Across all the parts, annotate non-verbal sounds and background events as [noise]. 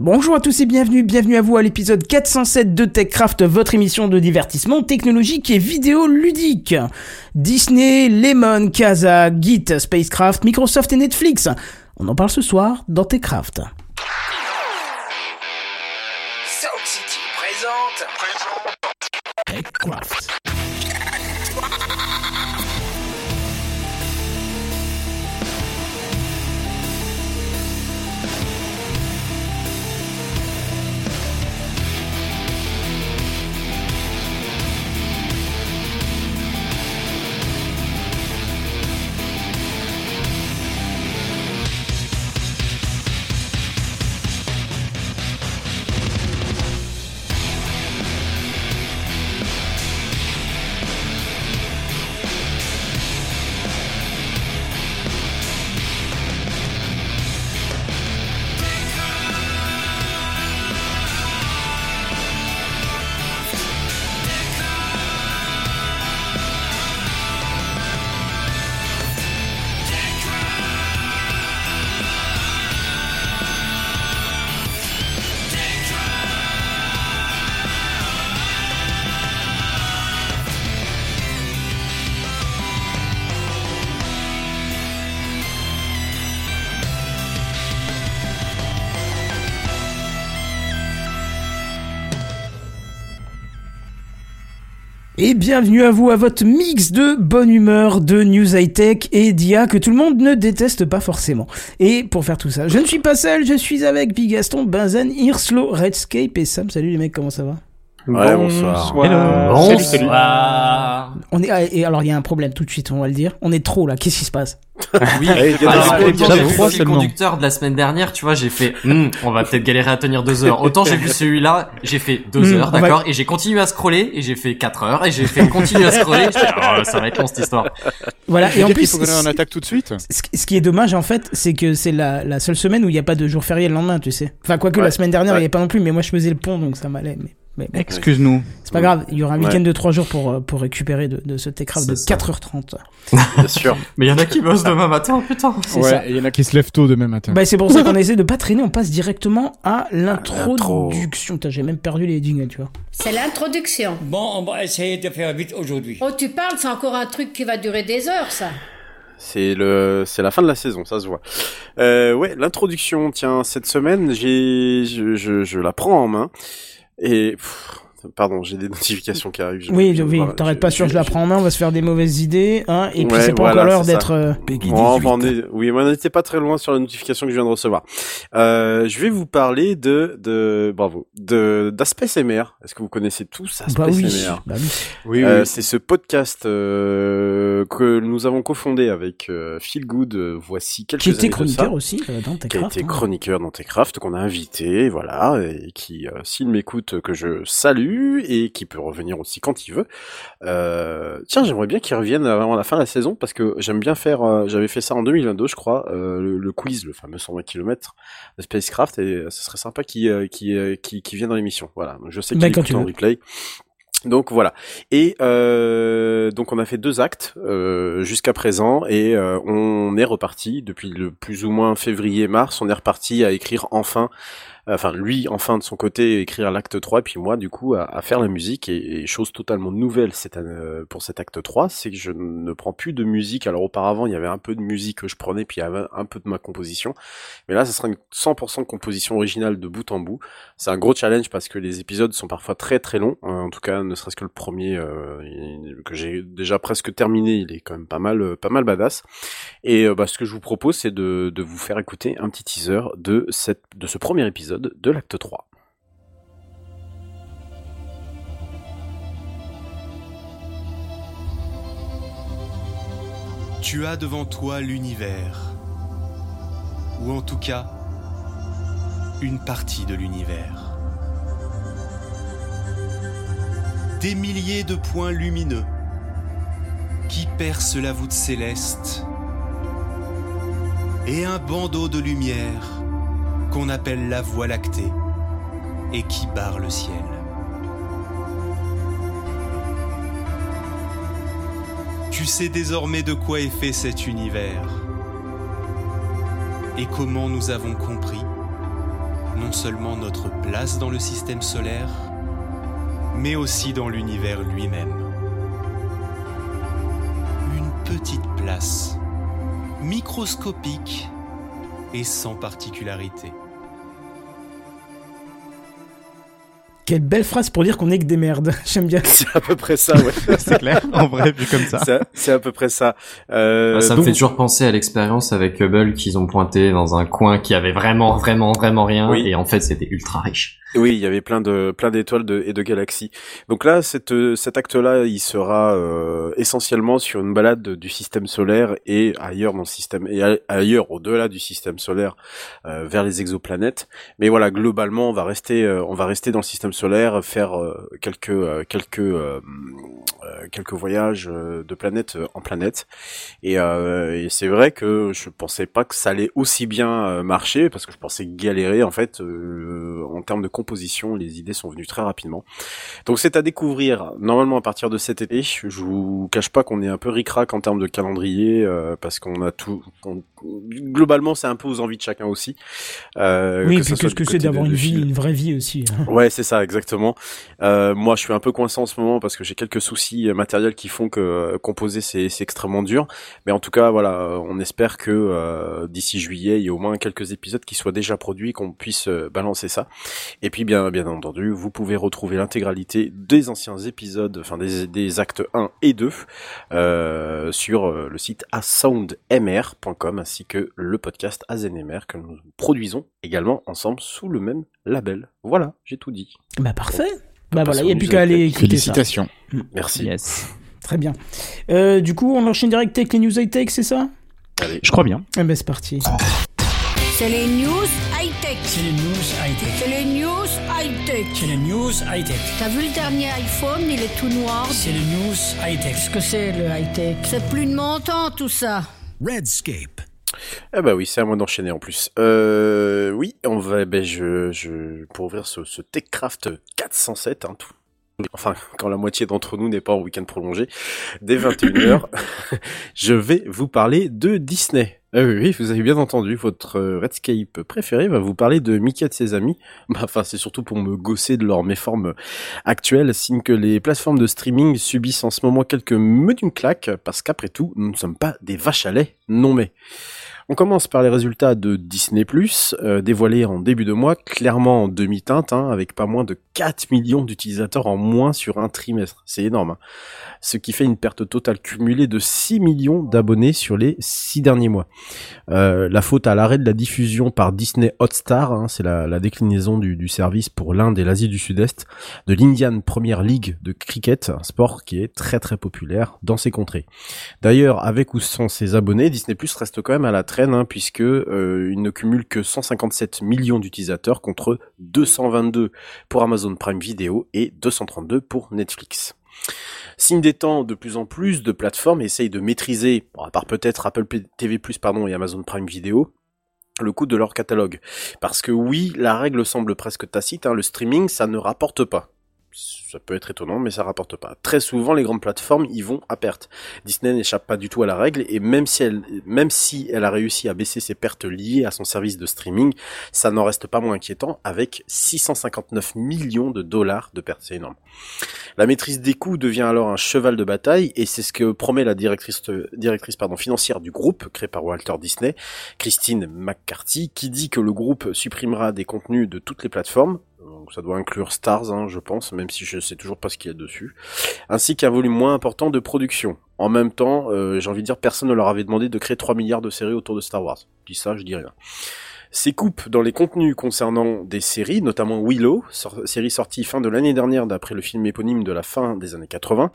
Bonjour à tous et bienvenue, bienvenue à vous à l'épisode 407 de TechCraft, votre émission de divertissement technologique et vidéo ludique. Disney, Lemon, Casa, Git, Spacecraft, Microsoft et Netflix. On en parle ce soir dans TechCraft. Sound City présente. TechCraft. Bienvenue à vous à votre mix de bonne humeur, de news high-tech et d'IA que tout le monde ne déteste pas forcément. Et pour faire tout ça, je ne suis pas seul, je suis avec Bigaston, Benzen, Hirslo, Redscape et Sam. Salut les mecs, comment ça va? Ouais, bonsoir. Hello. Salut, salut. On est, ah, et alors il y a un problème tout de suite, on va le dire. On est trop là, qu'est-ce qui se passe [laughs] Oui, Eh, il y a alors, des- le conducteur de la semaine dernière, tu vois, j'ai fait, Hmm, on va peut-être galérer à tenir deux heures. Autant j'ai vu celui-là, j'ai fait deux Hmm, heures, va- d'accord, et j'ai continué à scroller, et j'ai fait quatre heures, et j'ai fait continuer à scroller, [laughs] oh, ça va être long cette histoire. Voilà, et en il plus, faut qu'on un attaque tout de suite. ce qui- ce qui est dommage en fait, c'est que c'est la, la seule semaine où il n'y a pas de jour férié le lendemain, tu sais. Enfin, quoique Ouais. la semaine dernière, il Ouais. n'y avait pas non plus, mais moi je faisais le pont donc ça m'allait. Mais, mais bon, Excuse-nous. c'est pas grave, il y aura un Ouais. week-end de 3 jours pour, euh, pour récupérer de, de ce Techcraft de ça. 4h30. [laughs] Bien sûr. Mais il y en a qui bossent demain matin, putain. Ouais, il y en a qui se lèvent tôt demain matin. Bah, c'est pour ça qu'on [laughs] essaie de pas traîner, on passe directement à l'introduction. J'ai même perdu les jingles, tu vois. C'est l'introduction. Bon, on va essayer de faire vite aujourd'hui. Oh, tu parles, c'est encore un truc qui va durer des heures, ça. C'est le, c'est la fin de la saison, ça se voit. Euh, ouais, l'introduction. Tiens, cette semaine, j'ai, je, je, je la prends en main et pardon, j'ai des [laughs] notifications qui arrivent. Oui, je- oui, voilà, t'arrêtes pas sûr, je la prends en main, on va se faire des mauvaises idées, hein, et puis Ouais, c'est pas voilà, encore l'heure d'être... euh, Bon, on est- oui, mais on n'était pas très loin sur la notification que je viens de recevoir. Euh, je vais vous parler de, de, bravo, de, d'Aspect MR. Est-ce que vous connaissez tous Aspect Bah oui, MR bah oui. Oui, Euh, c'est ce podcast euh, que nous avons cofondé avec euh, Phil Good. euh, voici quelques Qui était années de chroniqueur ça. aussi euh, dans qui a Techcraft. été hein. chroniqueur dans Techcraft, qu'on a invité, voilà, et qui, euh, s'il m'écoute, que je salue, et qui peut revenir aussi quand il veut. Euh, tiens, j'aimerais bien qu'il revienne avant la fin de la saison, parce que j'aime bien faire, euh, j'avais fait ça en 2022, je crois, euh, le, le quiz, le fameux 120 km de Spacecraft, et ce serait sympa qu'il qu'il- qu'il vienne dans l'émission. Voilà, Donc, je sais qu'il écoute tu en replay. Donc voilà. Et euh, donc on a fait deux actes euh, jusqu'à présent et euh, on est reparti depuis le plus ou moins février-mars. On est reparti à écrire enfin, enfin lui enfin de son côté écrire l'acte 3 et puis moi du coup à, faire la musique et, chose totalement nouvelle euh, pour cet acte 3, c'est que je ne prends plus de musique. Alors auparavant il y avait un peu de musique que je prenais puis il y avait un peu de ma composition, mais là ce sera une 100% composition originale de bout en bout. C'est un gros challenge parce que les épisodes sont parfois très très longs. Euh, en tout cas, ne serait-ce que le premier euh, que j'ai déjà presque terminé, il est quand même pas mal pas mal badass. Et bah, ce que je vous propose, c'est de, vous faire écouter un petit teaser de ce premier épisode de l'acte 3. Tu as devant toi l'univers, ou en tout cas une partie de l'univers. Des milliers de points lumineux qui percent la voûte céleste et un bandeau de lumière qu'on appelle la Voie lactée et qui barre le ciel. Tu sais désormais de quoi est fait cet univers et comment nous avons compris non seulement notre place dans le système solaire, mais aussi dans l'univers lui-même. Une petite place, microscopique et sans particularité. Quelle belle phrase pour dire qu'on est que des merdes. [laughs] J'aime bien. C'est à peu près ça, ouais. [laughs] c'est clair. En vrai, vu comme ça. C'est à peu près ça. Euh, ça me fait toujours penser à l'expérience avec Hubble qu'ils ont pointé dans un coin qui avait vraiment, vraiment, vraiment rien. Oui. Et en fait, c'était ultra riche. Oui, il y avait plein de plein d'étoiles de, et de galaxies. Donc là, cette, cet acte-là, il sera euh, essentiellement sur une balade du système solaire et ailleurs dans le système et ailleurs au-delà du système solaire euh, vers les exoplanètes. Mais voilà, globalement, on va rester euh, on va rester dans le système solaire, faire euh, quelques euh, quelques euh, quelques voyages de planète en planète. Et, et c'est vrai que je pensais pas que ça allait aussi bien marcher parce que je pensais galérer en fait en termes de composition, les idées sont venues très rapidement. Donc c'est à découvrir normalement à partir de cet été. Je vous cache pas qu'on est un peu ricrac en termes de calendrier euh, parce qu'on a tout. On, globalement, c'est un peu aux envies de chacun aussi. Euh, oui, que puis qu'est-ce que c'est d'avoir une vie, une vraie vie aussi. hein. Ouais, c'est ça, exactement. Euh, moi, je suis un peu coincé en ce moment parce que j'ai quelques soucis matériels qui font que euh, composer c'est extrêmement dur. Mais en tout cas, voilà, on espère que euh, d'ici juillet, il y a au moins quelques épisodes qui soient déjà produits, qu'on puisse euh, balancer ça. Et puis bien, bien entendu, vous pouvez retrouver l'intégralité des anciens épisodes, enfin des, des, actes 1 et 2 euh, sur le site asoundmr.com ainsi que le podcast AZNMR que nous produisons également ensemble sous le même label. Voilà, j'ai tout dit. Bah parfait. Bah voilà, il n'y a plus qu'à aller écouter Félicitations. ça. Merci. Yes. Très bien. Euh, du coup, on enchaîne direct avec les news high-tech, c'est ça? Allez. Je crois bien. Eh ben c'est parti. C'est les news high-tech. C'est les news high-tech. C'est les news high-tech. C'est les news high-tech. T'as vu le dernier iPhone, il est tout noir. C'est les news high-tech. Qu'est-ce que c'est le high-tech? C'est plus de mon temps tout ça. Redscape. Ah bah oui, c'est à moi d'enchaîner en plus. Euh, oui, on va, ben je, je, pour ouvrir ce, ce TechCraft 407, hein, tout, enfin quand la moitié d'entre nous n'est pas en week-end prolongé, dès 21h, [laughs] je vais vous parler de Disney. Ah oui, vous avez bien entendu, votre Redscape préféré va vous parler de Mickey et de ses amis. [laughs] Bah, enfin, c'est surtout pour me gosser de leur méforme actuelle, signe que les plateformes de streaming subissent en ce moment quelques me d'une claque, parce qu'après tout, nous ne sommes pas des vaches à lait, non mais. On commence par les résultats de Disney+, euh, dévoilés en début de mois, clairement en demi-teinte, hein, avec pas moins de 4 millions d'utilisateurs en moins sur un trimestre. C'est énorme. Hein. Ce qui fait une perte totale cumulée de 6 millions d'abonnés sur les 6 derniers mois. Euh, la faute à l'arrêt de la diffusion par Disney Hotstar, hein, c'est la, déclinaison du, du service pour l'Inde et l'Asie du Sud-Est, de l'Indian Premier League de cricket, un sport qui est très très populaire dans ces contrées. D'ailleurs, avec ou sans ses abonnés, Disney Plus reste quand même à la traîne, hein, puisque euh, il ne cumule que 157 millions d'utilisateurs contre 222 pour Amazon Prime Video et 232 pour Netflix. Signe des temps, de plus en plus de plateformes essayent de maîtriser, à part peut-être Apple TV+, pardon, et Amazon Prime Video, le coût de leur catalogue. Parce que oui, la règle semble presque tacite, hein, le streaming, ça ne rapporte pas. Ça peut être étonnant, mais ça rapporte pas. Très souvent, les grandes plateformes y vont à perte. Disney n'échappe pas du tout à la règle, et même si elle, même si elle a réussi à baisser ses pertes liées à son service de streaming, ça n'en reste pas moins inquiétant, avec 659 millions de dollars de pertes. C'est énorme. La maîtrise des coûts devient alors un cheval de bataille, et c'est ce que promet la directrice, directrice pardon, financière du groupe, créé par Walter Disney, Christine McCarthy, qui dit que le groupe supprimera des contenus de toutes les plateformes, donc ça doit inclure Stars, hein, je pense, même si je sais toujours pas ce qu'il y a dessus, ainsi qu'un volume moins important de production. En même temps, euh, j'ai envie de dire, personne ne leur avait demandé de créer 3 milliards de séries autour de Star Wars. Je dis ça, je dis rien. Ces coupes dans les contenus concernant des séries, notamment Willow, série sortie fin de l'année dernière d'après le film éponyme de la fin des années 80,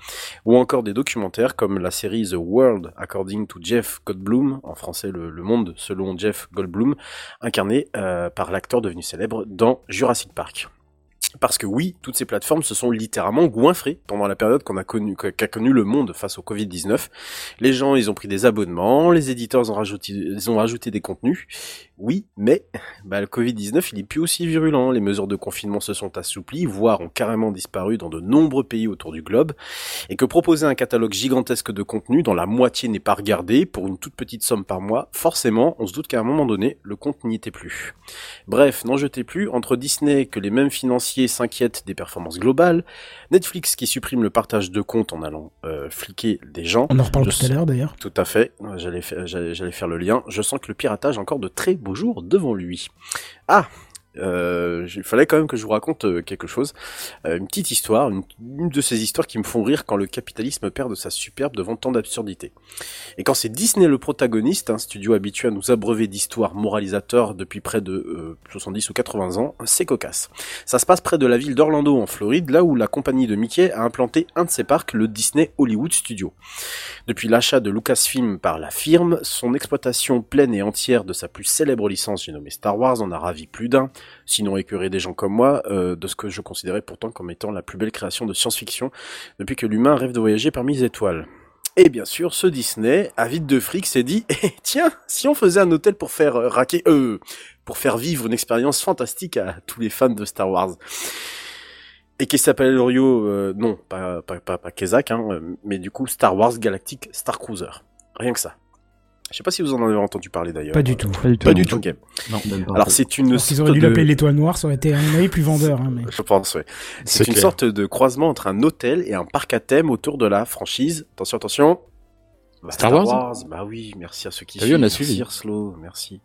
ou encore des documentaires comme la série The World According to Jeff Goldblum, en français le, le monde selon Jeff Goldblum, incarné euh, par l'acteur devenu célèbre dans Jurassic Park. Parce que oui, toutes ces plateformes se sont littéralement goinfrées pendant la période qu'on a connu, qu'a connu le monde face au Covid-19. Les gens, ils ont pris des abonnements, les éditeurs ont rajouté, ont rajouté des contenus. Oui, mais bah, le Covid-19, il est plus aussi virulent. Les mesures de confinement se sont assouplies, voire ont carrément disparu dans de nombreux pays autour du globe. Et que proposer un catalogue gigantesque de contenu dont la moitié n'est pas regardé pour une toute petite somme par mois, forcément, on se doute qu'à un moment donné, le compte n'y était plus. Bref, n'en jetez plus, entre Disney que les mêmes financiers s'inquiètent des performances globales, Netflix qui supprime le partage de comptes en allant euh, fliquer des gens. On en reparle tout à l'heure d'ailleurs. Tout à fait, j'allais faire, j'allais, j'allais faire le lien. Je sens que le piratage a encore de très beaux jours devant lui. Ah euh, il fallait quand même que je vous raconte euh, quelque chose, Euh, une petite histoire, une, une de ces histoires qui me font rire quand le capitalisme perd de sa superbe devant tant d'absurdité. Et quand c'est Disney le protagoniste, un studio habitué à nous abreuver d'histoires moralisateurs depuis près de euh, 70 ou 80 ans, c'est cocasse. Ça se passe près de la ville d'Orlando en Floride, là où la compagnie de Mickey a implanté un de ses parcs, le Disney Hollywood Studio. Depuis l'achat de Lucasfilm par la firme, son exploitation pleine et entière de sa plus célèbre licence, j'ai nommé Star Wars, en a ravi plus d'un, sinon écœuré des gens comme moi, euh, de ce que je considérais pourtant comme étant la plus belle création de science-fiction depuis que l'humain rêve de voyager parmi les étoiles. Et bien sûr, ce Disney, avide de fric, s'est dit [laughs] Eh, tiens, si on faisait un hôtel pour faire euh, raquer, euh, pour faire vivre une expérience fantastique à tous les fans de Star Wars. Et qui s'appelle Lorio, euh, non, pas, pas, hein, mais du coup Star Wars Galactic Star Cruiser. Rien que ça. Je sais pas si vous en avez entendu parler d'ailleurs. Pas du tout. Pas du tout. Pas du tout. Ok. Non. Alors c'est une Alors qu'ils auraient sorte dû de- l'appeler l'étoile noire, ça aurait été mon avis plus vendeur. Hein, mais... Je pense, ouais. C'est une clair. sorte de croisement entre un hôtel et un parc à thème autour de la franchise. Attention, attention. Bah, Star Wars Bah oui, merci à ceux qui a Merci suivi. Urslo, merci.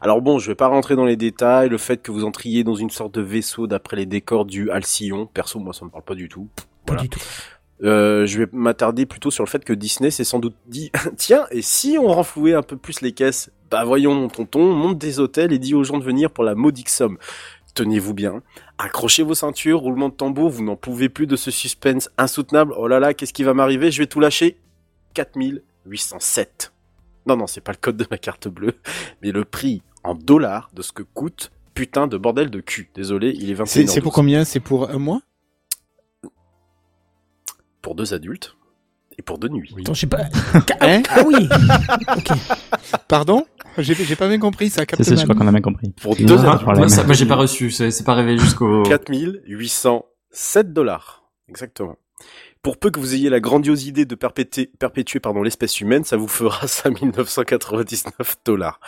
Alors bon, je vais pas rentrer dans les détails, le fait que vous entriez dans une sorte de vaisseau d'après les décors du Halcyon, perso moi ça me parle pas du tout. Pas Voilà. du tout. Euh, je vais m'attarder plutôt sur le fait que Disney s'est sans doute dit [laughs] tiens et si on renflouait un peu plus les caisses? Bah voyons mon tonton monte des hôtels et dit aux gens de venir pour la modique somme. Tenez-vous bien. Accrochez vos ceintures roulement de tambour vous n'en pouvez plus de ce suspense insoutenable. Oh là là qu'est-ce qui va m'arriver? Je vais tout lâcher. 4807 non non c'est pas le code de ma carte bleue [laughs] mais le prix en dollars de ce que coûte putain de bordel de cul. Désolé il est 21 C'est c'est pour combien? C'est pour un mois? Pour deux adultes et pour deux nuits Attends, je sais pas. Hein Ah oui. Pardon? J'ai j'ai pas bien compris ça. C'est ça, je crois qu'on a bien compris. pour deux adultes. Moi, ça, moi, j'ai pas reçu, c'est c'est pas révélé jusqu'au... [laughs] 4807 dollars. Exactement. Pour peu que vous ayez la grandiose idée de perpétuer, perpétuer pardon, l'espèce humaine, ça vous fera [laughs] 5999 dollars.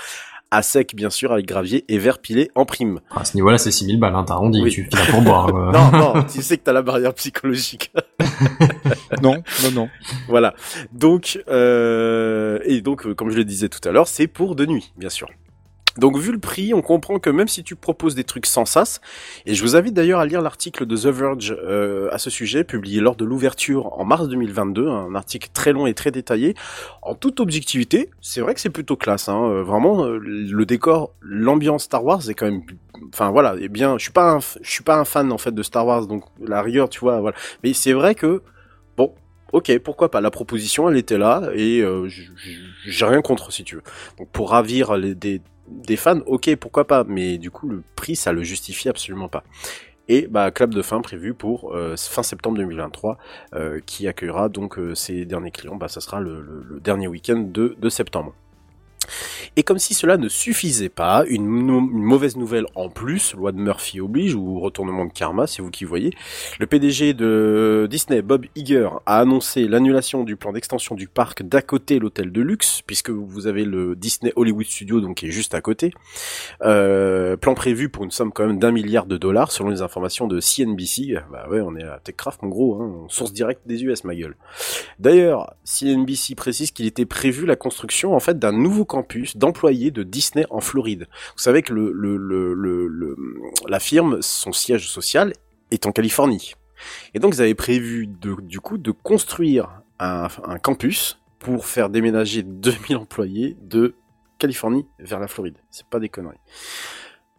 À sec, bien sûr, avec gravier et verre pilé en prime. À ce niveau-là, c'est 6000 balles, hein, t'as arrondi, Oui. tu finis pour boire. quoi. [laughs] Non, non, tu sais que t'as la barrière psychologique. [laughs] Non, non, non. voilà. Donc, euh, et donc, euh, comme je le disais tout à l'heure, c'est pour de nuit, bien sûr. Donc, vu le prix, on comprend que même si tu proposes des trucs sans sas, et je vous invite d'ailleurs à lire l'article de The Verge euh, à ce sujet, publié lors de l'ouverture en mars 2022, un article très long et très détaillé. En toute objectivité, c'est vrai que c'est plutôt classe. Hein. euh, Vraiment, euh, le décor, l'ambiance Star Wars est quand même, enfin voilà, et bien, je suis pas, un, je suis pas un fan en fait de Star Wars, donc la rigueur, tu vois, voilà. Mais c'est vrai que bon, ok, pourquoi pas. La proposition, elle était là et euh, j'ai rien contre si tu veux. Donc pour ravir les, des, des fans, ok, pourquoi pas. Mais du coup, le prix, ça le justifie absolument pas. Et bah clap de fin prévu pour euh, fin septembre 2023, euh, qui accueillera donc euh, ses derniers clients. Bah ça sera le, dernier week-end de septembre. Et comme si cela ne suffisait pas, une, une mauvaise nouvelle en plus, loi de Murphy oblige, ou retournement de karma, c'est vous qui voyez, le PDG de Disney, Bob Iger, a annoncé l'annulation du plan d'extension du parc d'à côté l'hôtel de luxe, puisque vous avez le Disney Hollywood Studio, donc qui est juste à côté. Euh, plan prévu pour une somme quand même d'un milliard de dollars, selon les informations de CNBC. Bah ouais, on est à TechCraft, mon gros, hein, source directe des US, ma gueule. D'ailleurs, CNBC précise qu'il était prévu la construction en fait d'un nouveau d'employés de Disney en Floride. Vous savez que la firme, son siège social est en Californie. Et donc, ils avaient prévu de, du coup de construire un, campus pour faire déménager [laughs] 2000 employés de Californie vers la Floride. C'est pas des conneries.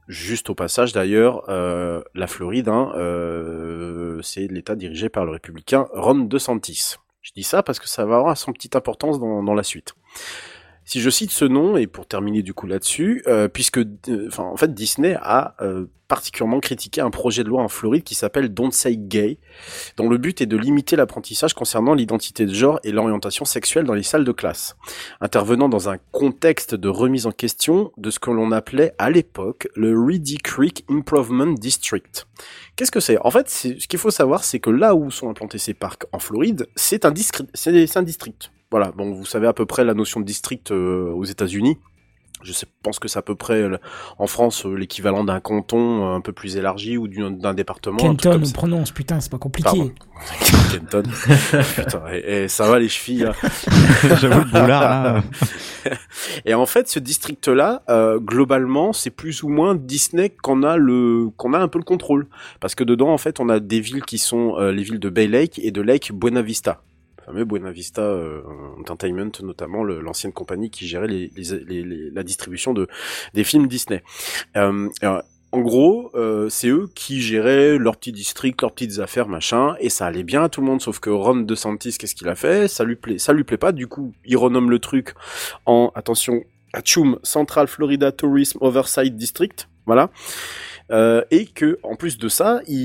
Juste au passage d'ailleurs, euh, la Floride, hein, euh, c'est l'État dirigé par le républicain Ron DeSantis. Je dis ça parce que ça va avoir son petite importance dans la suite. Si je cite ce nom, et pour terminer du coup là-dessus, euh, puisque, euh, enfin, en fait, Disney a euh, particulièrement critiqué un projet de loi en Floride qui s'appelle Don't Say Gay, dont le but est de limiter l'apprentissage concernant l'identité de genre et l'orientation sexuelle dans les salles de classe, intervenant dans un contexte de remise en question de ce que l'on appelait à l'époque le Reedy Creek Improvement District. Qu'est-ce que c'est? En fait, ce qu'il faut savoir, c'est que là où sont implantés ces parcs en Floride, c'est un district. Voilà, bon, vous savez à peu près la notion de district euh, aux États-Unis. Je sais, pense que c'est à peu près euh, en France euh, l'équivalent d'un canton un peu plus élargi ou d'un département. Kenton, comme on ça. prononce, putain, c'est pas compliqué. Pardon. [laughs] Kenton. Putain, et, et ça va les chevilles. là. [laughs] J'avoue, le boulard, là. Et en fait, ce district-là, euh, globalement, c'est plus ou moins Disney qu'on a le, qu'on a un peu le contrôle, parce que dedans, en fait, on a des villes qui sont euh, les villes de Bay Lake et de Lake Buena Vista. Fameux Buena Vista euh, Entertainment, notamment l'ancienne compagnie qui gérait les, les- les- la distribution de des films Disney. Euh, en gros, euh, c'est eux qui géraient leur petit district, leurs petites affaires, machin, et ça allait bien à tout le monde, sauf que Ron DeSantis, qu'est-ce qu'il a fait? Ça lui plaît, ça lui plaît pas, du coup, il renomme le truc en, attention, Achum Central Florida Tourism Oversight District, voilà. Euh, et que en plus de ça, il,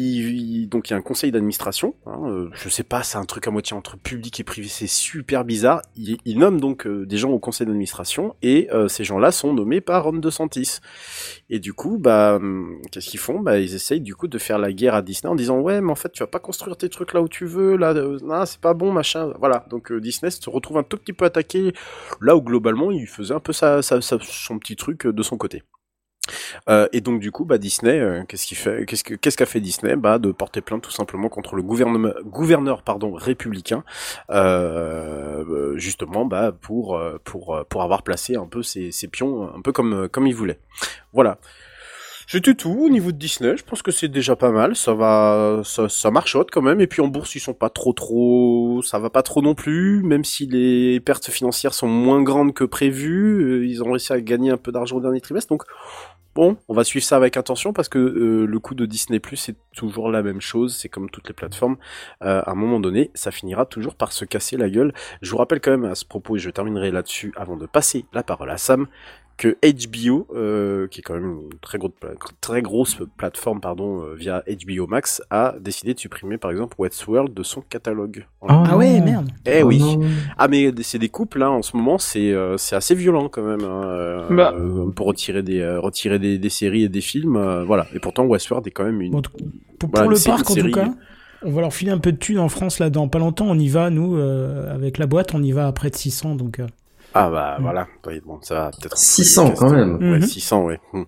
il- donc il y a un conseil d'administration. Hein, euh, je sais pas, c'est un truc à moitié entre public et privé, c'est super bizarre. Il, il nomme donc euh, des gens au conseil d'administration et euh, ces gens-là sont nommés par Ron DeSantis. Et du coup, bah, hum, qu'est-ce qu'ils font? Bah, ils essayent du coup de faire la guerre à Disney en disant ouais, mais en fait, tu vas pas construire tes trucs là où tu veux, là, euh, non, c'est pas bon, machin. Voilà. Donc euh, Disney se retrouve un tout petit peu attaqué là où globalement il faisait un peu sa, sa- sa- son petit truc euh, de son côté. Euh, et donc du coup, bah Disney, euh, qu'est-ce qu'il fait Qu'est-ce que qu'est-ce qu'a fait Disney Bah de porter plainte tout simplement contre le gouvernement, gouverneur pardon républicain, euh, justement bah pour pour pour avoir placé un peu ses, ses pions un peu comme comme il voulait. Voilà. C'était tout au niveau de Disney. Je pense que c'est déjà pas mal. Ça va, ça, ça marchote quand même. Et puis en bourse, ils sont pas trop trop, ça va pas trop non plus. Même si les pertes financières sont moins grandes que prévu, euh, ils ont réussi à gagner un peu d'argent au dernier trimestre. Donc bon, on va suivre ça avec attention parce que euh, le coût de Disney Plus c'est toujours la même chose. C'est comme toutes les plateformes. Euh, à un moment donné, ça finira toujours par se casser la gueule. Je vous rappelle quand même à ce propos, et je terminerai là-dessus avant de passer la parole à Sam, que HBO, euh, qui est quand même une très très grosse plateforme pardon, euh, via HBO Max, a décidé de supprimer par exemple Westworld de son catalogue. Ah ouais, merde. Eh Oh oui. non. Ah mais c'est des couples là en ce moment, c'est euh, c'est assez violent quand même hein, Bah. euh, pour retirer des euh, retirer des, des séries et des films, euh, voilà. Et pourtant Westworld est quand même une Bon, pour, Voilà, le parc, en tout cas, on va leur filer un peu de thunes en France là dans pas longtemps. On y va, nous, euh, avec la boîte, on y va à près de 600. Donc, euh, ah bah Mm. voilà. Oui, bon ça va peut-être 600 quand même. Ouais, Mhm. 600 ouais. Hmm.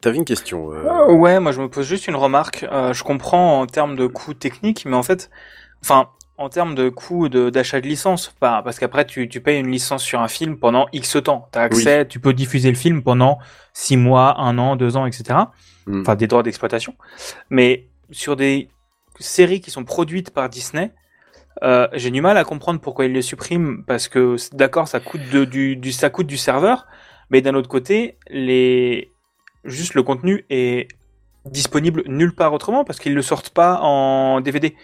T'avais une question euh, Euh, ouais, moi je me pose juste une remarque. Euh, je comprends en termes de coûts techniques, mais en fait, enfin, en termes de coûts de- d'achat de, licence, parce qu'après tu, tu payes une licence sur un film pendant X temps. T'as accès, tu peux diffuser le film pendant 6 mois, 1 an, 2 ans, etc. Mm. Enfin, des droits d'exploitation. Mais sur des séries qui sont produites par Disney, euh, j'ai du mal à comprendre pourquoi ils les suppriment, parce que d'accord, ça coûte de- du, du, ça coûte du serveur, mais d'un autre côté, les juste le contenu est disponible nulle part autrement parce qu'ils le sortent pas en DVD.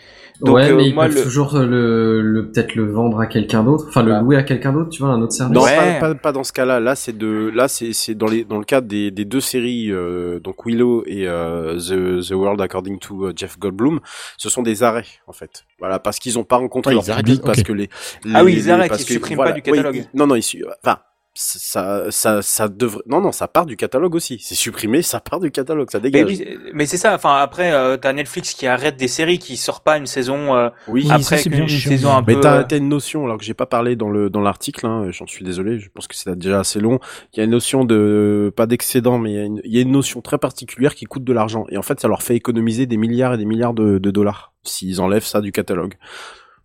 Donc ouais, euh, mais ils moi peuvent le toujours le, le peut-être le vendre à quelqu'un d'autre, enfin le Bah. louer à quelqu'un d'autre, tu vois, un autre service. Non, Ouais. pas, pas, pas dans ce cas-là. Là, c'est de, là, c'est, c'est dans les, dans le cadre des, des deux séries, euh, donc Willow et euh, The, The World According to euh, Jeff Goldblum, ce sont des arrêts en fait. Voilà, parce qu'ils ont pas rencontré Ouais, leur public, parce ok. que les, Ah oui, les- ils arrêtent, parce ils que, suppriment pas du catalogue. oui, non, non, ils, enfin, ça, ça, ça devrait, non, non, ça part du catalogue aussi. C'est supprimé, ça part du catalogue, ça mais, dégage. oui, mais c'est ça. Enfin après, euh, t'as Netflix qui arrête des séries qui sort pas une saison euh, Oui. Ça, après bien chiant. saison un Mais peu. t'as euh, t'as une notion, alors que j'ai pas parlé dans le dans l'article, hein, j'en suis désolé, je pense que c'est déjà assez long. Il y a une notion de pas d'excédent, mais il y, a une, il y a une notion très particulière qui coûte de l'argent. Et en fait, ça leur fait économiser des milliards et des milliards de, de dollars s'ils enlèvent ça du catalogue.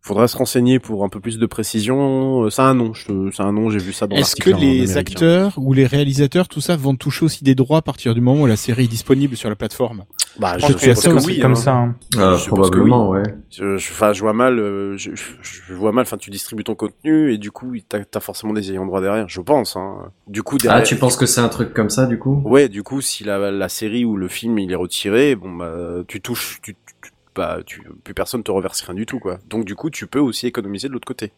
Faudrait se renseigner pour un peu plus de précision. Euh, Ça a un nom, je- c'est un nom, j'ai vu ça dans Est-ce que en les acteurs ou les réalisateurs, tout ça, vont toucher aussi des droits à partir du moment où la série est disponible sur la plateforme? Bah, je je pense suppose ça que aussi, oui, comme hein. ça. hein. Euh, Je suppose que probablement, ouais. Je, je, enfin, je vois mal, euh, je, je, je vois mal. Enfin, tu distribues ton contenu et du coup, t'as as forcément des ayants droit derrière. Je pense. Hein. Du coup, derrière, Ah, tu penses que c'est un truc comme ça, du coup? Ouais, du coup, si la, la série ou le film il est retiré, bon bah tu touches, tu, tu- bah tu plus personne te reverse rien du tout quoi. Donc du coup, tu peux aussi économiser de l'autre côté.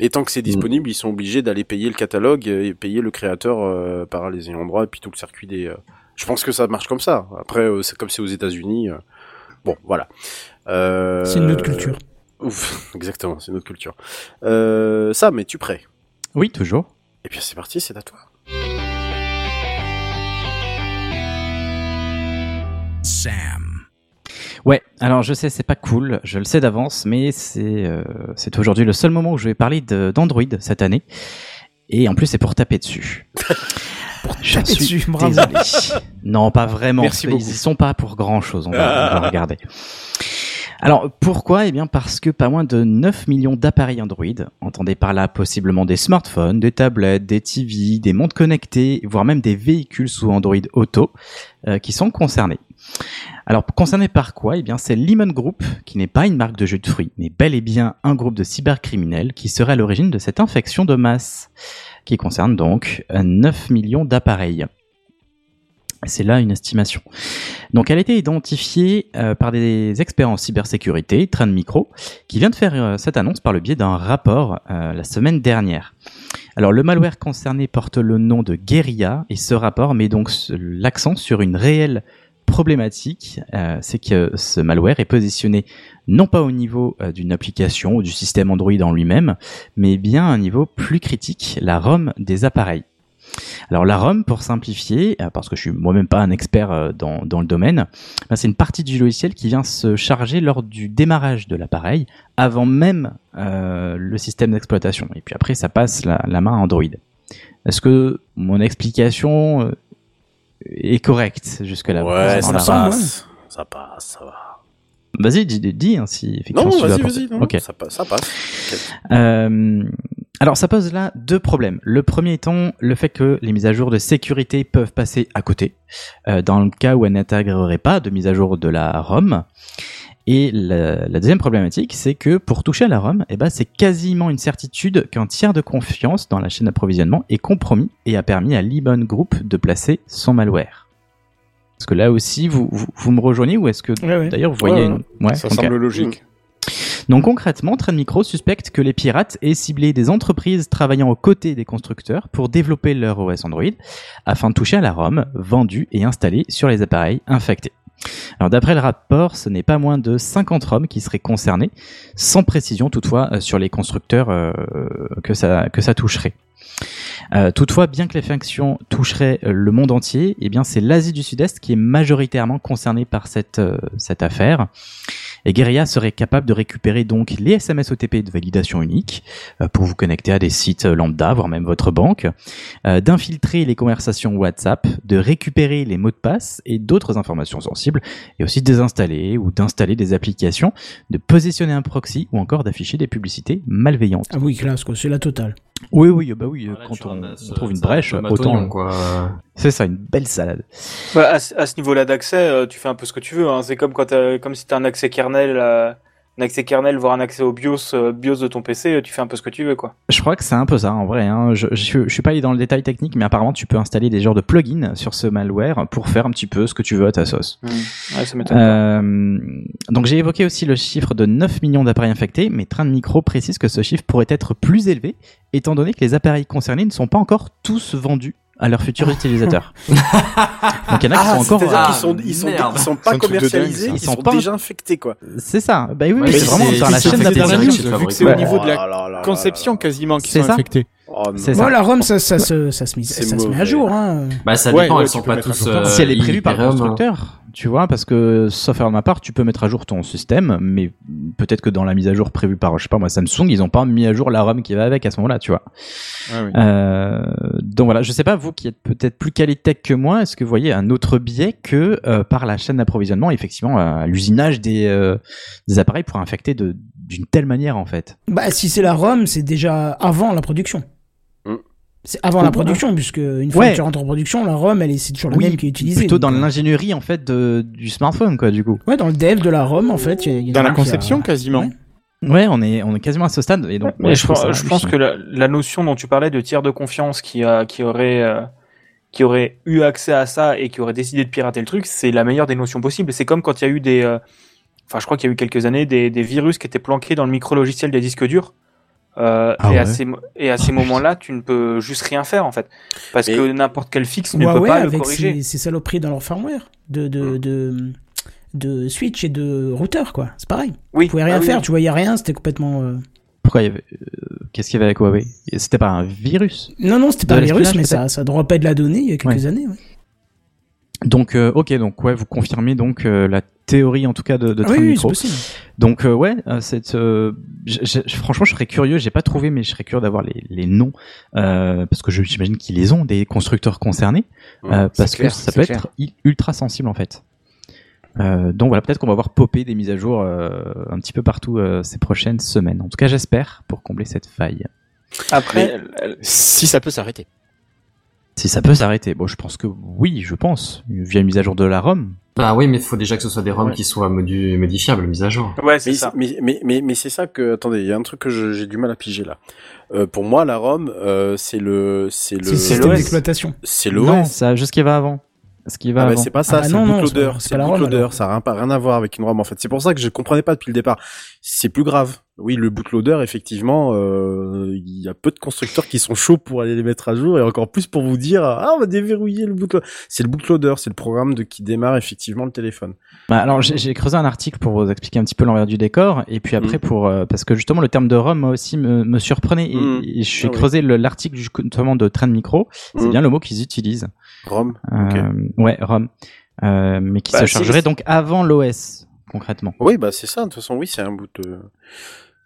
Et tant que c'est disponible, ils sont obligés d'aller payer le catalogue et payer le créateur euh, par les ayants droit et puis tout le circuit des. euh, Je pense que ça marche comme ça. Après, euh, c'est comme c'est aux États-Unis. euh, Bon, voilà. Euh, C'est une autre culture. Ouf, [laughs] exactement, c'est une autre culture. Euh, ça, mais tu prêt? Oui, toujours. Et puis c'est parti, c'est à toi. Sam. Ouais, alors je sais, c'est pas cool, je le sais d'avance, mais c'est euh, c'est aujourd'hui le seul moment où je vais parler d'Android cette année. Et en plus, c'est pour taper dessus. [laughs] Je taper suis dessus, bravo. désolé. Non, pas vraiment. Merci Ils y sont pas pour grand chose, on va, on va [laughs] regarder. Alors, pourquoi? Eh bien, parce que pas moins de 9 millions d'appareils Android, entendez par là possiblement des smartphones, des tablettes, des TV, des montres connectées, voire même des véhicules sous Android Auto, euh, qui sont concernés. Alors, concerné par quoi? Eh bien, c'est Lehman Group, qui n'est pas une marque de jus de fruits, mais bel et bien un groupe de cybercriminels qui serait à l'origine de cette infection de masse, qui concerne donc euh, 9 millions d'appareils. C'est là une estimation. Donc, elle a été identifiée euh, par des experts en cybersécurité, Trend Micro, qui vient de faire euh, cette annonce par le biais d'un rapport euh, la semaine dernière. Alors, le malware concerné porte le nom de Guerilla, et ce rapport met donc ce- l'accent sur une réelle problématique, euh, c'est que ce malware est positionné non pas au niveau euh, d'une application ou du système Android en lui-même, mais bien à un niveau plus critique, la ROM des appareils. Alors la ROM, pour simplifier, euh, parce que je suis moi-même pas un expert dans, dans le domaine, ben, c'est une partie du logiciel qui vient se charger lors du démarrage de l'appareil, avant même le système d'exploitation. Et puis après, ça passe la, la main à Android. Est-ce que mon explication est correcte jusque-là Ouais, ça passe. Ça passe, ça va. Vas-y, dis, dis hein, si effectivement Non, vas-y, vas-y. non, Ok. Ça, passe, ça passe. Euh, alors ça pose là deux problèmes. Le premier étant le fait que les mises à jour de sécurité peuvent passer à côté, euh, dans le cas où elles n'intégreraient pas de mise à jour de la ROM. Et la, la deuxième problématique, c'est que pour toucher à la ROM, eh ben, c'est quasiment une certitude qu'un tiers de confiance dans la chaîne d'approvisionnement est compromis et a permis à Libon Group de placer son malware. Est-ce que là aussi, vous, vous, vous me rejoignez ou est-ce que Ouais, ouais. d'ailleurs vous voyez Ouais, une... Ouais, ça semble logique. Donc concrètement, Trend Micro suspecte que les pirates aient ciblé des entreprises travaillant aux côtés des constructeurs pour développer leur OS Android afin de toucher à la ROM vendue et installée sur les appareils infectés. Alors d'après le rapport, ce n'est pas moins de 50 ROM qui seraient concernés, sans précision toutefois euh, sur les constructeurs euh, que, ça, que ça toucherait. Euh, toutefois, bien que les factions toucheraient le monde entier, eh bien c'est l'Asie du Sud-Est qui est majoritairement concernée par cette, cette affaire. Et Guerilla serait capable de récupérer donc les SMS OTP de validation unique euh, pour vous connecter à des sites euh, lambda, voire même votre banque, euh, d'infiltrer les conversations WhatsApp, de récupérer les mots de passe et d'autres informations sensibles, et aussi de désinstaller ou d'installer des applications, de positionner un proxy ou encore d'afficher des publicités malveillantes. Ah oui, classe, c'est la totale. Oui, oui, bah oui, Voilà, quand on, ramasses, on trouve une brèche, autant... quoi. C'est ça, une belle salade. Bah, à, ce- à ce niveau-là d'accès, euh, tu fais un peu ce que tu veux. Hein. C'est comme quand comme si tu as un accès kernel, euh, un accès kernel, voire un accès au BIOS, euh, BIOS de ton PC, euh, tu fais un peu ce que tu veux, quoi. Je crois que c'est un peu ça en vrai. Hein. Je, je, je suis pas allé dans le détail technique, mais apparemment tu peux installer des genres de plugins sur ce malware pour faire un petit peu ce que tu veux à ta sauce. Ouais, ça. Euh, donc j'ai évoqué aussi le chiffre de 9 millions d'appareils infectés, mais Train de Micro précise que ce chiffre pourrait être plus élevé, étant donné que les appareils concernés ne sont pas encore tous vendus à leurs futurs utilisateurs. [laughs] donc il y en a qui Ah, sont encore... Ah, qu'ils sont, ils sont, ils sont pas commercialisés, dingue, ils ça. sont, Ils sont pas- déjà infectés, quoi. C'est ça. Bah oui, oui, Ouais, c'est vraiment c'est- sur la c'est- chaîne d'approvisionnement. c'est- Vu que c'est Ouais. au niveau de la Oh conception quasiment qui C'est sont ça. infectés. Oh. C'est Moi, ça. la ROM, ça, ça, se- ça, se, mise- C'est ça se met à jour. Hein. Bah ça Ouais, dépend, ouais, elles tu sont pas tous. euh, si elle est prévue par le hein. constructeur, tu vois, parce que sauf de ma part, tu peux mettre à jour ton système, mais peut-être que dans la mise à jour prévue par, je sais pas moi, Samsung, ils ont pas mis à jour la ROM qui va avec à ce moment-là, tu vois. Ah oui. Euh, donc voilà, je sais pas vous qui êtes peut-être plus quali tech que moi, est-ce que vous voyez un autre biais que euh, par la chaîne d'approvisionnement, effectivement, euh, l'usinage des, euh, des appareils pour infecter de d'une telle manière en fait? Bah, si c'est la ROM, c'est déjà avant la production. C'est avant la production, puisque une fois Ouais. que tu rentres en production, la ROM, elle est, c'est toujours la Oui, même qui est utilisée. Plutôt dans donc, euh, l'ingénierie en fait de, du smartphone quoi, du coup. Ouais, dans le dev de la ROM, en fait. il y a- il y a Dans la a- conception, quasiment. Ouais. Ouais, on est on est quasiment à ce stade et donc. Ouais, je, pense- je que la, la notion dont tu parlais de tiers de confiance qui, a, qui, aurait, euh, qui aurait eu accès à ça et qui aurait décidé de pirater le truc, c'est la meilleure des notions possibles. C'est comme quand il y a eu des. euh, Enfin, je crois qu'il y a eu quelques années des, des virus qui étaient planqués dans le micro-logiciel des disques durs. Euh, Ah et, à ces, et à ces moments-là, tu ne peux juste rien faire en fait, parce Mais- que n'importe quel fixe ne peut pas le avec corriger. ses, ses saloperies dans leur firmware de, de, de, de switch et de routeur, quoi. C'est pareil. Oui. Tu pouvais rien Ah faire, oui. tu voyais rien, c'était complètement. euh, Pourquoi il y avait, euh, qu'est-ce qu'il y avait avec Huawei? C'était pas un virus? Non, non, c'était pas un virus, mais ça, ça dropait de la donnée il y a quelques Ouais. années. ouais. Donc, euh, ok, donc ouais, vous confirmez donc euh, la théorie en tout cas de, de Ah oui, oui, c'est Micro. possible. Donc euh, ouais, euh, cette, euh, franchement, je serais curieux. J'ai pas trouvé, mais je serais curieux d'avoir les, les noms euh, parce que je- j'imagine qu'ils les ont des constructeurs concernés, c'est parce que ça peut clair. être i- ultra sensible en fait. Euh, donc voilà, peut-être qu'on va voir popper des mises à jour euh, un petit peu partout euh, ces prochaines semaines. En tout cas, j'espère pour combler cette faille. Après, Si ça peut s'arrêter. Si ça peut s'arrêter, bon, je pense que oui, je pense via une mise à jour de la ROM. Bah oui, mais il faut déjà que ce soit des ROM Ouais. qui soient modu- modifiables, mises à jour. ouais, c'est Mais, ça. mais, mais, mais, mais c'est ça que, attendez, il y a un truc que j'ai du mal à piger là. Euh, pour moi, la ROM, euh, c'est le, c'est le, C'est d'exploitation. c'est Non, l'OS. ça, juste ce qui va avant. Ce qui va Ah bah c'est pas ça, Ah bah c'est bootloader, c'est ça n'a rien à voir avec une ROM en fait. C'est pour ça que je comprenais pas depuis le départ. C'est plus grave. Oui, le bootloader, effectivement, euh, il y a peu de constructeurs qui sont chauds pour aller les mettre à jour et encore plus pour vous dire ah on va déverrouiller le bootloader. C'est le bootloader, c'est le programme de qui démarre effectivement le téléphone. Bah, alors j'ai creusé un article pour vous expliquer un petit peu l'envers du décor et puis après pour euh, parce que justement le terme de ROM moi aussi me, me surprenait et, Mm. et je suis Ah creusé le- l'article justement de Trend Micro c'est Mm. bien le mot qu'ils utilisent ROM. Euh, ouais ROM Euh, mais qui Bah, se chargerait donc avant l'OS concrètement Oui, bah c'est ça. De toute façon, oui, c'est un boot, euh,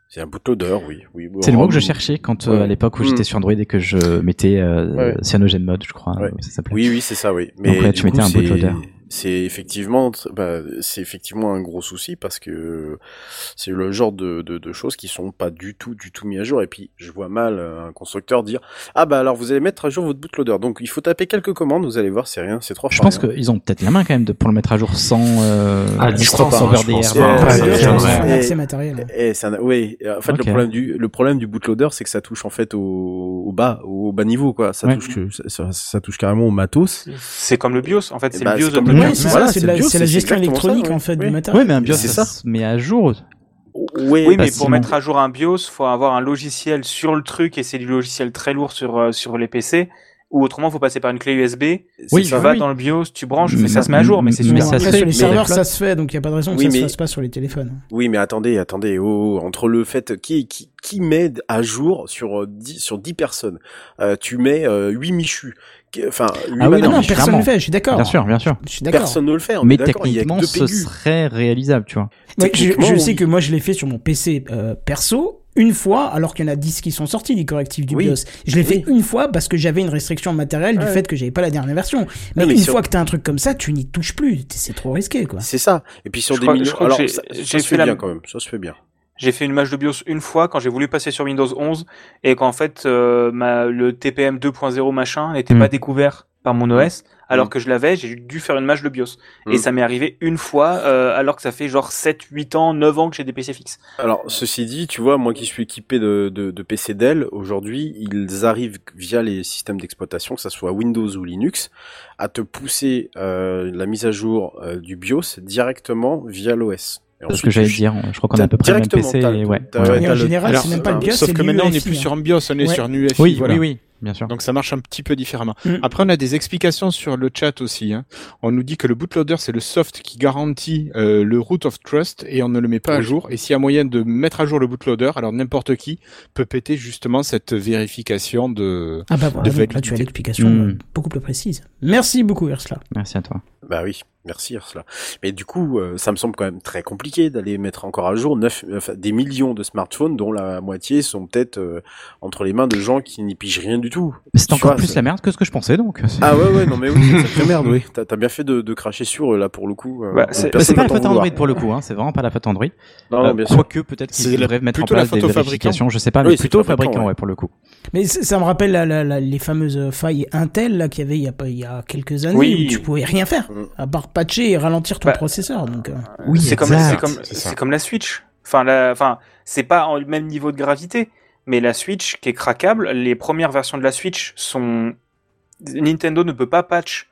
c'est un bootloader, oui, oui. c'est le mot que je cherchais quand euh, à l'époque où j'étais sur Android et que je mettais euh, Ouais. Cyanogen Mode je crois Ouais. ça s'appelait Oui, oui, c'est ça, oui. Mais du tu mettais un c'est- bootloader. C'est effectivement, bah, c'est effectivement un gros souci parce que c'est le genre de, de, de choses qui sont pas du tout, du tout mis à jour. Et puis, je vois mal euh, un constructeur dire ah bah alors vous allez mettre à jour votre bootloader. Donc il faut taper quelques commandes. Vous allez voir, c'est rien, c'est trois je pense qu'ils ont peut-être la main quand même de, pour le mettre à jour sans euh, Ah, sans distance, hein, ça ouais, m'étonnerait. un ouais. accès matériel. Eh, c'est un- ouais, en fait le problème du le problème du bootloader c'est que ça touche en fait au, au bas au bas niveau quoi. Ça Ouais. touche que- ça, ça- ça touche carrément au matos. C'est comme le BIOS. En fait, c'est bah, le BIOS BIOS, c'est voilà, ça, c'est la, la gestion ça, électronique ouais. en fait du Oui. matériel. Ouais mais un BIOS C'est ça met à jour Ouais, Oui, mais pour mettre à jour un BIOS, faut avoir un logiciel sur le truc et c'est du logiciel très lourd sur euh, sur les PC. Ou autrement, faut passer par une clé USB. Oui, tu oui, vas oui. dans le BIOS, tu branches, Mais mais ça se met à jour, mais c'est mais ça se fait, sur les mais- serveurs, mais- ça se fait, donc il n'y a pas de raison que Oui, ça se mais- fasse pas sur les téléphones. Oui, mais attendez, attendez, oh, entre le fait qui qui qui met à jour sur euh, 10 sur 10 personnes, euh, tu mets euh, 8 michus. Enfin, Ah oui, Non, personne ne le fait, je suis d'accord. bien sûr bien sûr Je suis d'accord. personne ne le fait, mais techniquement ce serait réalisable tu vois Ouais, je, Techniquement, je sais que moi je l'ai fait sur mon PC euh, perso une fois, alors qu'il y en a 10 qui sont sortis du correctif du Oui. BIOS. Je l'ai fait Oui. une fois parce que j'avais une restriction matérielle du fait que j'avais pas la dernière version. Mais, mais une sur- fois que t'as un truc comme ça, tu n'y touches plus. C'est trop risqué, quoi. C'est ça. Et puis sur Je des millions, crois que alors ça, se fait fait la- bien quand même, ça se fait bien. J'ai fait une match de BIOS une fois quand j'ai voulu passer sur Windows 11 et qu'en fait euh, ma, le TPM 2.0 machin n'était Mm. pas découvert par mon OS alors Mm. que je l'avais, j'ai dû faire une match de BIOS. Et ça m'est arrivé une fois euh, alors que ça fait genre 7, 8 ans, 9 ans que j'ai des PC fixes. Alors, ceci dit, tu vois, moi qui suis équipé de, de, de PC Dell, aujourd'hui, ils arrivent via les systèmes d'exploitation, que ça soit Windows ou Linux, à te pousser euh, la mise à jour euh, du BIOS directement via l'OS. C'est ce que j'allais dire je crois qu'on a à peu près le même PC et ouais, ouais, en général, c'est même pas le BIOS, Sauf que le maintenant on n'est plus hein. sur un BIOS, on est Ouais. sur un oui voilà. oui oui bien sûr Donc ça marche un petit peu différemment. Mm. Après, on a des explications sur le chat aussi. Hein. On nous dit que le bootloader, c'est le soft qui garantit euh, le root of trust et on ne le met pas à jour. Et s'il y a moyen de mettre à jour le bootloader, alors n'importe qui peut péter justement cette vérification de... Ah bah voilà, de donc là tu as l'explication Mm. euh, beaucoup plus précise. Merci beaucoup Ursula. merci à toi Bah oui, merci Ursula. Mais du coup, euh, ça me semble quand même très compliqué d'aller mettre encore à jour neuf, enfin, des millions de smartphones dont la moitié sont peut-être euh, entre les mains de gens qui n'y pigent rien du tout. C'est encore vois, plus la merde que ce que je pensais donc Ah ouais ouais non mais oui [laughs] c'est sacrée merde oui. T'as t'as bien fait de, de cracher sur eux là pour le coup. euh, Bah, c'est- Bah, c'est pas la faute. Android pour le coup, hein. c'est vraiment pas la faute Android. Non, non, Euh, bien sûr. Quoique peut-être qu'ils devraient mettre en place des vérifications, je sais pas, Oui, mais c'est plutôt fabricant, fabricant, ouais, pour le coup. Mais ça me rappelle la- la- la- les fameuses failles Intel là qu'il y avait il y a pas il y a quelques années Oui. où tu pouvais rien faire Mm. à part patcher et ralentir ton Bah, processeur. Donc euh, Oui, c'est comme, comme, comme la Switch. Enfin, la, enfin, c'est pas en le même niveau de gravité, mais la Switch qui est craquable, les premières versions de la Switch sont, Nintendo ne peut pas patch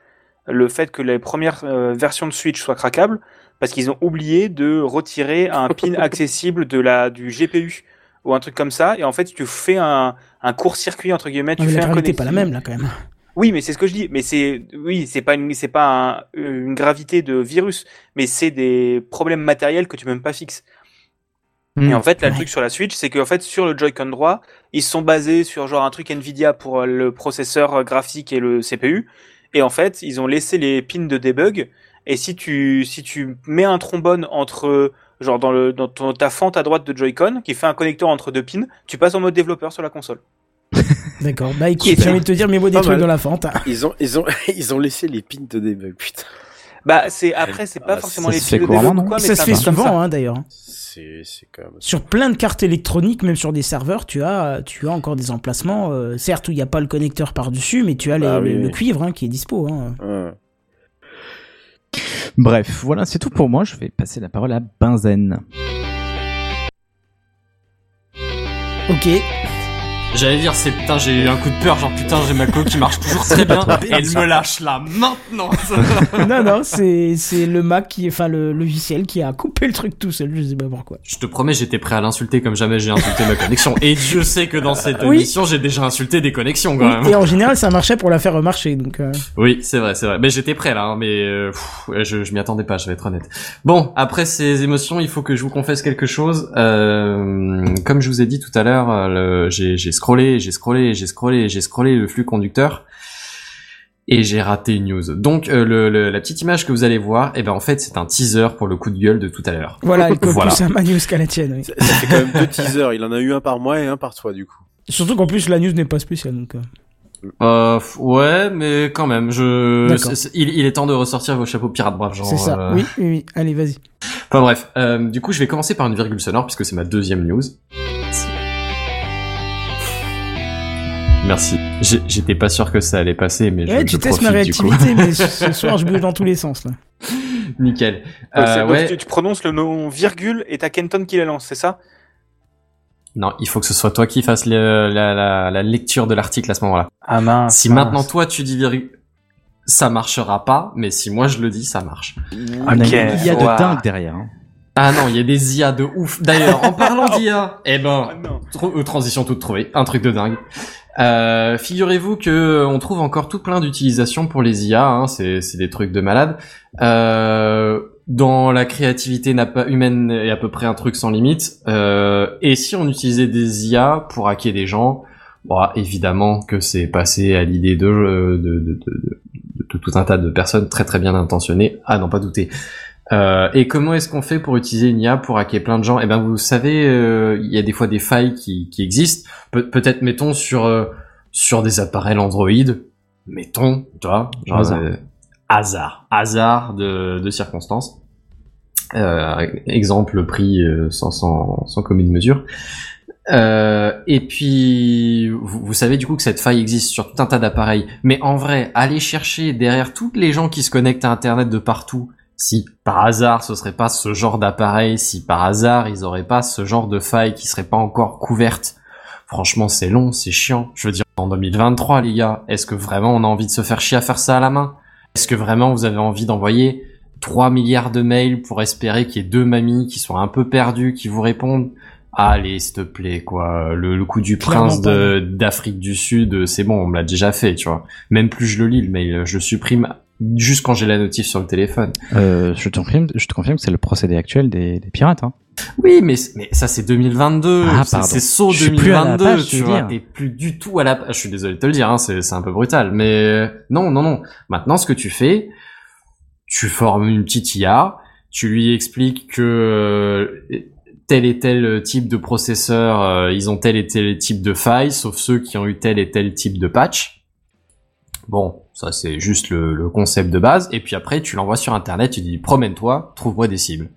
le fait que les premières euh, versions de Switch soient craquables parce qu'ils ont oublié de retirer un pin [laughs] accessible de la, du GPU ou un truc comme ça, et en fait tu fais un, un court-circuit entre guillemets, tu mais fais la un gravité est pas la connecting. même là quand même. Oui, mais c'est ce que je dis. Mais c'est oui, c'est pas une c'est pas un- une gravité de virus, mais c'est des problèmes matériels que tu peux même pas fixes. Hmm. Et en fait, là, le truc sur la Switch, c'est qu'en fait, sur le Joy-Con droit, ils se sont basés sur genre un truc Nvidia pour euh, le processeur euh, graphique et le CPU. Et en fait, ils ont laissé les pins de debug. Et si tu, si tu mets un trombone entre, genre dans le, dans ton- ta fente à droite de Joy-Con, qui fait un connecteur entre deux pins, tu passes en mode développeur sur la console. D'accord. Bah écoute, j'ai envie de te dire, mais moi des Pas trucs mal. dans la fente. Ils ont, ils ont, [laughs] ils ont laissé les pins de debug, putain. Bah, c'est, après, c'est pas Ah, forcément ça les pins de debug non quoi, mais Ça se fait ça. souvent hein, d'ailleurs. C'est, même. Sur plein de cartes électroniques, même sur des serveurs, tu as, tu as encore des emplacements. euh, certes, où il n'y a pas le connecteur par-dessus, mais tu as les- Bah le, oui, le oui. cuivre hein, qui est dispo. hein. Ouais. Bref, voilà, c'est tout pour moi. Je vais passer la parole à Benzen. Ok. J'allais dire, c'est putain, j'ai eu un coup de peur, genre putain, j'ai ma co qui marche toujours très bien. [laughs] Elle me lâche là maintenant. [laughs] non, non, c'est c'est le Mac qui, enfin le logiciel qui a coupé le truc tout seul. Je sais pas pourquoi. Je te promets, j'étais prêt à l'insulter comme jamais j'ai insulté ma connexion. Et Dieu sait que dans cette Oui. émission, j'ai déjà insulté des connexions quand Oui, même. et en général, ça marchait pour la faire remarcher. Donc, euh, Oui, c'est vrai, c'est vrai. Mais j'étais prêt là, hein, mais euh, pff, je, je m'y attendais pas, je vais être honnête. Bon, après ces émotions, il faut que je vous confesse quelque chose. Euh, comme je vous ai dit tout à l'heure, euh, j'ai j'ai scrollé, j'ai scrollé, j'ai scrollé, j'ai scrollé le flux conducteur. Et j'ai raté une news. Donc euh, le, le- la petite image que vous allez voir, eh ben en fait c'est un teaser pour le coup de gueule de tout à l'heure. voilà, elle [laughs] colle Voilà. plus à ma news qu'à la tienne. oui. Ça, ça fait quand même deux teasers. Il en a eu un par mois et un par toi, du coup. Surtout qu'en plus, la news n'est pas spéciale. Donc, euh, Euh, ouais, mais quand même, je, c'est- c'est- il, il est temps de ressortir vos chapeaux pirates braves, genre. c'est ça. euh, Oui, oui, oui. Allez, vas-y. Enfin bref, euh, du coup je vais commencer par une virgule sonore puisque c'est ma deuxième news. Merci. J'étais pas sûr que ça allait passer, mais Ouais, je, tu je testes ma réactivité, mais [laughs] ce soir, je bouge dans tous les sens. Là. [laughs] Nickel. Euh, donc, ouais. tu, tu prononces le nom virgule et t'as Kenton qui la lance, c'est ça? Non, il faut que ce soit toi qui fasses le- la, la, la lecture de l'article à ce moment-là. Ah mince. Si maintenant toi tu dis virgule, ça marchera pas, mais si moi je le dis, ça marche. Ah, il y a- de ouah. dingue derrière. hein. Ah non, il y a des IA de ouf. D'ailleurs, en parlant [laughs] d'IA, eh ben, Ah euh, transition toute trouvée, un truc de dingue. Euh, Figurez-vous que euh, on trouve encore tout plein d'utilisations pour les IA, hein, c'est des trucs de malade. Euh, dans la créativité humaine est à peu près un truc sans limite. Euh, et si on utilisait des IA pour hacker des gens, bon, évidemment que c'est passé à l'idée de, de, de- de tout un tas de personnes très très bien intentionnées, à n'en pas douter. Euh, et comment est-ce qu'on fait pour utiliser une IA pour hacker plein de gens? Eh ben, vous savez, euh, il y a des fois des failles qui, qui existent. Pe- Peut-être, mettons sur euh, sur des appareils Android, mettons, tu vois, genre Hasard. euh, hasard, hasard de, de circonstances. Euh, exemple pris euh, sans, sans, sans commune mesure. Euh, et puis, vous, vous savez du coup que cette faille existe sur tout un tas d'appareils. Mais en vrai, allez chercher derrière toutes les gens qui se connectent à Internet de partout. Si par hasard ce serait pas ce genre d'appareil, si par hasard ils auraient pas ce genre de faille qui serait pas encore couverte. Franchement, c'est long, c'est chiant. Je veux dire, en 2023, les gars, est-ce que vraiment on a envie de se faire chier à faire ça à la main? Est-ce que vraiment vous avez envie d'envoyer 3 milliards de mails pour espérer qu'il y ait deux mamies qui sont un peu perdues, qui vous répondent? Allez, s'il te plaît, quoi. Le, le coup du Clairement prince d'Afrique du Sud, c'est bon, on me l'a déjà fait, tu vois. Même plus je le lis, le mail, je le supprime juste quand j'ai la notif sur le téléphone. Euh, je te confirme, je te confirme que c'est le procédé actuel des, des pirates. Hein. Oui, mais, mais ça c'est 2022, Ah, c'est saut Je suis plus à la 2022, page, tu vois, plus du tout à la. Je suis désolé de te le dire, hein, c'est c'est un peu brutal, mais euh, non, non, non. Maintenant, ce que tu fais, tu formes une petite IA, tu lui expliques que euh, tel et tel type de processeur, euh, ils ont tel et tel type de faille, sauf ceux qui ont eu tel et tel type de patch. Bon, ça c'est juste le, le concept de base, et puis après tu l'envoies sur internet, tu dis promène-toi, trouve-moi des cibles.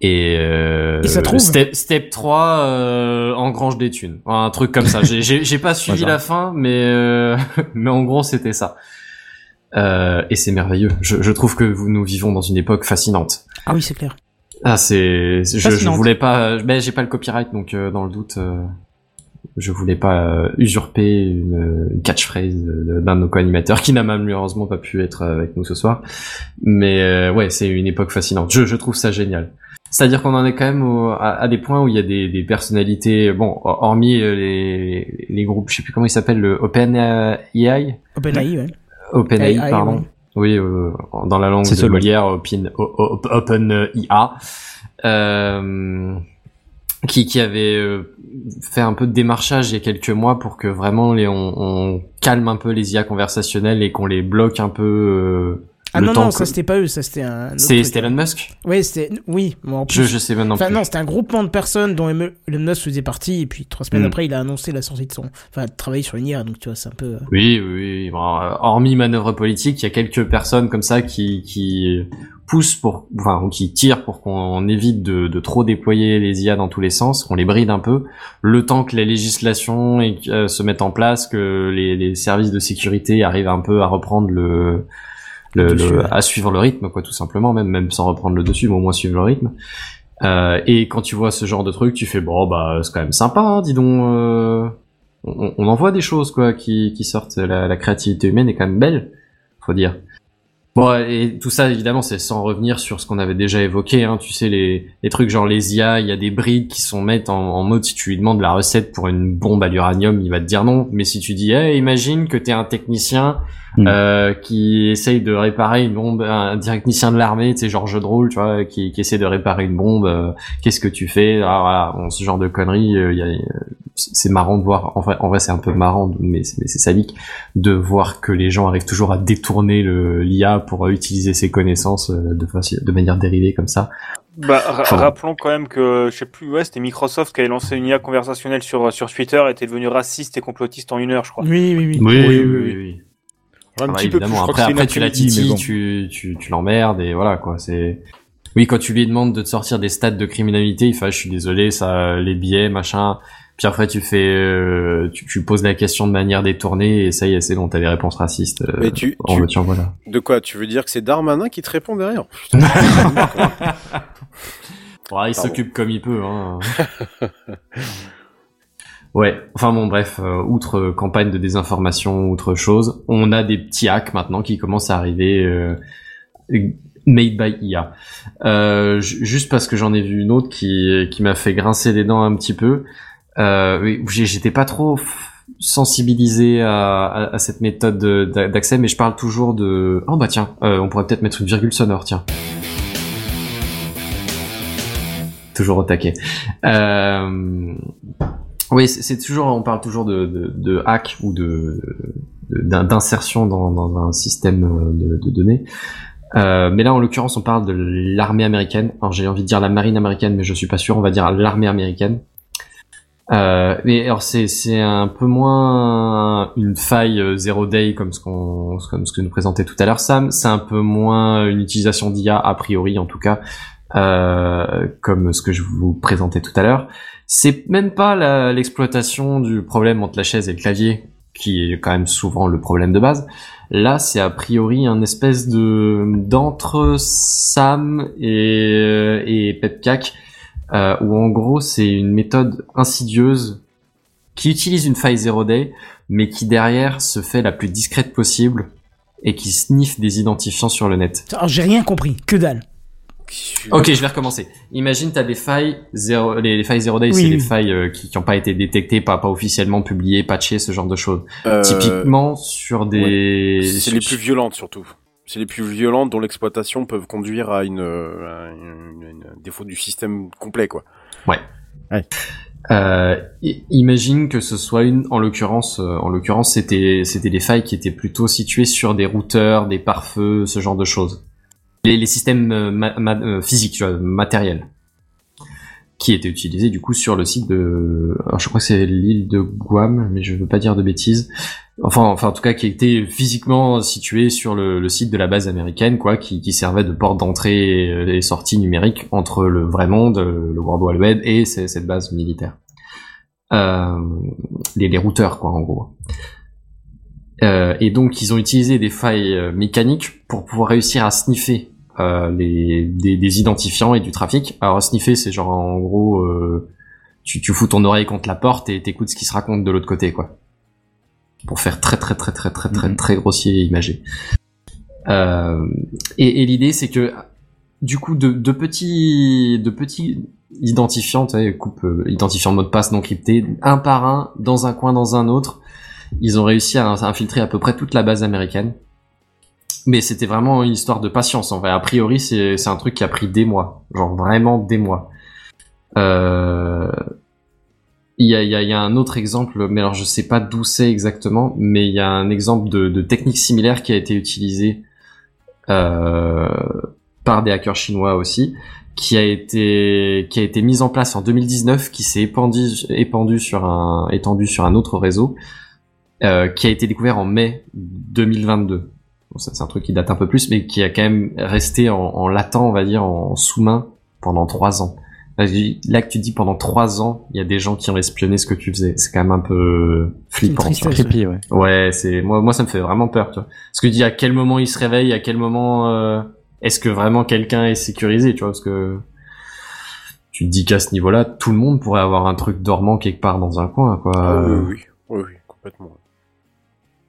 Et, euh, Et ça trouve step, step 3, euh, engrange des thunes. Un truc comme ça. J'ai- pas suivi la fin, mais, euh, [laughs] mais en gros c'était ça. Euh, et c'est merveilleux. Je, je trouve que vous, nous vivons dans une époque fascinante. Ah oui, c'est clair. Ah, c'est, je, je voulais pas, mais j'ai pas le copyright, donc euh, dans le doute, euh, je voulais pas euh, usurper une, catchphrase d'un de nos co-animateurs qui n'a malheureusement pas pu être avec nous ce soir. Mais euh, ouais, c'est une époque fascinante. Je, je trouve ça génial. C'est-à-dire qu'on en est quand même au- à, à des points où il y a des, des personnalités, bon, hormis euh, les, les groupes, je sais plus comment ils s'appellent, le OpenAI, OpenAI, ouais. OpenAI, AI, pardon. ouais. Oui, euh, dans la langue de. Molière, Open, O- O- OpenIA, euh, qui, qui avait euh, fait un peu de démarchage il y a quelques mois pour que vraiment les, on, on calme un peu les IA conversationnelles et qu'on les bloque un peu euh, Ah le non, non, que- ça c'était pas eux, ça c'était un. c'était Elon Musk Oui, c'était. Oui, mais en plus. je, je sais maintenant Enfin plus. non, c'était un groupement de personnes dont Elon Musk faisait partie, et puis trois semaines Hmm. après, il a annoncé la sortie de son. Enfin, de travailler sur une IA, donc tu vois, c'est un peu. euh, Oui, oui, oui. Bon, euh, hormis manœuvre politique, il y a quelques personnes comme ça qui, qui poussent pour, enfin, ou qui tirent pour qu'on évite de, de trop déployer les IA dans tous les sens, qu'on les bride un peu, le temps que les législations et, euh, se mettent en place, que les, les services de sécurité arrivent un peu à reprendre le, le, Le dessus, le- ouais. à suivre le rythme, quoi, tout simplement, même, même sans reprendre le dessus, mais au moins suivre le rythme. Euh, et quand tu vois ce genre de truc, tu fais bon bah c'est quand même sympa, hein, dis donc. euh, on, on en voit des choses quoi qui, qui sortent. La, la créativité humaine est quand même belle, faut dire. Bon et tout ça évidemment c'est sans revenir sur ce qu'on avait déjà évoqué. Hein, tu sais les, les trucs genre les IA, il y a des brides qui sont mettre en, en mode si tu lui demandes la recette pour une bombe à l'uranium, il va te dire non. Mais si tu dis hey, imagine que t'es un technicien Mm. euh, qui essaye de réparer une bombe, un technicien de l'armée, tu sais genre jeu de rôle, tu vois, qui, qui essaie de réparer une bombe. euh, Qu'est-ce que tu fais? Ah, voilà, bon, ce genre de conneries, euh, il y a, c'est marrant de voir. En vrai, en vrai, c'est un peu marrant, mais c'est, mais c'est sadique de voir que les gens arrivent toujours à détourner le l'IA pour euh, utiliser ses connaissances euh, de, de manière dérivée comme ça. Bah, Enfin, rappelons quand même que, je sais plus, ouais, c'était Microsoft qui avait lancé une IA conversationnelle sur, sur Twitter, était devenu raciste et complotiste en une heure, je crois. Oui, oui, oui. Oui, oui, oui, oui, oui. oui. Un petit peu plus, je après, après tu la titilles, bon. tu, tu, tu l'emmerdes et voilà quoi. C'est oui quand tu lui demandes de te sortir des stats de criminalité, il fait ah, je suis désolé, ça les billets machin. Puis après tu fais, euh, tu, tu poses la question de manière détournée et ça y est c'est bon t'as des réponses racistes. euh, Mais tu- en tu- voilà. De quoi Tu veux dire que c'est Darmanin qui te répond derrière? [laughs] Ouais, il s'occupe comme il peut. Hein. [laughs] ouais, enfin bon, bref, euh, outre campagne de désinformation, outre chose, on a des petits hacks maintenant qui commencent à arriver, euh, made by IA. Euh, ju- juste parce que j'en ai vu une autre qui, qui m'a fait grincer les dents un petit peu. Euh, J'étais pas trop sensibilisé à, à, à cette méthode de- d'a- d'accès, mais je parle toujours de... Oh bah tiens, euh, on pourrait peut-être mettre une virgule sonore, tiens. toujours au taquet. Euh, oui, c'est toujours, on parle toujours de, de, de hack ou de de- d'in- d'insertion dans, dans un système de, de données. Euh, mais là, en l'occurrence, on parle de l'armée américaine. Alors, j'ai envie de dire la marine américaine, mais je suis pas sûr. On va dire l'armée américaine. Euh, mais alors, c'est c'est un peu moins une faille euh, zero day comme ce qu'on comme ce que nous présentait tout à l'heure Sam. C'est un peu moins une utilisation d'IA a priori, en tout cas euh, comme ce que je vous présentais tout à l'heure. C'est même pas l'exploitation du problème entre la chaise et le clavier qui est quand même souvent le problème de base. Là, c'est a priori un espèce de d'entre Sam et et Pepcac euh, où en gros c'est une méthode insidieuse qui utilise une faille zero day mais qui derrière se fait la plus discrète possible et qui sniffe des identifiants sur le net. Alors, j'ai rien compris, que dalle. Ok, je vais recommencer. Imagine, t'as des failles zéro, les, les failles zero day, Oui, c'est oui. les failles euh, qui n'ont pas été détectées, pas, pas officiellement publiées, patchées, ce genre de choses. Euh, Typiquement sur des. C'est les plus violentes surtout. C'est les plus violentes dont l'exploitation peut conduire à une, euh, à une- une- un défaut du système complet, quoi. Ouais. Euh, i- imagine que ce soit une, en l'occurrence, euh, en l'occurrence, c'était, c'était des failles qui étaient plutôt situées sur des routeurs, des pare-feux, ce genre de choses. Les, les systèmes euh, ma- ma- euh, physiques, tu vois, matériels, qui étaient utilisés du coup sur le site de, alors, je crois que c'est l'île de Guam, mais je veux pas dire de bêtises. Enfin, enfin, en tout cas, qui était physiquement situé sur le, site de la base américaine, quoi, qui, servait de porte d'entrée et, sortie numérique entre le vrai monde, le World Wide Web et cette base militaire. Euh, les, les routeurs, quoi, en gros. Euh, et donc, ils ont utilisé des failles euh, mécaniques pour pouvoir réussir à sniffer euh, les, des, des identifiants et du trafic. Alors, sniffer, c'est genre, en gros, euh, tu, tu fous ton oreille contre la porte et t'écoutes ce qui se raconte de l'autre côté, quoi. Pour faire très, très, très, très, très, très, très grossier et imagé. Euh, et et l'idée, c'est que du coup de, de petits de petits identifiants, coupe euh, identifiant de mot de passe non crypté, un par un, dans un coin, dans un autre. Ils ont réussi à infiltrer à peu près toute la base américaine. Mais c'était vraiment une histoire de patience. En vrai, a priori, c'est un truc qui a pris des mois, genre vraiment des mois. Euh, il y a, y, un autre exemple, mais alors je sais pas d'où c'est exactement, mais il y a un exemple de, technique similaire qui a été utilisé euh, par des hackers chinois aussi, qui a été qui a été mise en place en 2019, qui s'est épandu épandu sur un étendu sur un autre réseau, euh, qui a été découvert en mai 2022. Bon, ça, c'est un truc qui date un peu plus, mais qui a quand même resté en, en latent, on va dire, en sous-main pendant trois ans. Là, que tu dis pendant trois ans, il y a des gens qui ont espionné ce que tu faisais. C'est quand même un peu flippant. C'est. Creepy, ouais. Ouais, c'est moi, moi ça me fait vraiment peur, tu vois. Parce que tu dis à quel moment il se réveille, à quel moment euh, est-ce que vraiment quelqu'un est sécurisé, tu vois, parce que tu te dis qu'à ce niveau-là, tout le monde pourrait avoir un truc dormant quelque part dans un coin, quoi. Ah, oui, Euh, oui, oui, oui, complètement.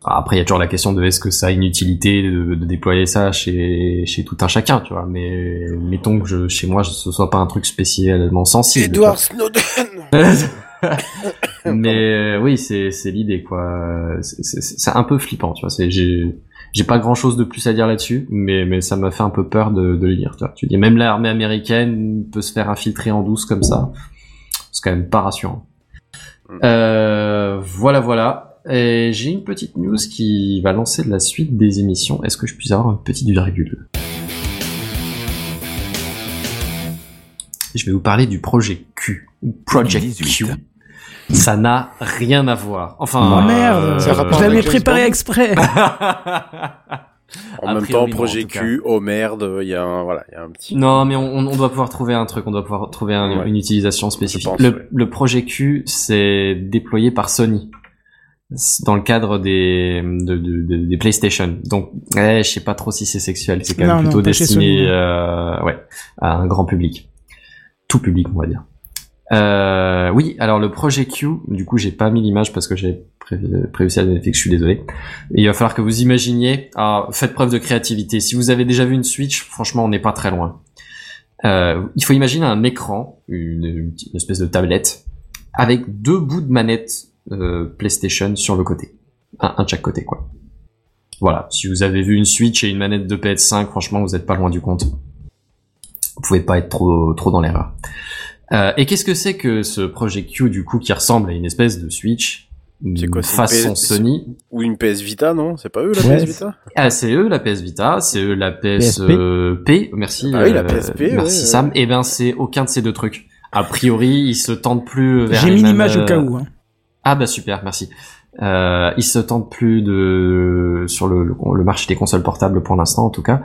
Après, il y a toujours la question de est-ce que ça a une utilité de, de déployer ça chez, chez tout un chacun, tu vois. Mais mettons que je, chez moi, ce soit pas un truc spécialement sensible. Edward Snowden [laughs] mais euh, oui, c'est c'est l'idée quoi. C'est- C'est c'est un peu flippant, tu vois. C'est j'ai j'ai pas grand chose de plus à dire là-dessus, mais mais ça m'a fait un peu peur de, de le lire. Tu vois. Tu dis même l'armée américaine peut se faire infiltrer en douce comme ça. C'est quand même pas rassurant. Euh, voilà, voilà. Et j'ai une petite news qui va lancer la suite des émissions. Est-ce que je puis avoir une petite virgule? Je vais vous parler du projet Q, ou Project Q. Ça n'a rien à voir. Enfin, Oh merde, euh, je l'avais préparé exprès. [laughs] En A même temps, projet. Q, oh merde, il y a un, voilà, il y a un petit. Non, mais on, on doit pouvoir trouver un truc, on doit pouvoir trouver un- Ouais. une utilisation spécifique. pense, le, ouais. le projet Q, c'est déployé par Sony dans le cadre des de, de- de- des PlayStation. Donc, eh, je sais pas trop si c'est sexuel. C'est quand même non, plutôt destiné, euh, ouais, à un grand public, tout public, on va dire. Euh, oui, alors le projet Q, du coup, j'ai pas mis l'image parce que j'ai prévu, ça je suis désolé. Et il va falloir que vous imaginiez, ah, faites preuve de créativité. Si vous avez déjà vu une Switch, franchement, on n'est pas très loin. Euh, il faut imaginer un écran, une espèce de tablette, avec deux bouts de manette euh, PlayStation sur le côté. Un, un de chaque côté, quoi. Voilà, si vous avez vu une Switch et une manette de PS5, franchement, vous n'êtes pas loin du compte. Vous pouvez pas être trop, trop dans l'erreur. Euh, et qu'est-ce que c'est que ce projet Q, du coup, qui ressemble à une espèce de Switch C'est quoi, c'est une façon PS Sony Ou une PS Vita, non? C'est pas eux la Ouais, PS Vita? Ah, c'est eux la PS Vita, c'est eux la PS PSP. euh, P. Merci. Ah oui, la euh, PSP, Merci ouais, Sam. ouais. Eh ben, c'est aucun de ces deux trucs. A priori, ils se tentent plus vers J'ai mis l'image au euh, cas où. Hein. Ah bah super, merci. Euh, ils se tentent plus de sur le, le, le marché des consoles portables pour l'instant en tout cas.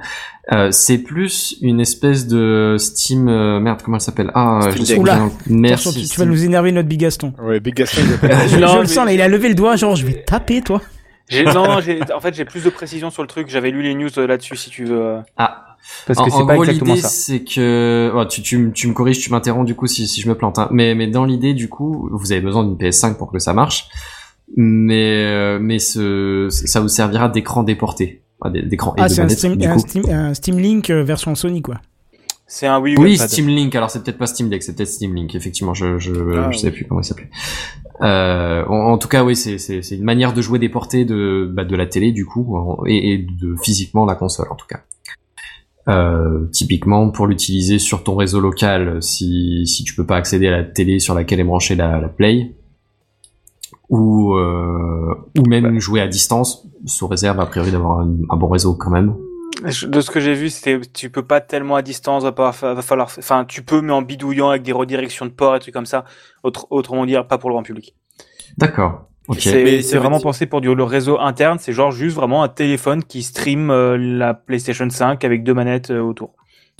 Euh, c'est plus une espèce de Steam euh, merde comment elle s'appelle? Ah Steam je. Oula, Merci. Attention, tu, tu vas nous énerver notre Big Gaston. Ouais, Big Gaston, il a [laughs] pas- Je, Non, je le sens là, il a levé le doigt, genre je vais taper toi. J'ai, non, j'ai, en fait, j'ai plus de précision sur le truc. J'avais lu les news euh, là-dessus, si tu veux. euh, Ah. Parce En, que c'est pas gros, exactement l'idée, ça. c'est que oh, tu, tu, me- tu me corriges, tu m'interromps du coup si, si je me plante. Hein. Mais, mais dans l'idée, du coup, vous avez besoin d'une PS5 pour que ça marche. Mais, euh, mais ce, ça vous servira d'écran déporté. Enfin, d'é- d'écran et Ah, de c'est un Steam, un. Steam, un Steam Link euh, version Sony quoi. C'est un Wii U Oui. Steam Link. Alors c'est peut-être pas Steam Deck, c'est peut-être Steam Link. Effectivement, je je, Ah, je sais oui. plus comment il s'appelait. Euh, en, en tout cas, oui, c'est c'est c'est une manière de jouer déporté de bah, de la télé du coup et, et de physiquement la console en tout cas. Euh, typiquement pour l'utiliser sur ton réseau local si si tu peux pas accéder à la télé sur laquelle est branchée la, la Play ou euh, ou même jouer à distance sous réserve a priori d'avoir un, un bon réseau quand même. De ce que j'ai vu, c'était tu peux pas tellement à distance, va, pas, va falloir, enfin tu peux mais en bidouillant avec des redirections de port et trucs comme ça. Autre, autrement dire, pas pour le grand public. D'accord. Ok. C'est, vraiment dire- pensé pour du le réseau interne. C'est genre juste vraiment un téléphone qui stream euh, la PlayStation 5 avec deux manettes euh, autour.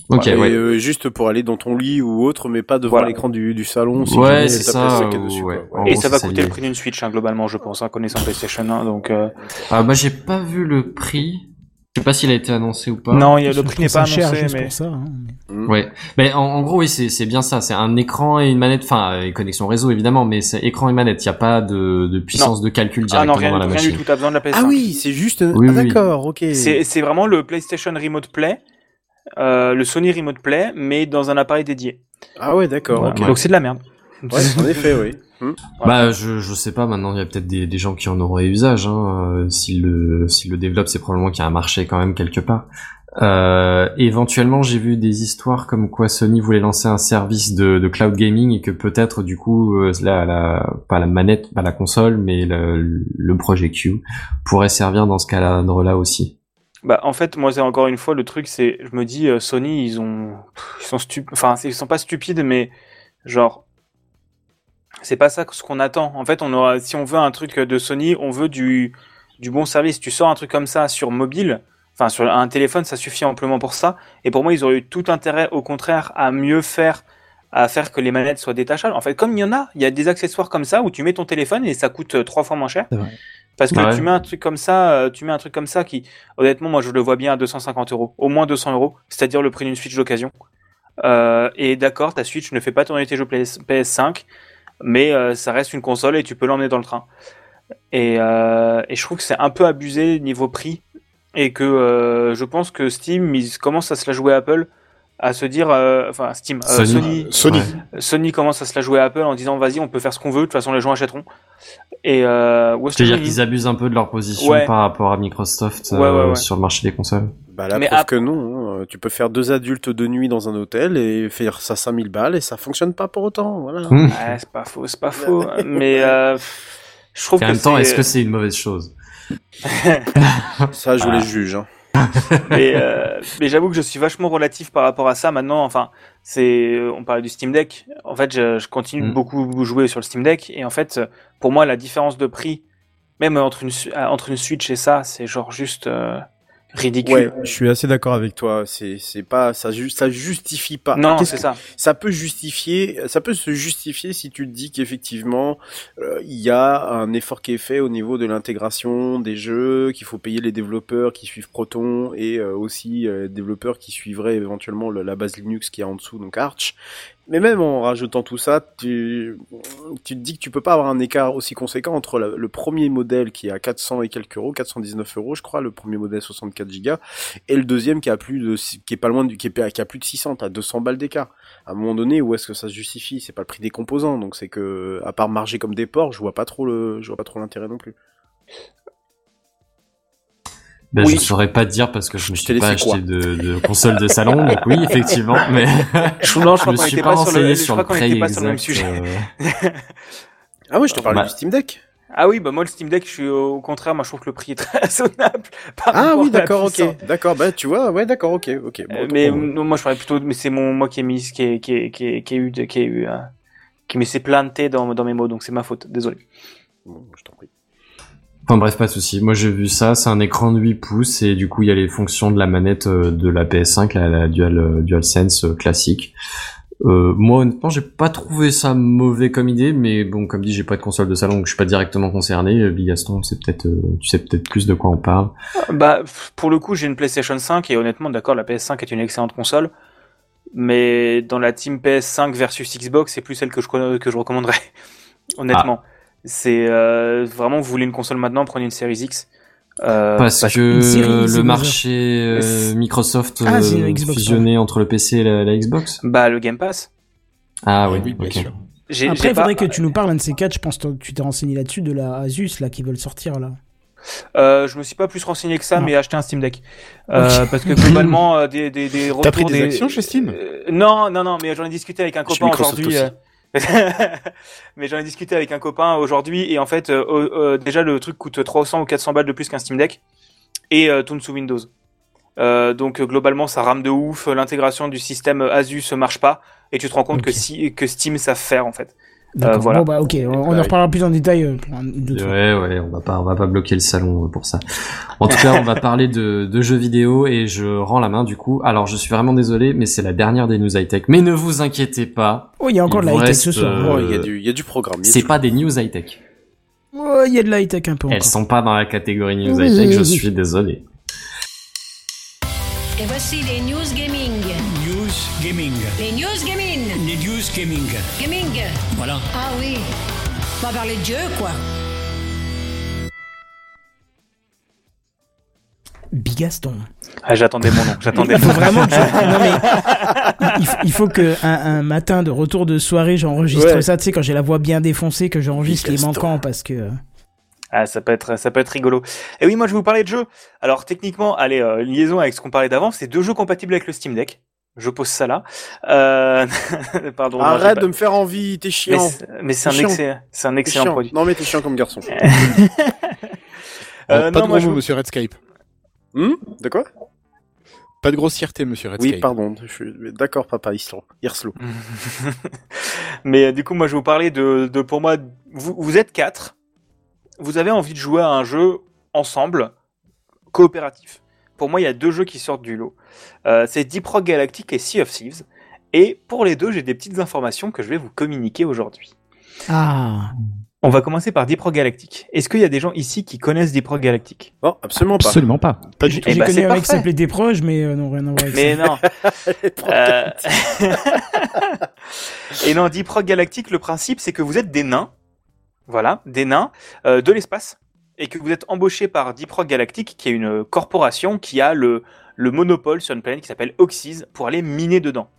Ok. Ouais. euh, juste pour aller dans ton lit ou autre, mais pas devant Voilà. l'écran du, du salon. si Ouais, c'est ça, PS5 est ou- dessus, ouais. quoi. En et gros, ça va ça coûter le prix d'une Switch hein, globalement, je pense, hein, connaissant PlayStation 1. Donc euh, Ah bah j'ai pas vu le prix. Je sais pas s'il a été annoncé ou pas. non, il y a, le prix n'est pas cher annoncé, mais pour ça. hein. Ouais. Mais en, en gros oui c'est bien ça. C'est un écran et une manette. Enfin et connexion réseau évidemment, mais c'est écran et manette. Il y a pas de, de puissance de calcul ah directement non rien, dans la rien machine. du tout. T'as besoin de la PS5. Ah oui, c'est juste. Oui, ah, oui. d'accord, ok. C'est vraiment le PlayStation Remote Play, euh, le Sony Remote Play, mais dans un appareil dédié. Ah ouais, d'accord. Ok. Donc c'est de la merde. Ouais, en [laughs] effet, oui. Hmm. Bah, je, je sais pas, maintenant, il y a peut-être des, des gens qui en auraient usage, hein. Euh, S'ils le, s'ils le développent, c'est probablement qu'il y a un marché quand même quelque part. Euh, éventuellement, j'ai vu des histoires comme quoi Sony voulait lancer un service de, de cloud gaming et que peut-être, du coup, euh, la, la, pas la manette, pas la console, mais le, le Project Q pourrait servir dans ce cadre-là aussi. Bah, en fait, moi, c'est encore une fois le truc, c'est, je me dis, euh, Sony, ils ont, ils sont stupides, enfin, ils sont pas stupides, mais genre, c'est pas ça ce qu'on attend. En fait, on aura, si on veut un truc de Sony, on veut du, du bon service. Tu sors un truc comme ça sur mobile, enfin, sur un téléphone, ça suffit amplement pour ça. Et pour moi, ils auraient eu tout intérêt, au contraire, à mieux faire, à faire que les manettes soient détachables. En fait, comme il y en a, il y a des accessoires comme ça où tu mets ton téléphone et ça coûte euh, trois fois moins cher. Parce que Ouais. tu mets un truc comme ça, euh, tu mets un truc comme ça qui, honnêtement, moi je le vois bien à 250 euros, au moins 200 euros, c'est-à-dire le prix d'une Switch d'occasion. Euh, et d'accord, ta Switch ne fait pas tourner tes jeux PS, PS5, mais euh, ça reste une console et tu peux l'emmener dans le train. Et, euh, je trouve que c'est un peu abusé niveau prix et que euh, je pense que Steam ils commencent à se la jouer à Apple, à se dire, euh, enfin Steam, euh, Sony. Sony, Sony. Ouais. Sony commence à se la jouer à Apple en disant vas-y on peut faire ce qu'on veut, de toute façon les gens achèteront. Et euh, C'est-à-dire qu'ils abusent un peu de leur position Ouais. par rapport à Microsoft Ouais, ouais, euh, ouais. sur le marché des consoles. Bah la Mais preuve que non. hein. Tu peux faire deux adultes de nuit dans un hôtel et faire ça 5000 balles et ça fonctionne pas pour autant. Voilà. Ouais, c'est pas faux, c'est pas faux. [laughs] mais euh, je trouve Et en que même temps, est-ce que c'est une mauvaise chose? Ça, je vous Ah. les juge. Hein. [laughs] mais, euh, mais j'avoue que je suis vachement relatif par rapport à ça maintenant. Enfin, c'est, euh, on parlait du Steam Deck. En fait, je, je continue Mm. beaucoup jouer sur le Steam Deck et en fait, pour moi, la différence de prix, même entre une euh, entre une Switch et ça, c'est genre juste euh, ridicule. Ouais, je suis assez d'accord avec toi. C'est c'est pas ça ju- ça justifie pas. non, c'est ça. ça peut justifier, ça peut se justifier si tu te dis qu'effectivement euh, il y a un effort qui est fait au niveau de l'intégration des jeux, qu'il faut payer les développeurs qui suivent Proton et euh, aussi euh, développeurs qui suivraient éventuellement le- la base Linux qui est en dessous, donc Arch. Mais même en rajoutant tout ça, tu, tu te dis que tu peux pas avoir un écart aussi conséquent entre le premier modèle qui est à 400 et quelques euros, 419 euros, je crois, le premier modèle 64 Go, et le deuxième qui a plus de, qui est pas loin du, qui est, qui a plus de 600, t'as 200 balles d'écart à un moment donné, où est-ce que ça se justifie? C'est pas le prix des composants, donc c'est que, à part marger comme des porcs, je vois pas trop le, je vois pas trop l'intérêt non plus. Ben, Oui. Je saurais pas te dire parce que je me Je suis t'ai pas acheté de, de console de salon, donc oui, [laughs] effectivement, mais Je, non, je [laughs] je me suis pas renseigné je sur crois le qu'on prix sur le même exact. sujet. euh, Ah ouais, je te parlais Bah. du Steam Deck. Ah oui, bah moi le Steam Deck, je suis au contraire, moi je trouve que le prix est très [laughs] raisonnable. par Ah oui, d'accord, ok, d'accord, bah tu vois, ouais, d'accord, ok, ok. Bon, Euh, mais moi. non, moi je parlais plutôt, mais c'est mon moi qui ai mis, qui est qui est qui est qui a eu qui a eu euh, qui me s'est planté dans dans mes mots, donc c'est ma faute. Désolé. Bon, je t'en prie. Enfin bref, pas de souci. Moi j'ai vu ça, c'est un écran de 8 pouces et du coup il y a les fonctions de la manette euh, de la PS5, la, la Dual euh, DualSense euh, classique. Moi honnêtement j'ai pas trouvé ça mauvais comme idée, mais bon comme dit j'ai pas de console de salon donc je suis pas directement concerné. Bigaston, c'est peut-être tu sais peut-être plus de quoi on parle. Bah pour le coup, j'ai une PlayStation 5 et honnêtement, d'accord, la PS5 est une excellente console, mais dans la team PS5 versus Xbox, c'est plus celle que je que je recommanderais. [laughs] honnêtement, c'est euh, vraiment vous voulez une console maintenant, prenez une Series X. Euh, Parce que série, le marché euh, Microsoft Ah, euh, fusionné entre le PC et la, la Xbox. bah le Game Pass. Ah oui, Oui, bien sûr. J'ai- Après, il faudrait pas- que tu nous parles un de ces quatre. Je pense que tu t'es renseigné là-dessus de la Asus là qui veulent sortir là. Euh, je me suis pas plus renseigné que ça, Non. mais acheté un Steam Deck. Euh, parce que globalement, des, des, des retours T'as pris des des- actions chez Steam? Euh, Non, non, non, mais j'en ai discuté avec un copain aujourd'hui. [laughs] mais j'en ai discuté avec un copain aujourd'hui et en fait, euh, euh, déjà le truc coûte 300 ou 400 balles de plus qu'un Steam Deck et euh, tourne sous Windows. Euh, donc globalement, ça rame de ouf. L'intégration du système Asus marche pas et tu te rends compte que, si, que Steam savent faire en fait. D'accord. voilà. Bon bah ok, on, on en reparlera plus en détail euh. Ouais, ouais, on va pas, on va pas bloquer le salon euh, pour ça. En tout cas, on va parler de, de jeux vidéo et je rends la main du coup. Alors, je suis vraiment désolé, mais c'est la dernière des news high tech. Mais ne vous inquiétez pas, Oh, il y a encore de la high-tech reste, ce soir. euh, Oh, il y a du, il y a du programme. c'est pas des news high tech. Oh, il y a de la high-tech un peu Elles encore. sont pas dans la catégorie news Oui, high tech. oui, Je oui. suis désolé. Et voici les news gaming. News Gaming. Les news gaming. Les News Gaming. Gaming. Voilà. Ah oui. On va parler de jeu, quoi. Bigaston. Ah, j'attendais mon nom. J'attendais. [laughs] Il faut vraiment que je... [laughs] non, mais il, faut- il faut que un, un matin de retour de soirée, j'enregistre Ouais. ça, tu sais, quand j'ai la voix bien défoncée, que j'enregistre les manquants parce que. Ah, ça peut être, ça peut être rigolo. Et oui, moi, je vais vous parler de jeux. Alors, techniquement, allez, euh, liaison avec ce qu'on parlait d'avant, c'est deux jeux compatibles avec le Steam Deck. Je pose ça là. Euh... [laughs] Pardon. non, j'ai Arrête pas- de me faire envie, t'es chiant. Mais c'est un, un excellent chiant. produit. Non mais t'es chiant comme garçon. Oh, [laughs] Euh, pas non, de moi, gros je monsieur Redscape. Hum de quoi? Pas de grossièreté, monsieur Redscape. Oui, pardon. Je suis d'accord, papa. Islo. Hirslo. [laughs] Mais euh, du coup, moi, je vais vous parler de, de pour moi, vous, vous êtes quatre. Vous avez envie de jouer à un jeu ensemble, coopératif. Pour moi, il y a deux jeux qui sortent du lot. Euh, c'est Deep Rock Galactic et Sea of Thieves. Et pour les deux, j'ai des petites informations que je vais vous communiquer aujourd'hui. Ah. On va commencer par Deep Rock Galactic. Est-ce qu'il y a des gens ici qui connaissent Deep Rock Galactic? Non, absolument pas. Absolument pas. Pas du J'ai tout. Eh j'ai bah, connu un mec qui s'appelait Desproges, mais euh, non, rien à voir avec Mais ça. non. [laughs] Euh, [laughs] Et non, Deep Rock Galactic, le principe, c'est que vous êtes des nains, voilà, des nains euh, de l'espace, et que vous êtes embauchés par Deep Rock Galactic, qui est une corporation qui a le, le monopole sur une planète qui s'appelle Oxys, pour aller miner dedans.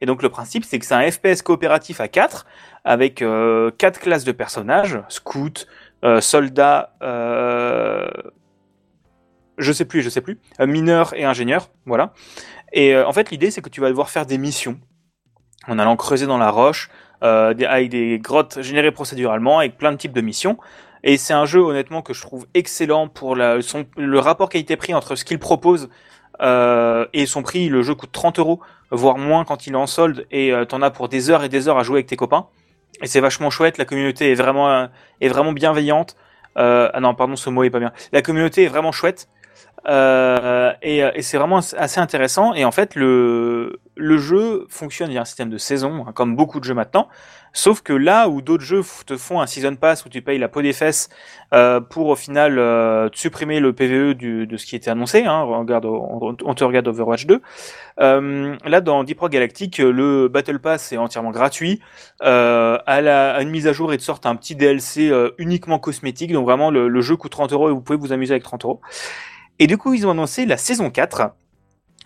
Et donc le principe, c'est que c'est un FPS coopératif à 4, avec euh, quatre classes de personnages, scout, euh, soldat, euh, je sais plus, je sais plus, euh, mineur et ingénieur, voilà. Et euh, en fait, l'idée, c'est que tu vas devoir faire des missions en allant creuser dans la roche, euh, avec des grottes générées procéduralement, avec plein de types de missions. Et c'est un jeu, honnêtement, que je trouve excellent pour la, son, le rapport qualité-prix entre ce qu'il propose euh, et son prix. Le jeu coûte 30 euros, voire moins quand il est en solde, et euh, t'en as pour des heures et des heures à jouer avec tes copains. Et c'est vachement chouette. La communauté est vraiment, euh, bienveillante. Ah non, pardon, ce mot est pas bien. La communauté est vraiment chouette. Et c'est vraiment assez intéressant. Et en fait, le, le jeu fonctionne via un système de saison, hein, comme beaucoup de jeux maintenant. Sauf que là où d'autres jeux te font un season pass où tu payes la peau des fesses euh, pour au final euh, supprimer le PVE du, de ce qui était annoncé, hein, regarde, on, on te regarde Overwatch 2. Euh, là, dans Deep Rock Galactic, le Battle Pass est entièrement gratuit. Euh, à, la, une mise à jour, ils te sortent un petit DLC uniquement cosmétique. Donc vraiment, le, le jeu coûte 30 euros et vous pouvez vous amuser avec 30 euros. Et du coup, ils ont annoncé la saison 4.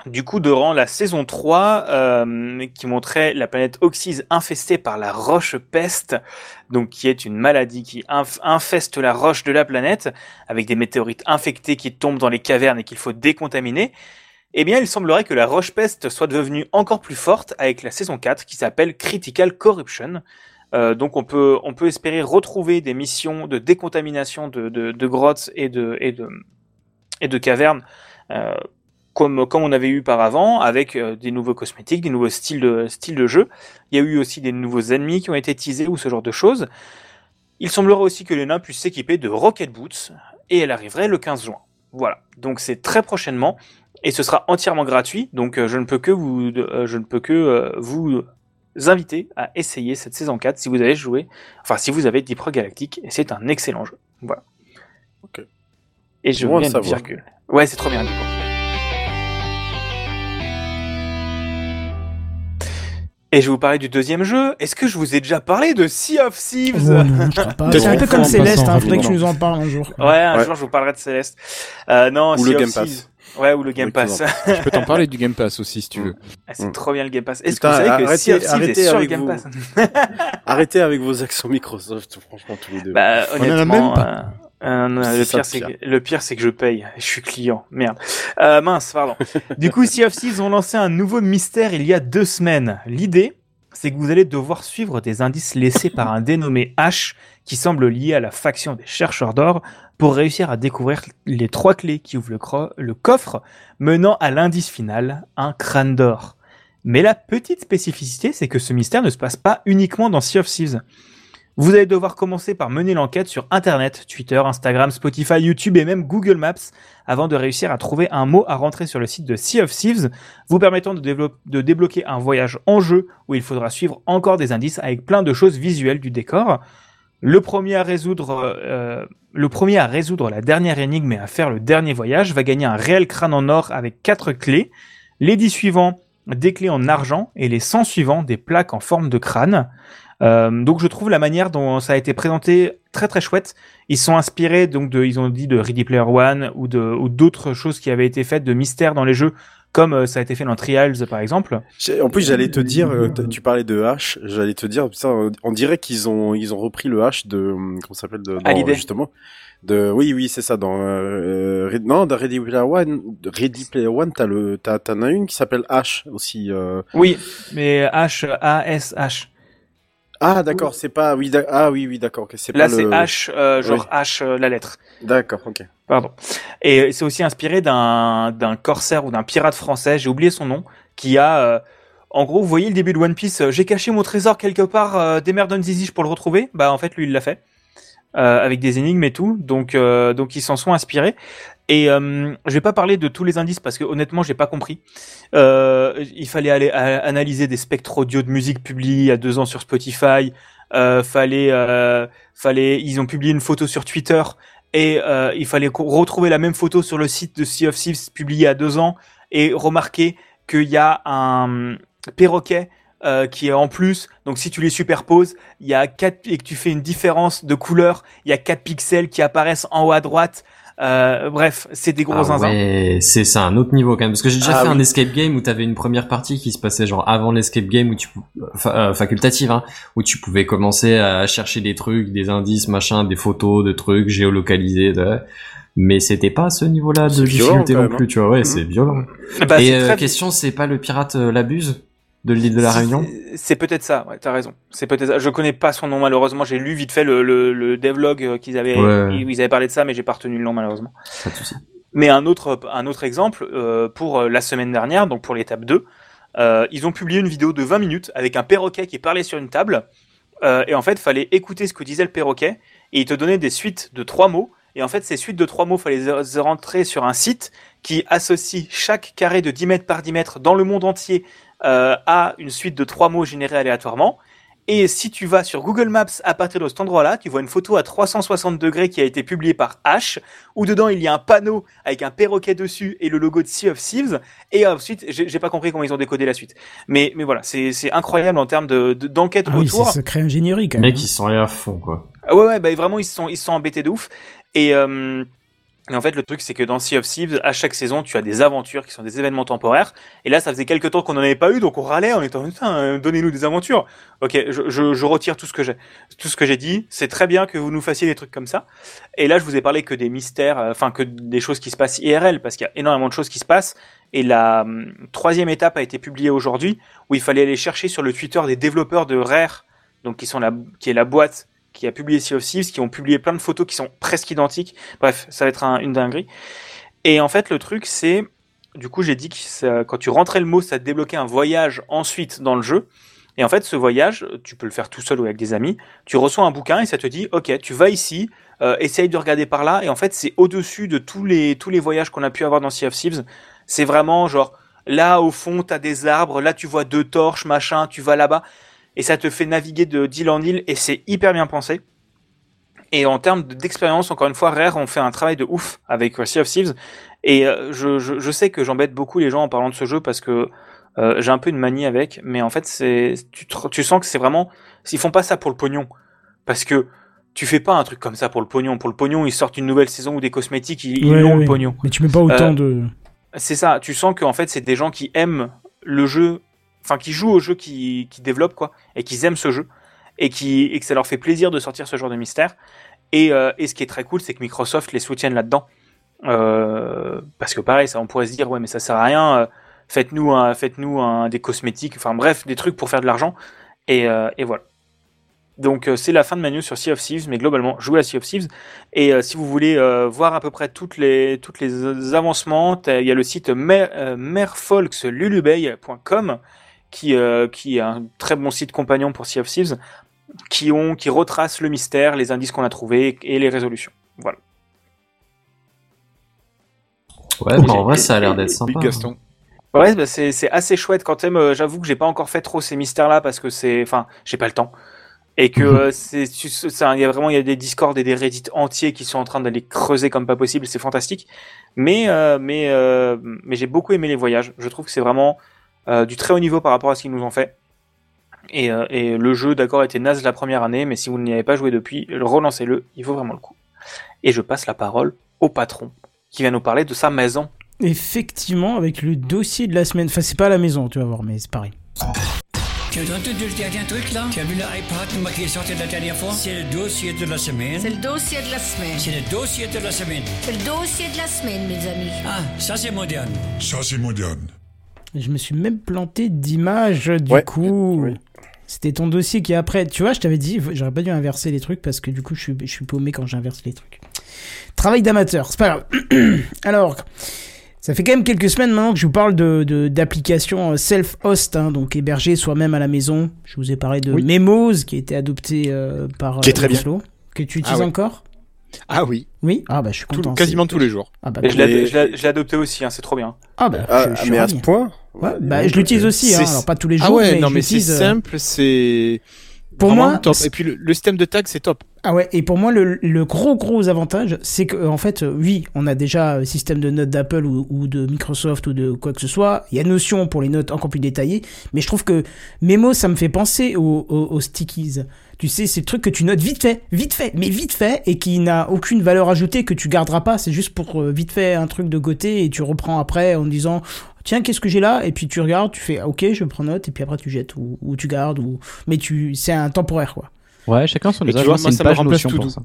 Du coup, durant la saison 3, euh, qui montrait la planète Oxys infestée par la roche peste, donc qui est une maladie qui inf- infeste la roche de la planète, avec des météorites infectées qui tombent dans les cavernes et qu'il faut décontaminer, eh bien, il semblerait que la roche peste soit devenue encore plus forte avec la saison 4 qui s'appelle Critical Corruption. Euh, donc on peut, on peut espérer retrouver des missions de décontamination de, de, de grottes et de, et de, et de cavernes euh, comme, comme on avait eu par avant, avec euh, des nouveaux cosmétiques, des nouveaux styles de, styles de jeu. Il y a eu aussi des nouveaux ennemis qui ont été teasés ou ce genre de choses. Il semblerait aussi que les nains puissent s'équiper de Rocket Boots, et elle arriverait le 15 juin. Voilà, donc c'est très prochainement, et ce sera entièrement gratuit, donc euh, je ne peux que vous, euh, je ne peux que vous inviter à essayer cette saison 4 si vous avez joué, enfin si vous avez Deep Rock Galactic, et c'est un excellent jeu. Voilà. Ok. Et je viens de savoir. virgule. Ouais, c'est trop bien du coup. Et je vais vous parler du deuxième jeu. Est-ce que je vous ai déjà parlé de Sea of Thieves Oh non, je [laughs] crois pas. Peut-être C'est un peu comme Céleste, hein, faudrait que tu nous en parles un jour. Ouais, un Ouais. jour je vous parlerai de Céleste. Euh, non, Ou Sea le of Game Thieves. Pass. Ouais, ou le Game Oui, Pass. Je peux t'en parler du Game Pass aussi si tu veux. Ah, c'est Mm. trop bien le Game Pass. Est-ce que vous savez que arrêtez- Sea of Thieves est sur le avec Game vous. Pass [laughs] Arrêtez avec vos accents Microsoft, franchement tous les deux. Bah, On en a honnêtement, même euh, euh, non, le pire c'est que le pire c'est que je paye. [laughs] Je suis client. Merde. Euh, mince, pardon. [laughs] du coup, Sea of Thieves ont lancé un nouveau mystère il y a deux semaines. L'idée, c'est que vous allez devoir suivre des indices laissés par un dénommé H qui semble lié à la faction des chercheurs d'or pour réussir à découvrir les trois clés qui ouvrent le, cro- le coffre menant à l'indice final, un crâne d'or. Mais la petite spécificité, c'est que ce mystère ne se passe pas uniquement dans Sea of Thieves. Vous allez devoir commencer par mener l'enquête sur Internet, Twitter, Instagram, Spotify, YouTube et même Google Maps avant de réussir à trouver un mot à rentrer sur le site de Sea of Thieves, vous permettant de, débloquer un voyage en jeu où il faudra suivre encore des indices avec plein de choses visuelles du décor. Le premier à résoudre, euh, la dernière énigme et à faire le dernier voyage va gagner un réel crâne en or avec quatre clés. Les dix suivants, des clés en argent et les 100 suivants, des plaques en forme de crâne. Euh, donc je trouve la manière dont ça a été présenté très très chouette. Ils sont inspirés donc de, ils ont dit de Ready Player One ou de ou d'autres choses qui avaient été faites de mystères dans les jeux, comme euh, ça a été fait dans Trials par exemple. En plus, j'allais te dire, euh, t- tu parlais de H, j'allais te dire, putain, on dirait qu'ils ont, ils ont repris le H de, hum, comment ça s'appelle, de, dans, justement, de, oui, oui, c'est ça, dans, euh, non, dans Ready Player One, Ready Player One, t'as le, t'as, t'en as une qui s'appelle H aussi, euh. Oui, mais H A S H. Ah, d'accord, c'est pas, oui, ah, oui, oui, d'accord, ok, c'est Là c'est le... H euh, genre Oui. H euh, la lettre. D'accord, ok. Pardon. Et c'est aussi inspiré d'un d'un corsaire ou d'un pirate français, j'ai oublié son nom, qui a euh, en gros, vous voyez le début de One Piece, j'ai caché mon trésor quelque part, démerde Zizi pour le retrouver? Bah en fait lui il l'a fait. Avec des énigmes et tout, donc donc ils s'en sont inspirés. Et euh, je vais pas parler de tous les indices parce que honnêtement j'ai pas compris. Euh, il fallait aller a- analyser des spectres audio de musique publiés a deux ans sur Spotify. Euh, fallait euh, fallait ils ont publié une photo sur Twitter et euh, il fallait retrouver la même photo sur le site de Sea of Thieves publié a deux ans et remarquer qu'il y a un perroquet euh, qui est en plus. Donc si tu les superposes, il y a quatre et que tu fais une différence de couleur, il y a quatre pixels qui apparaissent en haut à droite. Euh, bref, c'est des gros Ah zinzins. ouais, c'est c'est un autre niveau quand même parce que j'ai déjà Ah fait un escape game où t'avais une première partie qui se passait genre avant l'escape game où tu euh, facultative hein, où tu pouvais commencer à chercher des trucs, des indices, machin, des photos de trucs géolocalisés de... mais c'était pas à ce niveau-là de difficulté non plus, hein. tu vois, ouais, Mhm. c'est violent. Bah, Et euh, très- question, c'est pas le pirate euh, l'abuse de l'île de la Réunion c'est- peut-être ça, ouais, t'as raison. C'est peut-être ça. Je connais pas son nom malheureusement. J'ai lu vite fait le, le, le devlog euh, qu'ils avaient, Ouais. ils, ils avaient parlé de ça, mais j'ai pas retenu le nom malheureusement. Pas de souci. Mais un autre, un autre exemple euh, pour euh, la semaine dernière, donc pour l'étape 2, euh, ils ont publié une vidéo de 20 minutes avec un perroquet qui parlait sur une table. Euh, et en fait, fallait écouter ce que disait le perroquet et il te donnait des suites de trois mots. Et en fait, ces suites de trois mots, fallait les les rentrer sur un site qui associe chaque carré de 10 mètres par 10 mètres dans le monde entier euh, à une suite de trois mots générés aléatoirement. Et si tu vas sur Google Maps à partir de cet endroit-là, tu vois une photo à 360 degrés qui a été publiée par H, où dedans il y a un panneau avec un perroquet dessus et le logo de Sea of Thieves. Et ensuite, j'ai pas compris comment ils ont décodé la suite. Mais, mais voilà, c'est c'est incroyable en termes de de- d'enquête Ah oui, autour. c'est secret ingénierie quand Les même. mecs, ils sont allés à fond, quoi. Ah ouais, ouais, bah vraiment, ils se sont, ils se sont embêtés de ouf. Et, euh, et en fait, le truc, c'est que dans Sea of Thieves, à chaque saison, tu as des aventures qui sont des événements temporaires. Et là, ça faisait quelques temps qu'on n'en avait pas eu, donc on râlait en étant, putain, euh, donnez-nous des aventures. Ok, je, je, je retire tout ce que j'ai, tout ce que j'ai dit. C'est très bien que vous nous fassiez des trucs comme ça. Et là, je vous ai parlé que des mystères, euh, enfin, que des choses qui se passent IRL, parce qu'il y a énormément de choses qui se passent. Et la hum, troisième étape a été publiée aujourd'hui, où il fallait aller chercher sur le Twitter des développeurs de Rare, donc qui sont la, qui est la boîte qui a publié Sea of Thieves, qui ont publié plein de photos qui sont presque identiques. Bref, ça va être un- une dinguerie. Et en fait, le truc, c'est, du coup, j'ai dit que quand tu rentrais le mot, ça te débloquait un voyage ensuite dans le jeu. Et en fait, ce voyage, tu peux le faire tout seul ou avec des amis. Tu reçois un bouquin et ça te dit, ok, tu vas ici, euh, essaye de regarder par là. Et en fait, c'est au-dessus de tous les tous les voyages qu'on a pu avoir dans Sea of Thieves. C'est vraiment genre là au fond, t'as des arbres, là tu vois deux torches, machin, tu vas là-bas et ça te fait naviguer de d'île en île et c'est hyper bien pensé. Et en termes de- d'expérience, encore une fois, Rare ont fait un travail de ouf avec euh, Sea of Thieves. Et euh, je, je, je sais que j'embête beaucoup les gens en parlant de ce jeu parce que euh, j'ai un peu une manie avec, mais en fait, c'est tu, sens que c'est vraiment ils font pas ça pour le pognon, parce que tu fais pas un truc comme ça pour le pognon. Pour le pognon, ils sortent une nouvelle saison ou des cosmétiques, ils, ils Ouais, ont ouais. le pognon. Mais tu mets pas autant Euh, de. C'est ça, tu sens qu'en fait, c'est des gens qui aiment le jeu, enfin, qui jouent au jeu qui, qui développent, quoi, et qui aiment ce jeu, et, qui, et que ça leur fait plaisir de sortir ce genre de mystère. Et, euh, et ce qui est très cool, c'est que Microsoft les soutienne là-dedans. Euh, parce que pareil, ça, on pourrait se dire, ouais, mais ça sert à rien, euh, faites-nous un, faites-nous un, des cosmétiques, enfin bref, des trucs pour faire de l'argent. Et, et voilà. Donc c'est la fin de ma news sur Sea of Thieves, mais globalement, jouez à Sea of Thieves. Et si vous voulez voir à peu près toutes les, toutes les avancements, il y a le site mer, merfolkslulubey.com qui, euh, qui est un très bon site compagnon pour Sea of Thieves, qui, ont, qui retrace le mystère, les indices qu'on a trouvés et les résolutions. Voilà. Ouais, bah, en vrai, ça a l'air d'être sympa. Big Gaston. Ouais, bah, c'est c'est assez chouette quand même. euh, J'avoue que j'ai pas encore fait trop ces mystères-là parce que c'est, enfin, j'ai pas le temps. Et que Mhm. euh, c'est, il y a vraiment, il y a des Discord et des Reddit entiers qui sont en train d'aller creuser comme pas possible. C'est fantastique. Mais, euh, mais, euh, mais j'ai beaucoup aimé les voyages. Je trouve que c'est vraiment euh, du très haut niveau par rapport à ce qu'ils nous ont fait. Et, euh, et le jeu, d'accord, était naze la première année, mais si vous n'y avez pas joué depuis, relancez-le, il vaut vraiment le coup. Et je passe la parole au patron, qui va nous parler de sa maison. Effectivement, avec le dossier de la semaine. Enfin, c'est pas à la maison, tu vas voir, mais c'est pareil. Tu as entendu le dernier truc là? Tu as vu l'iPad qui est sorti la dernière fois? C'est le dossier de la semaine. C'est le dossier de la semaine. C'est le dossier de la semaine. C'est le dossier de la semaine, mes amis. Ah, ça c'est moderne. Ça, c'est moderne. Je me suis même planté d'image, du Ouais. coup. Oui. C'était ton dossier qui est après. Tu vois, je t'avais dit, j'aurais pas dû inverser les trucs parce que du coup, je suis, je suis paumé quand j'inverse les trucs. Travail d'amateur, c'est pas grave. [clears throat] Alors, ça fait quand même quelques semaines maintenant que je vous parle de d'applications self-host, hein, donc hébergées soi-même à la maison. Je vous ai parlé de Oui. Memos qui a été adopté euh, par Qui est très bien. Que tu utilises ouais. encore? Ah oui, Oui. Ah bah je suis tout- content. quasiment tous les jours. Ah bah, Et je l'ai adopté aussi, hein, c'est trop bien. Ah bah Ah, je, je suis mais à ce point Ouais, bah, je l'utilise aussi, hein, alors pas tous les jours, Ah ouais, mais non je mais c'est euh, simple, c'est Pour vraiment moi, top. Et puis le, le système de tag c'est top. Ah ouais, et pour moi, le, le gros gros avantage, c'est que en fait, euh, oui, on a déjà un système de notes d'Apple ou, ou de Microsoft ou de quoi que ce soit. Il y a Notion pour les notes encore plus détaillées, mais je trouve que Memo, ça me fait penser aux, aux, aux stickies. Tu sais, c'est le truc que tu notes vite fait, vite fait, mais vite fait, et qui n'a aucune valeur ajoutée que tu garderas pas. C'est juste pour euh, vite fait un truc de côté et tu reprends après en disant tiens qu'est-ce que j'ai là? Et puis tu regardes, tu fais ah, ok je prends note et puis après tu jettes ou, ou tu gardes ou mais tu c'est un temporaire quoi. Ouais, chacun son usage. vois, Moi, moi, c'est une ça me page remplace notion tout pour doux. ça.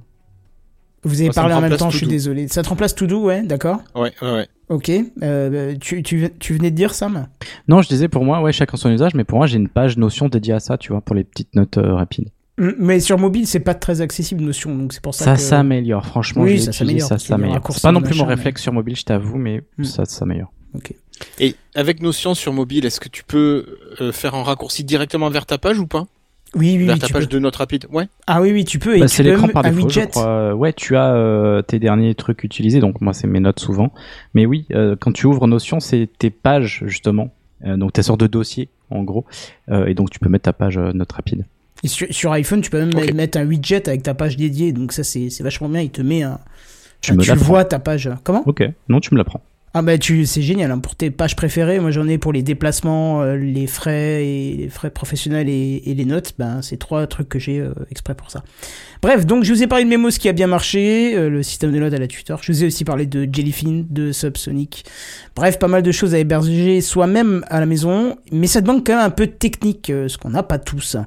Vous avez parlé en même temps, je suis désolé. Ça te remplace tout doux, ouais, d'accord. Ouais, ouais, ouais. Ok. Euh, tu, tu, tu venais de dire Sam? Non, je disais pour moi, ouais, chacun son usage, mais pour moi, j'ai une page notion dédiée à ça, tu vois, pour les petites notes euh, rapides. Mais sur mobile, c'est pas très accessible Notion, donc c'est pour ça, Ça que... s'améliore, franchement. Oui, ça s'améliore, Ça s'améliore. C'est pas non plus mon réflexe sur mobile, je t'avoue, mais Hmm. ça s'améliore. Ok. Et avec Notion sur mobile, est-ce que tu peux euh, faire un raccourci directement vers ta page ou pas? Oui, oui, Vers oui, ta tu page peux. de notes rapides Ouais. Ah oui, oui, tu peux. Et Bah, c'est l'écran par défaut, je crois. Ouais, tu as euh, tes derniers trucs utilisés, donc moi, c'est mes notes souvent. Mais oui, euh, quand tu ouvres Notion, c'est tes pages, justement. Euh, donc, ta sorte de dossier, en gros. Euh, et donc, tu peux mettre ta page euh, note rapide. Et sur, sur iPhone, tu peux même mettre un widget avec ta page dédiée, donc ça, c'est vachement bien. Il te met un. Tu me tu vois ta page. Comment? Ok, non, tu me l'apprends. Ah bah tu c'est génial hein, pour tes pages préférées. Moi j'en ai pour les déplacements, euh, les frais et les frais professionnels et, les notes. Ben c'est trois trucs que j'ai euh, exprès pour ça. Bref, donc je vous ai parlé de Memos qui a bien marché, euh, le système de notes à la tuteur. Je vous ai aussi parlé de Jellyfin, de Subsonic. Bref, pas mal de choses à héberger soi-même à la maison, mais ça demande quand même un peu de technique, ce qu'on n'a pas tous.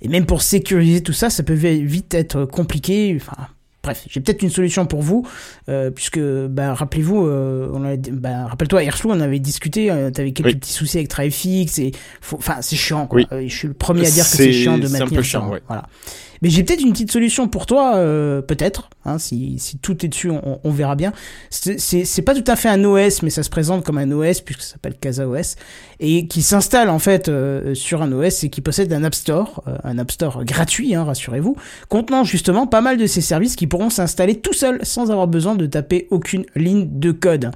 Et même pour sécuriser tout ça, ça peut vite être compliqué. Enfin, bref, j'ai peut-être une solution pour vous, euh, puisque, bah, rappelez-vous, euh, on a, bah, rappelle-toi, Airflow, on avait discuté, euh, t'avais quelques Oui. petits soucis avec TriFix, et, enfin, c'est chiant, quoi. Oui. Euh, je suis le premier à dire que C'est- chiant de c'est un maintenir peu ça, chiant, ouais. Voilà. Mais j'ai peut-être une petite solution pour toi, euh, peut-être, hein, si, si tout est dessus, on, on verra bien. C'est- pas tout à fait un OS, mais ça se présente comme un OS, puisque ça s'appelle Casa OS, et qui s'installe en fait euh, sur un OS et qui possède un App Store, euh, un App Store gratuit, hein, rassurez-vous, contenant justement pas mal de ces services qui pourront s'installer tout seuls, sans avoir besoin de taper aucune ligne de code.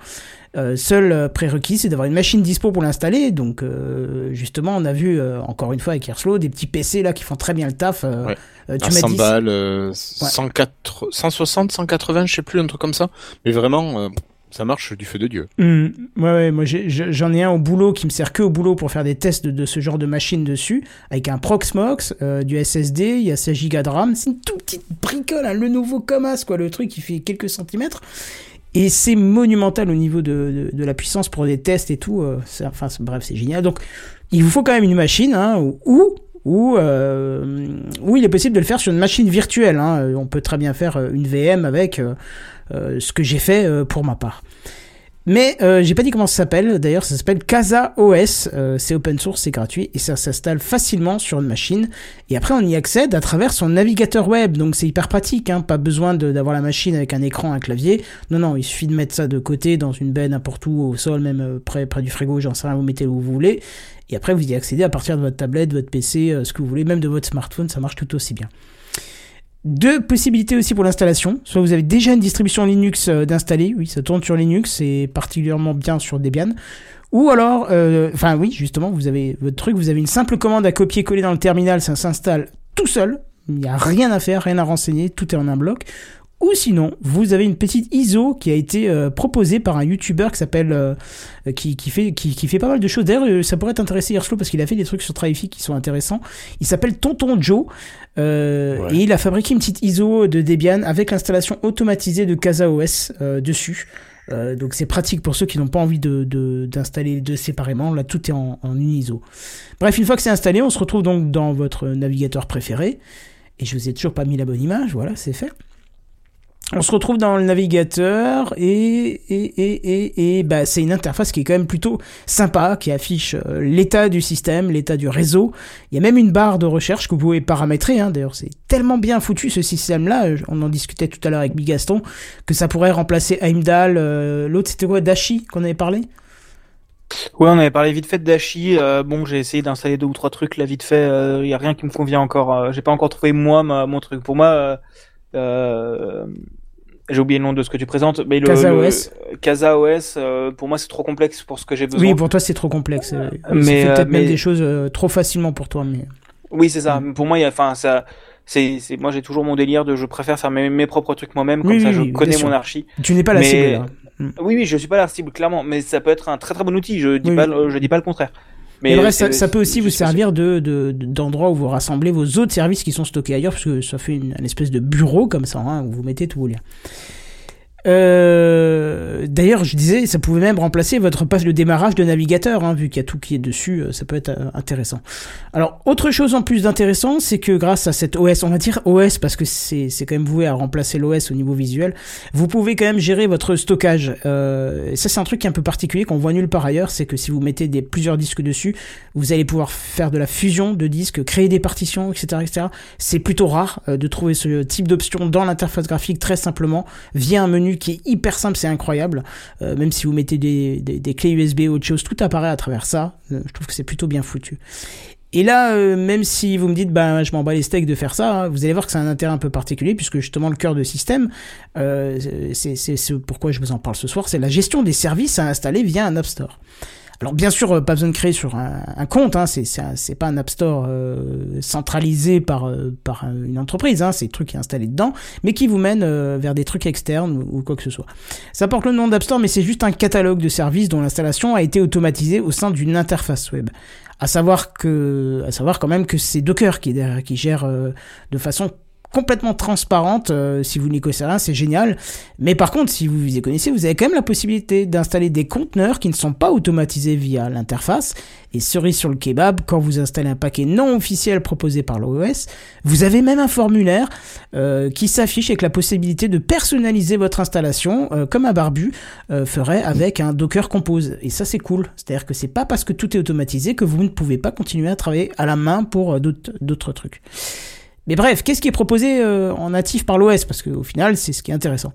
Euh, seul euh, prérequis, c'est d'avoir une machine dispo pour l'installer. Donc, euh, justement, on a vu euh, encore une fois avec Airflow des petits PC là qui font très bien le taf. Ouais. euh, tu À m'as 100 dit balles, euh, 104 160, 180, je sais plus, un truc comme ça. Mais vraiment, ça marche du feu de Dieu. Ouais, ouais, moi j'en ai un au boulot qui me sert que au boulot pour faire des tests de, de ce genre de machine dessus, avec un Proxmox, euh, du SSD, il y a 16 Go de RAM, c'est une toute petite bricole, hein, le nouveau Comas, quoi, le truc qui fait quelques centimètres. Et c'est monumental au niveau de, la puissance pour des tests et tout. euh, enfin, bref, c'est génial. Donc, il vous faut quand même une machine, hein, ou, ou, euh, il est possible de le faire sur une machine virtuelle. Hein. Euh, On peut très bien faire une VM avec ce que j'ai fait pour ma part. Mais euh, j'ai pas dit comment ça s'appelle. D'ailleurs, ça s'appelle Casa OS. Euh, c'est open source, c'est gratuit et ça s'installe facilement sur une machine. Et après, on y accède à travers son navigateur web. Donc c'est hyper pratique. Hein. Pas besoin de- d'avoir la machine avec un écran, un clavier. Non, non, il suffit de mettre ça de côté dans une baie n'importe où, au sol, même euh, près, près du frigo. J'en sais rien. Vous mettez où vous voulez. Et après, vous y accédez à partir de votre tablette, votre PC, euh, ce que vous voulez, même de votre smartphone. Ça marche tout aussi bien. Deux possibilités aussi pour l'installation. Soit vous avez déjà une distribution Linux euh, d'installer, oui, ça tourne sur Linux et particulièrement bien sur Debian. Ou alors, euh, enfin oui, justement, vous avez votre truc, vous avez une simple commande à copier-coller dans le terminal, ça s'installe tout seul. Il n'y a rien à faire, rien à renseigner, tout est en un bloc. Ou sinon, vous avez une petite ISO qui a été euh, proposée par un YouTuber qui s'appelle, euh, qui, qui fait, qui, qui fait pas mal de choses. D'ailleurs, euh, ça pourrait t'intéresser Hirslo parce qu'il a fait des trucs sur Trifi qui sont intéressants. Il s'appelle Tonton Joe euh, et il a fabriqué une petite ISO de Debian avec l'installation automatisée de CasaOS euh, dessus. Euh, donc c'est pratique pour ceux qui n'ont pas envie de de- d'installer les deux séparément. Là, tout est en, en une ISO. Bref, une fois que c'est installé, on se retrouve donc dans votre navigateur préféré. Et je vous ai toujours pas mis la bonne image. Voilà, c'est fait. On se retrouve dans le navigateur et, et, et, et, et bah, c'est une interface qui est quand même plutôt sympa, qui affiche euh, l'état du système, l'état du réseau. Il y a même une barre de recherche que vous pouvez paramétrer. Hein. D'ailleurs, c'est tellement bien foutu ce système-là. euh, On en discutait tout à l'heure avec Bigaston que ça pourrait remplacer Heimdall. euh, L'autre, c'était quoi Dashi qu'on avait parlé? Ouais, on avait parlé vite fait Dashi. euh, bon, j'ai essayé d'installer deux ou trois trucs là vite fait. Il y a rien qui me convient encore. euh, j'ai pas encore trouvé moi ma- mon truc. Pour moi, euh, euh, j'ai oublié le nom de ce que tu présentes. Mais le, CasaOS. le- CasaOS, euh, pour moi, c'est trop complexe pour ce que j'ai besoin. Oui, pour toi, c'est trop complexe. euh, Mais, ça fait euh, peut-être même mais- des choses euh, trop facilement pour toi. Mais... Oui, c'est ça. Pour moi, enfin, ça, c'est, c'est, moi, j'ai toujours mon délire de, je préfère faire mes, mes propres trucs moi-même, comme Oui, ça, je oui, connais mon archi. Tu n'es pas la Mais- cible là. Mm. Oui, oui, je suis pas la cible, clairement, mais ça peut être un très très bon outil. Je dis Oui, pas, je dis pas le contraire. Mais, bref, ça, peut aussi vous servir de- d'endroit où vous rassemblez vos autres services qui sont stockés ailleurs, parce que ça fait une, une espèce de bureau comme ça, hein, où vous mettez tous vos liens. Euh, D'ailleurs, je disais, ça pouvait même remplacer votre page de démarrage de navigateur, hein, vu qu'il y a tout qui est dessus, euh, ça peut être euh, intéressant. Alors, autre chose en plus d'intéressant, c'est que grâce à cette OS, on va dire OS parce que c'est quand même voué à remplacer l'OS au niveau visuel, vous pouvez quand même gérer votre stockage. Euh, ça, c'est un truc qui est un peu particulier qu'on voit nulle part ailleurs, c'est que si vous mettez plusieurs disques dessus, vous allez pouvoir faire de la fusion de disques, créer des partitions, etc., etc. C'est plutôt rare de trouver ce type d'option dans l'interface graphique très simplement via un menu qui est hyper simple, c'est incroyable. Euh, même si vous mettez des, clés USB ou autre chose, tout apparaît à travers ça. Euh, je trouve que c'est plutôt bien foutu. Et là, euh, même si vous me dites, ben, je m'en bats les steaks de faire ça, hein, vous allez voir que c'est un intérêt un peu particulier, puisque justement le cœur de système, euh, c'est c'est ce pourquoi je vous en parle ce soir, c'est la gestion des services à installer via un App Store. Alors bien sûr, euh, pas besoin de créer sur un, compte, hein, c'est c'est pas un App Store euh, centralisé par, euh, par un- une entreprise, hein, c'est des trucs qui est installé dedans, mais qui vous mène euh, vers des trucs externes ou, quoi que ce soit. Ça porte le nom d'App Store, mais c'est juste un catalogue de services dont l'installation a été automatisée au sein d'une interface web. À savoir que, à savoir quand même que c'est Docker qui derrière, qui gère euh, de façon complètement transparente. euh, si vous n'y connaissez rien, c'est génial. Mais par contre, si vous y connaissez, vous avez quand même la possibilité d'installer des conteneurs qui ne sont pas automatisés via l'interface. Et cerise sur le kebab, quand vous installez un paquet non officiel proposé par l'OS, vous avez même un formulaire euh, qui s'affiche avec la possibilité de personnaliser votre installation euh, comme un barbu ferait avec un Docker Compose. Et ça, c'est cool. C'est-à-dire que c'est pas parce que tout est automatisé que vous ne pouvez pas continuer à travailler à la main pour d'autres trucs. Mais bref, qu'est-ce qui est proposé euh, en natif par l'OS Parce qu'au final, c'est ce qui est intéressant.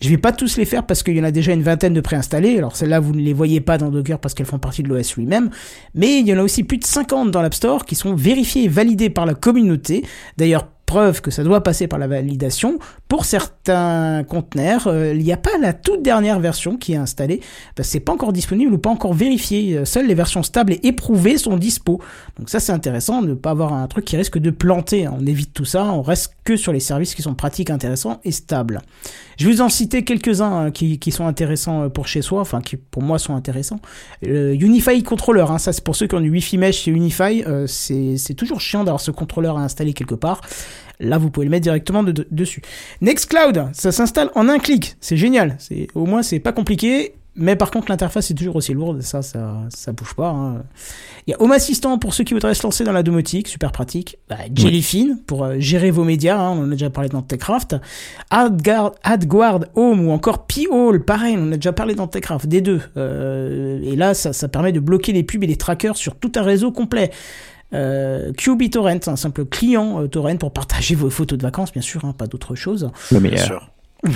Je vais pas tous les faire parce qu'il y en a déjà une vingtaine de préinstallés. Alors celles-là, vous ne les voyez pas dans Docker parce qu'elles font partie de l'OS lui-même. Mais il y en a aussi plus de 50 dans l'App Store qui sont vérifiés et validés par la communauté. D'ailleurs, preuve que ça doit passer par la validation. Pour certains conteneurs, euh, il n'y a pas la toute dernière version qui est installée, parce que c'est pas encore disponible ou pas encore vérifié. Euh, Seules les versions stables et éprouvées sont dispo. Donc ça c'est intéressant de ne pas avoir un truc qui risque de planter. On évite tout ça, on reste que sur les services qui sont pratiques, intéressants et stables. Je vais vous en citer quelques-uns hein, qui, qui sont intéressants euh, pour chez soi, enfin qui pour moi sont intéressants. Le Unify Controller, hein, ça c'est pour ceux qui ont du Wi-Fi Mesh chez Unify, euh, c'est toujours chiant d'avoir ce contrôleur à installer quelque part. Là, vous pouvez le mettre directement de- de- dessus. Nextcloud, ça s'installe en un clic. C'est génial. Au moins c'est pas compliqué. Mais par contre, l'interface est toujours aussi lourde. Ça, ça, ça bouge pas. hein. Il y a Home Assistant pour ceux qui voudraient se lancer dans la domotique, super pratique. Bah, Jellyfin pour euh, gérer vos médias. hein, on en a déjà parlé dans Techcraft. AdGuard, AdGuard Home ou encore P-Hall, pareil, on en a déjà parlé dans Techcraft. Des deux. Euh, et là, ça, ça permet de bloquer les pubs et les trackers sur tout un réseau complet. Euh, QBTorrent, un simple client euh, torrent pour partager [laughs] vos photos de vacances, bien sûr, hein, pas d'autre chose. Le Bien meilleur. [laughs]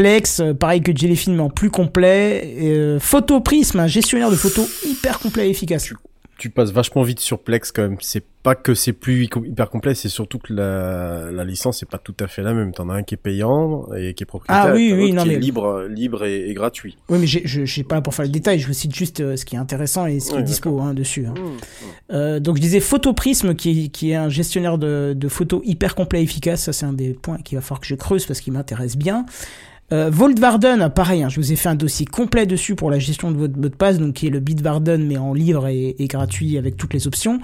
Plex, euh, pareil que Jellyfin, mais en plus complet. Euh, Photoprism, un gestionnaire de photos hyper complet et efficace. tu passes vachement vite sur Plex quand même. C'est pas que c'est plus hyper complet, c'est surtout que la, la licence est pas tout à fait la même. T'en as un qui est payant et qui est propriétaire. Ah oui, oui, non, qui mais- est libre, libre et, et gratuit. Oui, mais je suis pas pour faire le détail, je vous cite juste euh, ce qui est intéressant et ce qui est dispo hein, dessus. hein. Euh, donc je disais Photoprism qui, qui est un gestionnaire de, de photos hyper complet et efficace, ça c'est un des points qu'il va falloir que je creuse parce qu'il m'intéresse bien. Euh, pareil, hein, je vous ai fait un dossier complet dessus pour la gestion de votre mot de passe, donc qui est le Bitwarden mais en libre et, et gratuit avec toutes les options.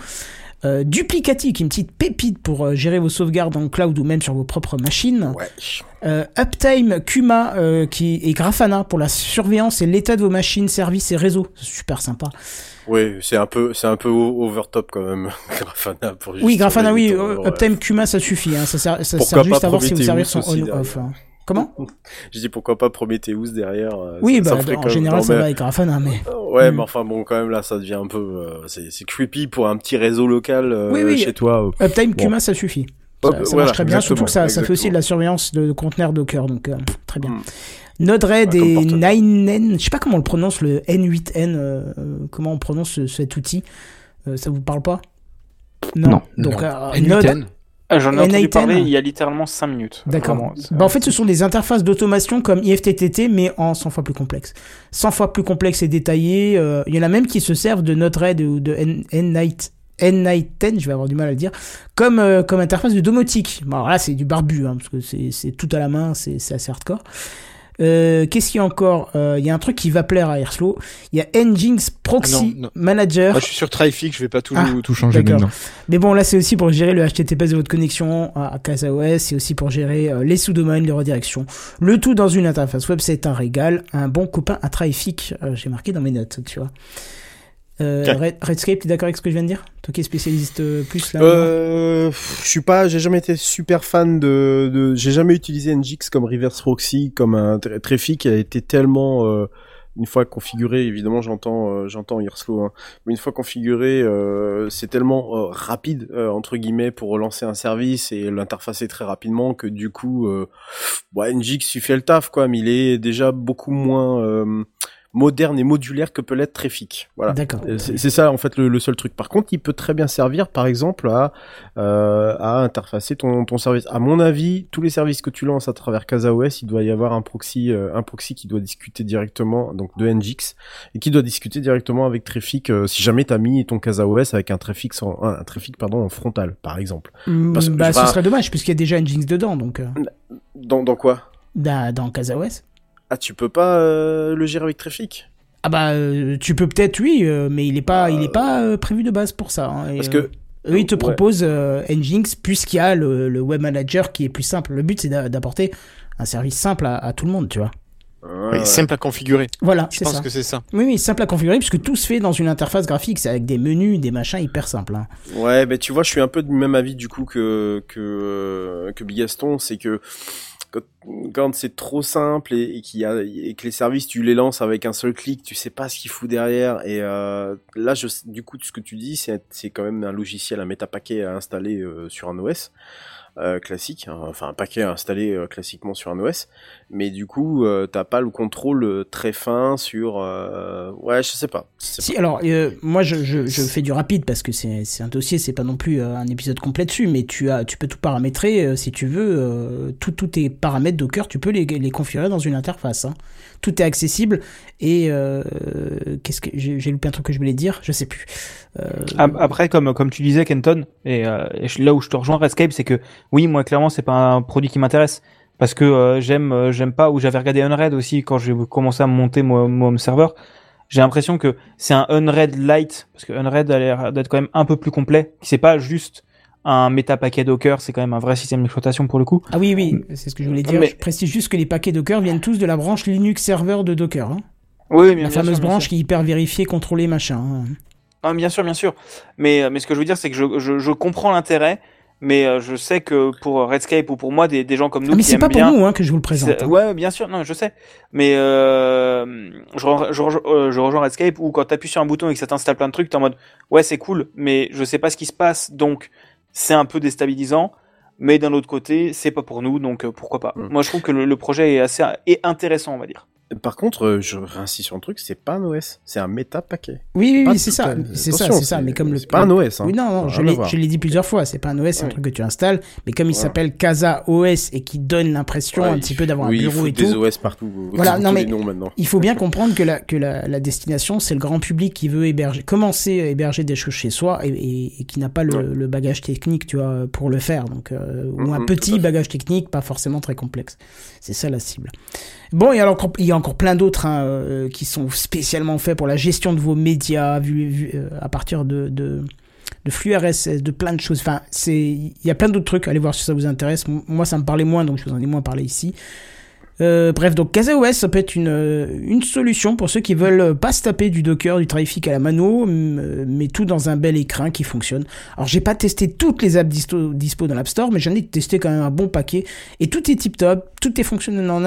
Euh, Duplicati, qui est une petite pépite pour euh, gérer vos sauvegardes en cloud ou même sur vos propres machines. Euh, Uptime Kuma, euh, qui est Grafana pour la surveillance et l'état de vos machines, services et réseaux. C'est super sympa. Oui, c'est un peu, c'est un peu over top quand même, [laughs] Grafana pour Oui, Grafana, oui. Uptime Kuma, ça suffit. Hein, ça sert, ça Pourquoi sert juste à voir si vos Prometheus serveurs sont aussi on ou off. derrière. hein. Comment [laughs] Je dis pourquoi pas Prometheus derrière. euh, Oui, ça- ça bah, ferait en général, non, ça mais- va avec Grafana, mais. Ouais, Mm. mais enfin bon, quand même là, ça devient un peu, euh, c'est c'est creepy pour un petit réseau local euh, Oui, oui. chez toi. euh. Uptime Bon. Kuma, ça suffit. Ça, Hop, ça voilà, marche très bien, surtout que ça, ça fait aussi de la surveillance de, conteneurs Docker, donc euh, très bien. Mm. Node-RED comme et porte- 9N, je sais pas comment on le prononce, le N8N, euh, euh, comment on prononce ce- cet outil. Euh, ça vous parle pas? Non. Donc, Non. euh, N8N. Node, J'en ai entendu N8N. parler il y a littéralement 5 minutes. D'accord. Bah, en fait, ce sont des interfaces d'automation comme IFTTT, mais en 100 fois plus complexe. 100 fois plus complexe et détaillé. euh, Il y en a même qui se servent de Node-RED ou de N-Night. N-Night10, je vais avoir du mal à le dire, comme, euh, comme interface de domotique. Bon, alors là, c'est du barbu, hein, parce que c'est tout à la main, c'est assez hardcore. Euh, Qu'est-ce qu'il y a encore Euh, Il y a un truc qui va plaire à Airflow. Il y a Nginx Proxy Ah non, non. Manager. Moi, je suis sur Traffic, je vais pas tout, Ah, tout changer maintenant. Mais bon, là, c'est aussi pour gérer le HTTPS de votre connexion à, à CasaOS, c'est aussi pour gérer euh, les sous-domaines, les redirections. Le tout dans une interface web, c'est un régal, un bon copain à Traffic. Euh, J'ai marqué dans mes notes, tu vois. Euh, Redscape, tu es d'accord avec ce que je viens de dire Toi qui es spécialiste euh, plus là Euh, je suis pas, j'ai jamais été super fan de, de j'ai jamais utilisé Nginx comme reverse proxy, comme un Traffic qui a été tellement, euh, une fois configuré, évidemment j'entends, euh, j'entends hein, mais une fois configuré, euh, c'est tellement euh, rapide entre guillemets pour relancer un service et l'interfacer très rapidement que du coup, euh, ouais, Nginx il fait le taf quoi, mais il est déjà beaucoup moins moderne et modulaire que peut l'être Traffic. Voilà. D'accord. Euh, C'est ça en fait le, le seul truc. Par contre, il peut très bien servir, par exemple, à euh, à interfacer ton, ton service. À mon avis, tous les services que tu lances à travers CasaOS, il doit y avoir un proxy euh, un proxy qui doit discuter directement donc de Nginx et qui doit discuter directement avec Traffic. euh, si jamais t'as mis ton CasaOS avec un Traffic sans, un, Traffic pardon en frontal, par exemple. Parce que Bah, ce serait dommage, puisqu'il y a déjà Nginx dedans, donc. Dans dans quoi? Dans, dans CasaOS. Ah, tu peux pas euh, le gérer avec Traffic? Ah bah, euh, tu peux peut-être, oui, euh, mais il est pas, il est pas euh, prévu de base pour ça. hein, Parce que Eux, ils te Ouais. proposent euh, Nginx, puisqu'il y a le, le web manager qui est plus simple. Le but, c'est d'a- d'apporter un service simple à, à tout le monde, tu vois. Oui, simple à configurer. Voilà, Je c'est pense ça. que c'est ça. Oui, oui, simple à configurer, puisque tout se fait dans une interface graphique. C'est avec des menus, des machins hyper simples. hein. Ouais, mais tu vois, je suis un peu du même avis du coup que que que Bigaston, c'est que quand, c'est trop simple et, qu'il y a et que les services tu les lances avec un seul clic, tu sais pas ce qu'il fout derrière. Et euh, là, je, du coup, ce que tu dis, c'est c'est quand même un logiciel, un métapaquet à installer euh, sur un OS. Euh, classique, hein, enfin un paquet installé euh, classiquement sur un OS, mais du coup euh, t'as pas le contrôle très fin sur, euh, ouais je sais pas. Si, pas. alors, euh, moi, je, je, je fais du rapide parce que c'est c'est un dossier, c'est pas non plus un épisode complet dessus, mais tu, as, tu peux tout paramétrer euh, si tu veux. euh, tout- Tous tes paramètres Docker, tu peux les, les configurer dans une interface. hein. Tout est accessible. Et euh, qu'est-ce que j'ai loupé un truc que je voulais dire Je sais plus. Euh, Ap- Après, comme, comme tu disais, Kenton, et, euh, et là où je te rejoins, Redscape, c'est que oui, moi, clairement, c'est pas un produit qui m'intéresse. Parce que euh, j'aime euh, j'aime pas, ou j'avais regardé Unread aussi quand j'ai commencé à monter mon, mon home server. J'ai l'impression que c'est un Unread Lite, parce que Unread a l'air d'être quand même un peu plus complet. C'est pas juste un méta paquet Docker, c'est quand même un vrai système d'exploitation pour le coup. Ah oui, oui, c'est ce que je voulais dire. Mais- Je précise juste que les paquets Docker viennent tous de la branche Linux Server de Docker. hein. Oui, bien La bien fameuse sûr, branche qui est hyper vérifiée, contrôlée, machin. Ah, bien sûr, bien sûr. Mais, euh, mais ce que je veux dire, c'est que je, je, je comprends l'intérêt, mais euh, je sais que pour Redscape ou pour moi, des, des gens comme nous Ah, mais qui c'est aiment pas pour bien, nous hein, que je vous le présente. Hein. Ouais, bien sûr, non, je sais. Mais euh, je, re- je, rejo- euh, je rejoins Redscape où quand tu appuies sur un bouton et que ça t'installe plein de trucs, t'es en mode ouais, c'est cool, mais je sais pas ce qui se passe, donc c'est un peu déstabilisant. Mais d'un autre côté, c'est pas pour nous, donc euh, pourquoi pas. Moi, je trouve que le, le projet est assez est intéressant, on va dire. Par contre, euh, je insiste sur un truc, c'est pas un OS, c'est un méta paquet. Oui, oui, c'est ça, c'est ça, c'est ça. Mais comme le. c'est pas un OS. Hein. Oui, non, non, je l'ai, voir. je l'ai dit plusieurs fois, c'est pas un OS, c'est un truc que tu installes, mais comme il Voilà. s'appelle Casa OS et qui donne l'impression Ouais, un petit peu d'avoir oui, un bureau et des tout. OS partout. Voilà, tous non, mais. Il faut bien comprendre que la, que la, la destination, c'est le grand public qui veut héberger, commencer à héberger des choses chez soi et, et- et qui n'a pas le, bagage technique, tu vois, pour le faire. Donc, euh, ou un Mhm, à petit bagage technique, pas forcément très complexe. C'est ça la cible. Bon, et alors, il y a encore plein d'autres hein, euh, qui sont spécialement faits pour la gestion de vos médias, vu, vu, euh, à partir de, de, de flux RSS, de plein de choses. Enfin, il y a plein d'autres trucs. Allez voir si ça vous intéresse. Moi, ça me parlait moins, donc je vous en ai moins parlé ici. Euh, bref, donc CasaOS, ça peut être une, euh, une solution pour ceux qui veulent euh, pas se taper du Docker, du trafic à la mano, euh, mais tout dans un bel écran qui fonctionne. Alors, j'ai pas testé toutes les apps dispo, dans l'App Store, mais j'en ai testé quand même un bon paquet. Et tout est tip top, tout est fonctionnel en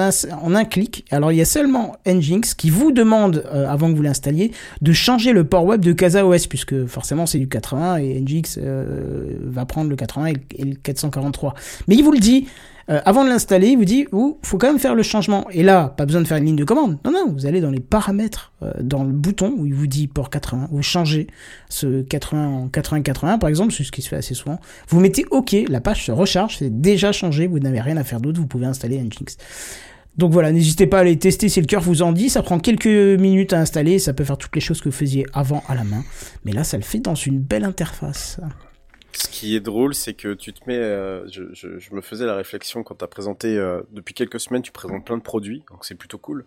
un, clic. Alors, il y a seulement Nginx qui vous demande, euh, avant que vous l'installiez, de changer le port web de CasaOS, puisque forcément c'est du 80 et Nginx euh, va prendre le 80 et le- et le 443. Mais il vous le dit. Euh, avant de l'installer, il vous dit, ouh, faut quand même faire le changement. Et là, pas besoin de faire une ligne de commande. Non, non, vous allez dans les paramètres, euh, dans le bouton où il vous dit port 80, vous changez ce 80 en 80-80, par exemple, c'est ce qui se fait assez souvent. Vous mettez OK, la page se recharge, c'est déjà changé, vous n'avez rien à faire d'autre, vous pouvez installer Nginx. Donc voilà, n'hésitez pas à aller tester si le cœur vous en dit. Ça prend quelques minutes à installer, ça peut faire toutes les choses que vous faisiez avant à la main. Mais là, ça le fait dans une belle interface. Ce qui est drôle, c'est que tu te mets. euh, je, me faisais la réflexion quand tu as présenté. euh, depuis quelques semaines, tu présentes plein de produits, donc c'est plutôt cool.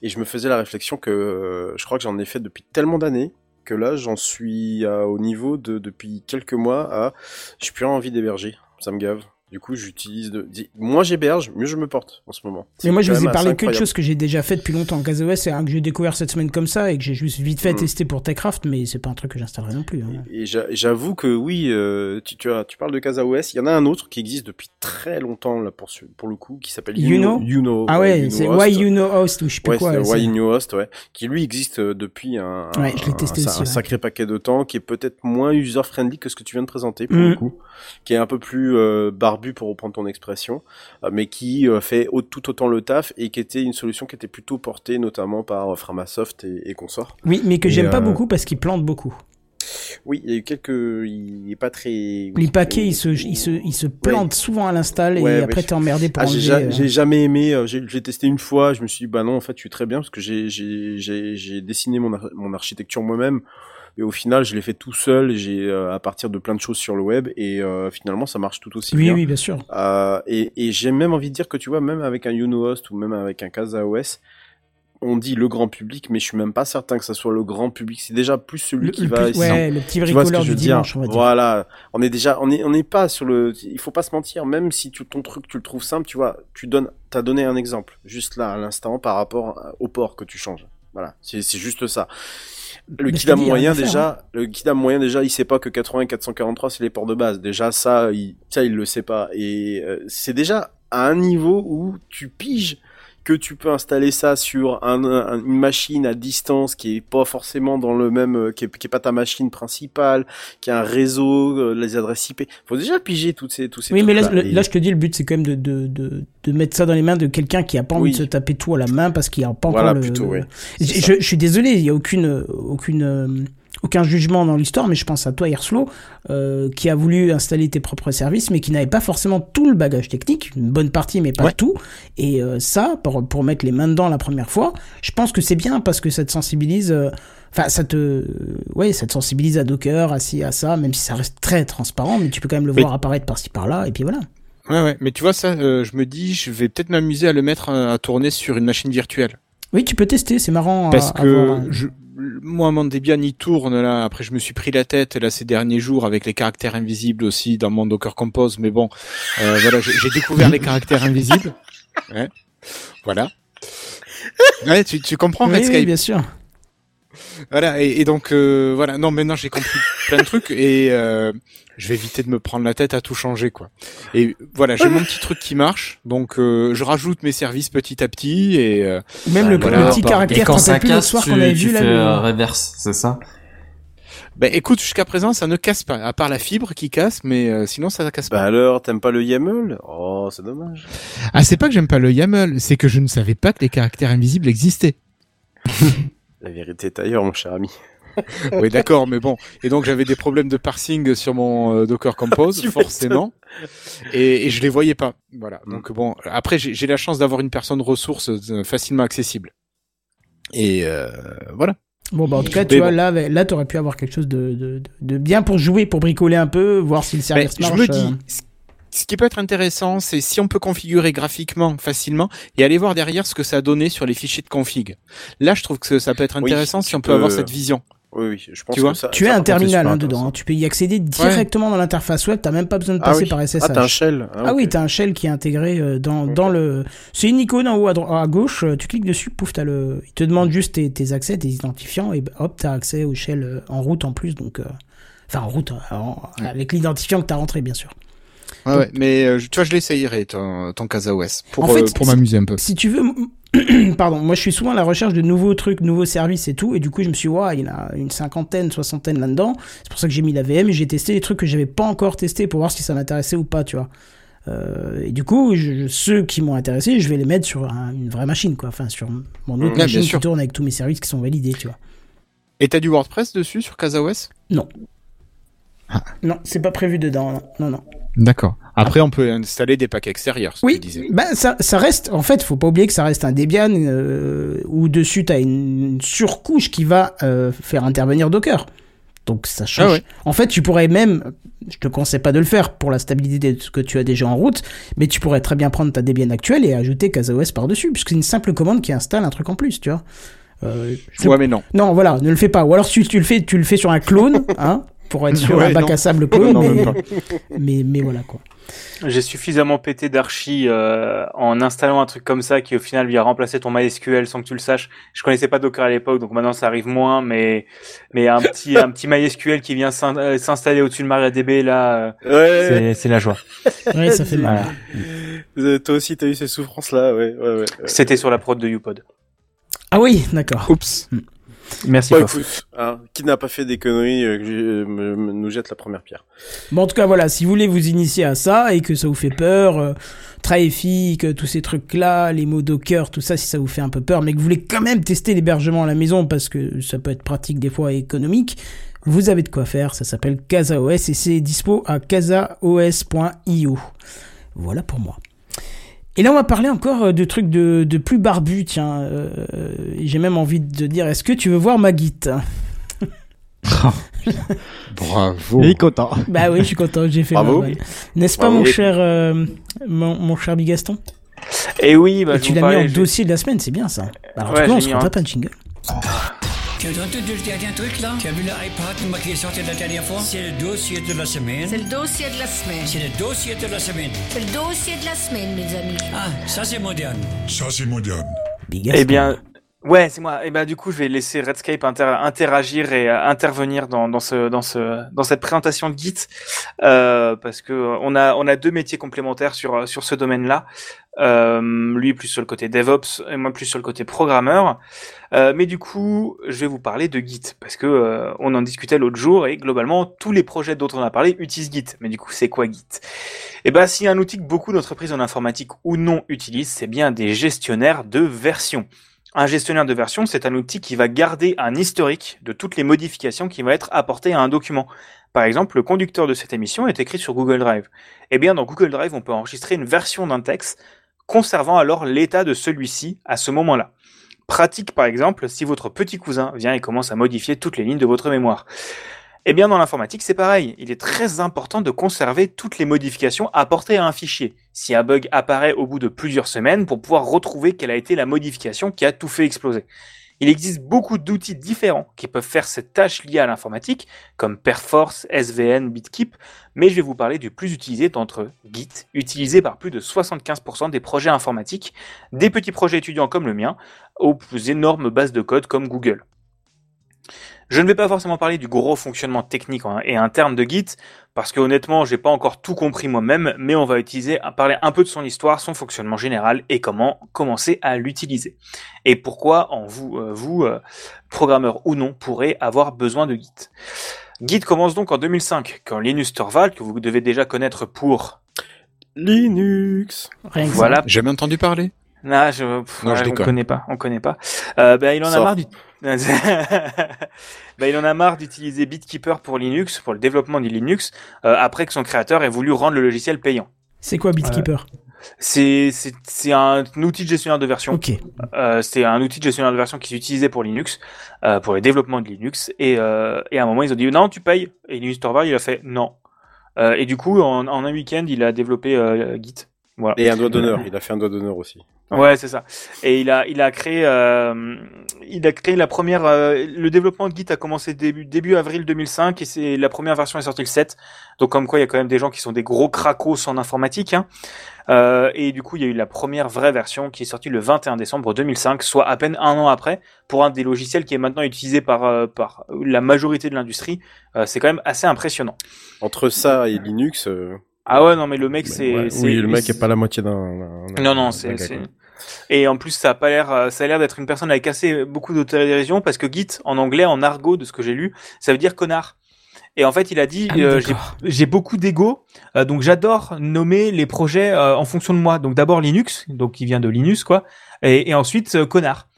Et je me faisais la réflexion que euh, je crois que j'en ai fait depuis tellement d'années que là, j'en suis au niveau de depuis quelques mois à. J'ai plus envie d'héberger. Ça me gave. Du coup, j'utilise. De... Moins j'héberge, mieux je me porte en ce moment. Mais moi, je vous ai parlé que de choses que j'ai déjà fait depuis longtemps. CaseOS, c'est un que j'ai découvert cette semaine comme ça et que j'ai juste vite fait Mm. tester pour Techcraft, mais c'est pas un truc que j'installerai non plus. hein. Et j'a- j'avoue que oui, euh, tu, tu, as, tu parles de CasaOS, il y en a un autre qui existe depuis très longtemps là pour, pour le coup, qui s'appelle Youno Youno. Ah ouais, c'est. Why You Know Host ou je sais plus Ouais, quoi. Why You Know Host, ouais, qui lui existe euh, depuis un, Ouais, je testé un- aussi, un ouais. sacré paquet de temps, qui est peut-être moins user-friendly que ce que tu viens de présenter pour le Mhm. coup, qui est un peu plus euh, barbu pour reprendre ton expression, euh, mais qui euh, fait tout autant le taf et qui était une solution qui était plutôt portée notamment par euh, Framasoft et, et consorts. Oui, mais que j'aime pas beaucoup parce qu'il plante beaucoup. Oui, il y a eu quelques, il est pas très. Les paquets, ils se, ils se, ils se plantent souvent à l'install et ouais. après t'es emmerdé pour Ah, j'ai, ja- jamais aimé. J'ai, testé une fois. Je me suis dit bah non, en fait, je suis très bien parce que j'ai, j'ai, j'ai, j'ai dessiné mon, ar- mon architecture moi-même. Et au final, je l'ai fait tout seul. J'ai euh, à partir de plein de choses sur le web et euh, finalement, ça marche tout aussi Oui, bien. oui, bien sûr. Euh, et, et j'ai même envie de dire que tu vois, même avec un Unohost ou même avec un CasaOS, on dit le grand public, mais je suis même pas certain que ça soit le grand public. C'est déjà plus celui Le- qui le va. plus- ouais, le petit bricoleur du dimanche, on va dire. Voilà, on est déjà, on est, on n'est pas sur le. Il faut pas se mentir. Même si tu, ton truc, tu le trouves simple, tu vois, tu donnes, t'as donné un exemple juste là à l'instant par rapport au port que tu changes. Voilà, c'est juste ça. Le kidam moyen faire, déjà, le kidam moyen déjà, il sait pas que 80 443 c'est les ports de base. Déjà ça, il, ça il le sait pas. Et euh, c'est déjà à un niveau où tu piges que tu peux installer ça sur un, un- une machine à distance qui est pas forcément dans le même, euh, qui est, qui est pas ta machine principale, qui a un réseau, euh, les adresses IP. Faut déjà piger toutes ces, tous ces Oui, mais là, Et- je te dis, le but, c'est quand même de, de, de, de mettre ça dans les mains de quelqu'un qui a pas envie Oui. de se taper tout à la main parce qu'il a pas Voilà, encore plutôt, le- ouais. Je, C'est je, je suis désolé, il y a aucune, aucune, euh, aucun jugement dans l'histoire, mais je pense à toi, Hirslo, euh, qui a voulu installer tes propres services, mais qui n'avait pas forcément tout le bagage technique, une bonne partie, mais pas Ouais. tout. Et euh, ça, pour, pour mettre les mains dedans la première fois, je pense que c'est bien parce que ça te sensibilise. euh, Enfin, ça te, ouais, ça te sensibilise à Docker, à ci, à ça, même si ça reste très transparent, mais tu peux quand même le voir apparaître par-ci par-là, et puis voilà. Ouais, ouais. Mais tu vois, ça, je me dis, je vais peut-être m'amuser à le mettre à tourner sur une machine virtuelle. Oui, tu peux tester, c'est marrant. à- Parce à voir, que hein. je, moi, mon Debian, il tourne là. Après, je me suis pris la tête là ces derniers jours avec les caractères invisibles aussi dans mon Docker Compose. Mais bon, euh, voilà, j'ai j'ai découvert les caractères [laughs] invisibles. Ouais. Voilà. Ouais, tu, tu comprends Oui, Redscape oui, bien sûr. Voilà, et, et donc euh, voilà, non, maintenant j'ai compris plein de trucs et euh, je vais éviter de me prendre la tête à tout changer, quoi. Et voilà, j'ai mon petit truc qui marche, donc euh, je rajoute mes services petit à petit et euh, Même le, voilà. le petit Et caractère quand quand ça plus le casse, soir qu'on avait vu là. reverse, c'est ça? Ben écoute, jusqu'à présent, ça ne casse pas, à part la fibre qui casse, mais euh, sinon ça ne casse Bah pas. alors, t'aimes pas le YAML? Oh, c'est dommage. Ah, c'est pas que j'aime pas le YAML, c'est que je ne savais pas que les caractères invisibles existaient. [laughs] La vérité est ailleurs, mon cher ami. [laughs] oui, d'accord, mais bon. Et donc j'avais des problèmes de parsing sur mon euh, Docker Compose, [laughs] forcément, et, et je les voyais pas. Voilà. Donc bon, après j'ai la chance d'avoir une personne ressource euh, facilement accessible. Et euh, voilà. Bon, bah, en tout cas, Mais tu vois, bon. là, là, t'aurais pu avoir quelque chose de, de, de- de bien pour jouer, pour bricoler un peu, voir si le Mais service je marche. me dis, euh. Ce- qui peut être intéressant, c'est si on peut configurer graphiquement facilement et aller voir derrière ce que ça a donné sur les fichiers de config. Là, je trouve que ça peut être Oui, intéressant si on peut avoir cette vision. Oui, oui, je pense Tu vois que ça. Tu ça, as un terminal hein, dedans. hein. Tu peux y accéder directement dans l'interface web. T'as même pas besoin de Ah passer oui. par SSH. Ah, t'as un shell. Ah, Ah oui, t'as un shell qui est intégré euh, dans, dans le. C'est une icône en haut à, dro- à gauche. euh, Tu cliques dessus, pouf, t'as le. Il te demande juste tes, tes accès, tes identifiants, et bah, hop, t'as accès au shell euh, en route en plus. Donc, euh, enfin en route, euh, en- avec l'identifiant que t'as rentré, bien sûr. Ouais, ouais, mais euh, tu vois, je l'essayerai ton, ton Casa pour, En fait, euh, pour m'amuser un peu. Si tu veux, [clears throat] pardon, moi je suis souvent à la recherche de nouveaux trucs, nouveaux services et tout, et du coup je me suis dit, il y en a une cinquantaine, soixantaine là-dedans. C'est pour ça que j'ai mis la VM et j'ai testé des trucs que j'avais pas encore testé pour voir si ça m'intéressait ou pas, tu vois. Euh, et du coup, je- ceux qui m'ont intéressé, je vais les mettre sur un- une vraie machine, quoi. Enfin, sur mon autre Ouais, machine qui tourne avec tous mes services qui sont validés, tu vois. Et t'as du WordPress dessus sur Casa OS Non. Non, c'est pas prévu dedans, non, non. non. D'accord. Après, on peut installer des packs extérieurs, ce que Oui, tu disais. bah, ça, ça reste, en fait, faut pas oublier que ça reste un Debian euh, où dessus tu as une surcouche qui va euh, faire intervenir Docker. Donc ça change. Ah ouais. En fait, tu pourrais même, je te conseille pas de le faire pour la stabilité de ce que tu as déjà en route, mais tu pourrais très bien prendre ta Debian actuelle et ajouter CasaOS par-dessus, puisque c'est une simple commande qui installe un truc en plus, tu vois. Euh, Ouais, mais non. Non, voilà, ne le fais pas. Ou alors si tu le fais, tu le fais sur un clone, [laughs] hein, pour être sur [laughs] Ouais, un bac non. à sable clone, Non, mais, [laughs] mais, mais voilà quoi. J'ai suffisamment pété d'archi euh, en installant un truc comme ça qui au final vient remplacer ton MySQL sans que tu le saches. Je connaissais pas Docker à l'époque, donc maintenant ça arrive moins, mais mais un petit un petit MySQL qui vient euh, s'installer au-dessus de MariaDB là, euh, c'est c'est la joie. Ouais, ça fait mal. Euh, Toi aussi, t'as eu ces souffrances-là, ouais, ouais, ouais. ouais. C'était sur la prod de YouPod. Ah oui, d'accord. Oups. Merci. Bon, Kof. écoute, hein, qui n'a pas fait des conneries euh, euh, me- me- nous jette la première pierre. Bon, en tout cas, voilà, si vous voulez vous initier à ça et que ça vous fait peur, euh, Trafic, euh, tous ces trucs-là, les mots Docker, tout ça, si ça vous fait un peu peur, mais que vous voulez quand même tester l'hébergement à la maison parce que ça peut être pratique des fois et économique, vous avez de quoi faire. Ça s'appelle CasaOS et c'est dispo à casaos.io. Voilà pour moi. Et là, on va parler encore euh, de trucs de, de plus barbu, tiens. euh, et J'ai même envie de dire, est-ce que tu veux voir ma guite [laughs] Bravo. Il est content. Bah oui, je suis content, j'ai fait Bravo. N'est-ce pas, Bravo. mon cher, euh, mon, mon cher Bigaston? Et oui, bah, Et je tu vous l'as mis en dossier de la semaine, c'est bien ça. Alors, Ouais, en tout cas, on se un- un jingle. Tu as entendu le dernier truc là Tu as vu l'iPad qui est sorti la dernière fois C'est le dossier de la semaine. C'est le dossier de la semaine. C'est le dossier de la semaine. C'est le dossier de la semaine, mes amis. Ah, ça c'est moderne. Ça, c'est moderne. Eh bien, ouais, c'est moi. Et ben du coup, je vais laisser Redscape inter- interagir et euh, intervenir dans, dans ce dans ce dans cette présentation de Git euh, parce que euh, on a on a deux métiers complémentaires sur euh, sur ce domaine-là. Euh, lui plus sur le côté DevOps et moi plus sur le côté programmeur. Euh, mais du coup, je vais vous parler de Git parce que euh, on en discutait l'autre jour et globalement tous les projets dont on a parlé utilisent Git. Mais du coup, c'est quoi Git? Eh ben, s'il y a un outil que beaucoup d'entreprises en informatique ou non utilisent, c'est bien des gestionnaires de version. Un gestionnaire de version, c'est un outil qui va garder un historique de toutes les modifications qui vont être apportées à un document. Par exemple, le conducteur de cette émission est écrit sur Google Drive. Eh bien, dans Google Drive, on peut enregistrer une version d'un texte conservant alors l'état de celui-ci à ce moment-là. Pratique par exemple si votre petit cousin vient et commence à modifier toutes les lignes de votre mémoire. Eh bien dans l'informatique c'est pareil, il est très important de conserver toutes les modifications apportées à un fichier. Si un bug apparaît au bout de plusieurs semaines pour pouvoir retrouver quelle a été la modification qui a tout fait exploser. Il existe beaucoup d'outils différents qui peuvent faire cette tâche liée à l'informatique, comme Perforce, SVN, Bitkeep, mais je vais vous parler du plus utilisé d'entre eux, Git, utilisé par plus de 75% des projets informatiques, des petits projets étudiants comme le mien, aux plus énormes bases de code comme Google. Je ne vais pas forcément parler du gros fonctionnement technique et interne de Git, parce que honnêtement, j'ai pas encore tout compris moi-même, mais on va utiliser, parler un peu de son histoire, son fonctionnement général et comment commencer à l'utiliser. Et pourquoi en vous, euh, vous, euh, programmeur ou non, pourrez avoir besoin de Git. Git commence donc en 2005, quand Linus Torvald, que vous devez déjà connaître pour Linux. Rien que ça. voilà, Jamais entendu parler. Non, je, pff, Non, je ouais, on connaît pas, on connaît pas. Euh, ben, il en a Sors. marre du... [laughs] ben, il en a marre d'utiliser BitKeeper pour Linux, pour le développement du Linux, euh, après que son créateur ait voulu rendre le logiciel payant. C'est quoi BitKeeper C'est c'est c'est un outil de gestionnaire de version. Ok. Euh, c'est un outil de gestionnaire de version qui s'utilisait pour Linux, euh, pour le développement de Linux. Et, euh, et à un moment, ils ont dit non, tu payes. Et Linus Torvald, il a fait non. Euh, et du coup, en, en un week-end, il a développé euh, Git. Voilà. Et un doigt d'honneur. Il a fait un doigt d'honneur aussi. Ouais, c'est ça. Et il a, il a créé, euh, il a créé la première. euh, le développement de Git a commencé début début avril 2005 et c'est la première version est sortie le 7. Donc comme quoi, il y a quand même des gens qui sont des gros cracos en informatique. Hein. Euh, et du coup, il y a eu la première vraie version qui est sortie le 21 décembre 2005, soit à peine un an après, pour un des logiciels qui est maintenant utilisé par euh, par la majorité de l'industrie. Euh, c'est quand même assez impressionnant. Entre ça et Linux. Ah ouais, non mais le mec, c'est, ouais, c'est- oui, le mec est pas la moitié d'un. Non, non, c'est. Et en plus, ça a pas l'air, euh, ça a l'air d'être une personne avec assez beaucoup d'autodérision parce que Git, en anglais, en argot, de ce que j'ai lu, ça veut dire connard. Et en fait, il a dit, Ah euh, j'ai, beaucoup d'ego, euh, donc j'adore nommer les projets euh, en fonction de moi. Donc d'abord Linux, donc qui vient de Linus, quoi, et, et ensuite euh, connard,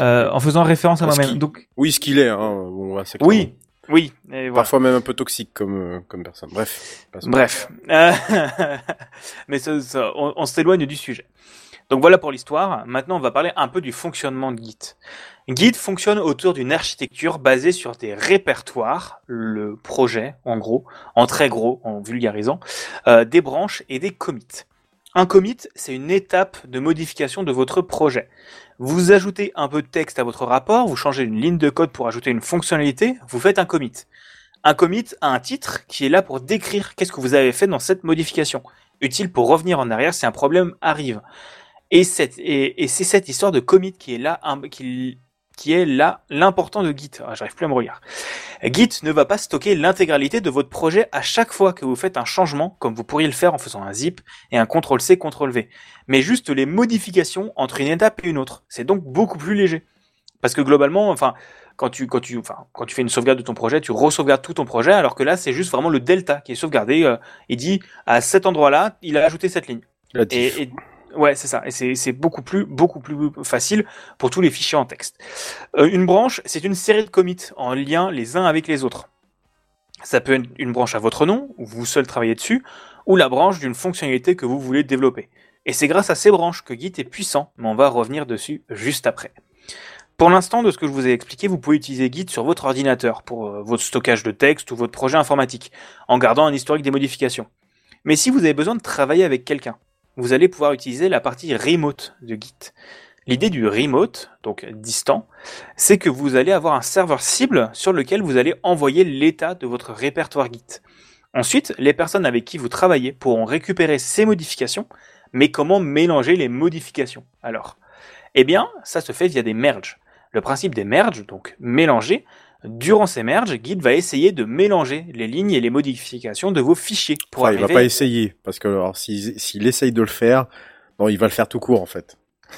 euh, en faisant référence à moi-même. Donc Oui, ce qu'il est. Hein. Bon, ouais, c'est oui, oui, et voilà. Parfois même un peu toxique comme, euh, comme personne. Bref. Bref. Euh, [laughs] Mais ça, ça, on, on s'éloigne du sujet. Donc voilà pour l'histoire. Maintenant, on va parler un peu du fonctionnement de Git. Git fonctionne autour d'une architecture basée sur des répertoires, le projet, en gros, en très gros, en vulgarisant, euh, des branches et des commits. Un commit, c'est une étape de modification de votre projet. Vous ajoutez un peu de texte à votre rapport, vous changez une ligne de code pour ajouter une fonctionnalité, vous faites un commit. Un commit a un titre qui est là pour décrire qu'est-ce que vous avez fait dans cette modification, utile pour revenir en arrière si un problème arrive. Et, c'est cette histoire de commit qui est là, qui, qui est là l'important de Git. Ah, J'arrive plus à me relire. Git ne va pas stocker l'intégralité de votre projet à chaque fois que vous faites un changement, comme vous pourriez le faire en faisant un zip et un CTRL-C, CTRL-V, mais juste les modifications entre une étape et une autre. C'est donc beaucoup plus léger. Parce que globalement, enfin, quand tu, quand tu, enfin, quand tu fais une sauvegarde de ton projet, tu re-sauvegardes tout ton projet, alors que là, c'est juste vraiment le delta qui est sauvegardé. euh, il dit, à cet endroit-là, il a ajouté cette ligne. Et, et- ouais, c'est ça. Et c'est, beaucoup plus, beaucoup plus facile pour tous les fichiers en texte. Euh, une branche, c'est une série de commits en lien les uns avec les autres. Ça peut être une branche à votre nom, où vous seul travaillez dessus, ou la branche d'une fonctionnalité que vous voulez développer. Et c'est grâce à ces branches que Git est puissant, mais on va revenir dessus juste après. Pour l'instant, de ce que je vous ai expliqué, vous pouvez utiliser Git sur votre ordinateur pour euh, votre stockage de texte ou votre projet informatique, en gardant un historique des modifications. Mais si vous avez besoin de travailler avec quelqu'un, vous allez pouvoir utiliser la partie remote de Git. L'idée du remote, donc distant, c'est que vous allez avoir un serveur cible sur lequel vous allez envoyer l'état de votre répertoire Git. Ensuite, les personnes avec qui vous travaillez pourront récupérer ces modifications, mais comment mélanger les modifications alors? Eh bien, ça se fait via des merges. Le principe des merges, donc mélanger, durant ces merges, Git va essayer de mélanger les lignes et les modifications de vos fichiers pour Enfin, il va arriver pas essayer parce que alors s'il essaye de le faire, non, il va le faire tout court en fait.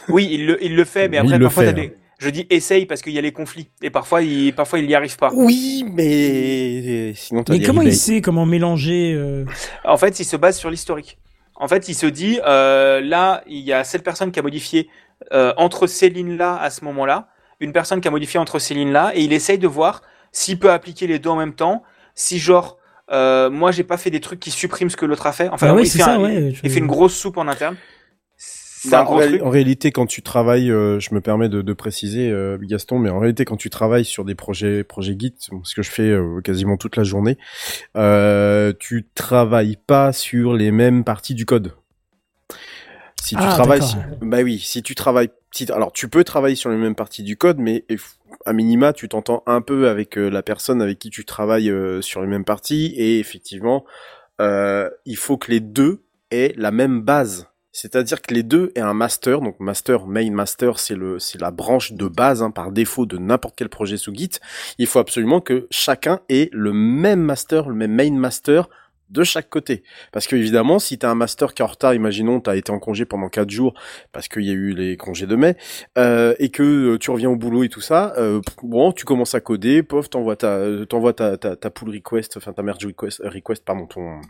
Oui, il le, il le fait, mais Il après, le parfois, fait, des... je dis essaye parce qu'il y a les conflits, et parfois, il, parfois, il n'y arrive pas. Oui, mais sinon comment il sait comment mélanger euh, En fait, il se base sur l'historique. En fait, il se dit, euh, là, il y a cette personne qui a modifié euh, entre ces lignes-là à ce moment-là, une personne qui a modifié entre ces lignes-là, et il essaye de voir s'il peut appliquer les deux en même temps, si genre, euh, moi, j'ai pas fait des trucs qui suppriment ce que l'autre a fait. Enfin, Bah ouais, il, c'est fait ça, un- ouais, il je- fait une grosse soupe en interne. Bah, en, réalité, quand tu travailles, euh, je me permets de, de préciser, euh, Gaston, mais en réalité, quand tu travailles sur des projets, projets Git, ce que je fais euh, quasiment toute la journée, euh, tu travailles pas sur les mêmes parties du code. Si tu Ah, travailles, d'accord. bah oui, si tu travailles, si- alors tu peux travailler sur les mêmes parties du code, mais à minima, tu t'entends un peu avec euh, la personne avec qui tu travailles euh, sur les mêmes parties, et effectivement, euh, il faut que les deux aient la même base. C'est-à-dire que les deux est un master, donc master, main master, c'est le, c'est la branche de base hein, par défaut de n'importe quel projet sous Git. Il faut absolument que chacun ait le même master, le même main master de chaque côté. Parce que évidemment, si tu as un master qui est en retard, imaginons tu as été en congé pendant quatre jours parce qu'il y a eu les congés de mai, euh, et que euh, tu reviens au boulot et tout ça, euh, bon, tu commences à coder, pof, t'envoies ta, t'envoies ta, ta, ta pull request, enfin ta merge request, request, pardon, ton,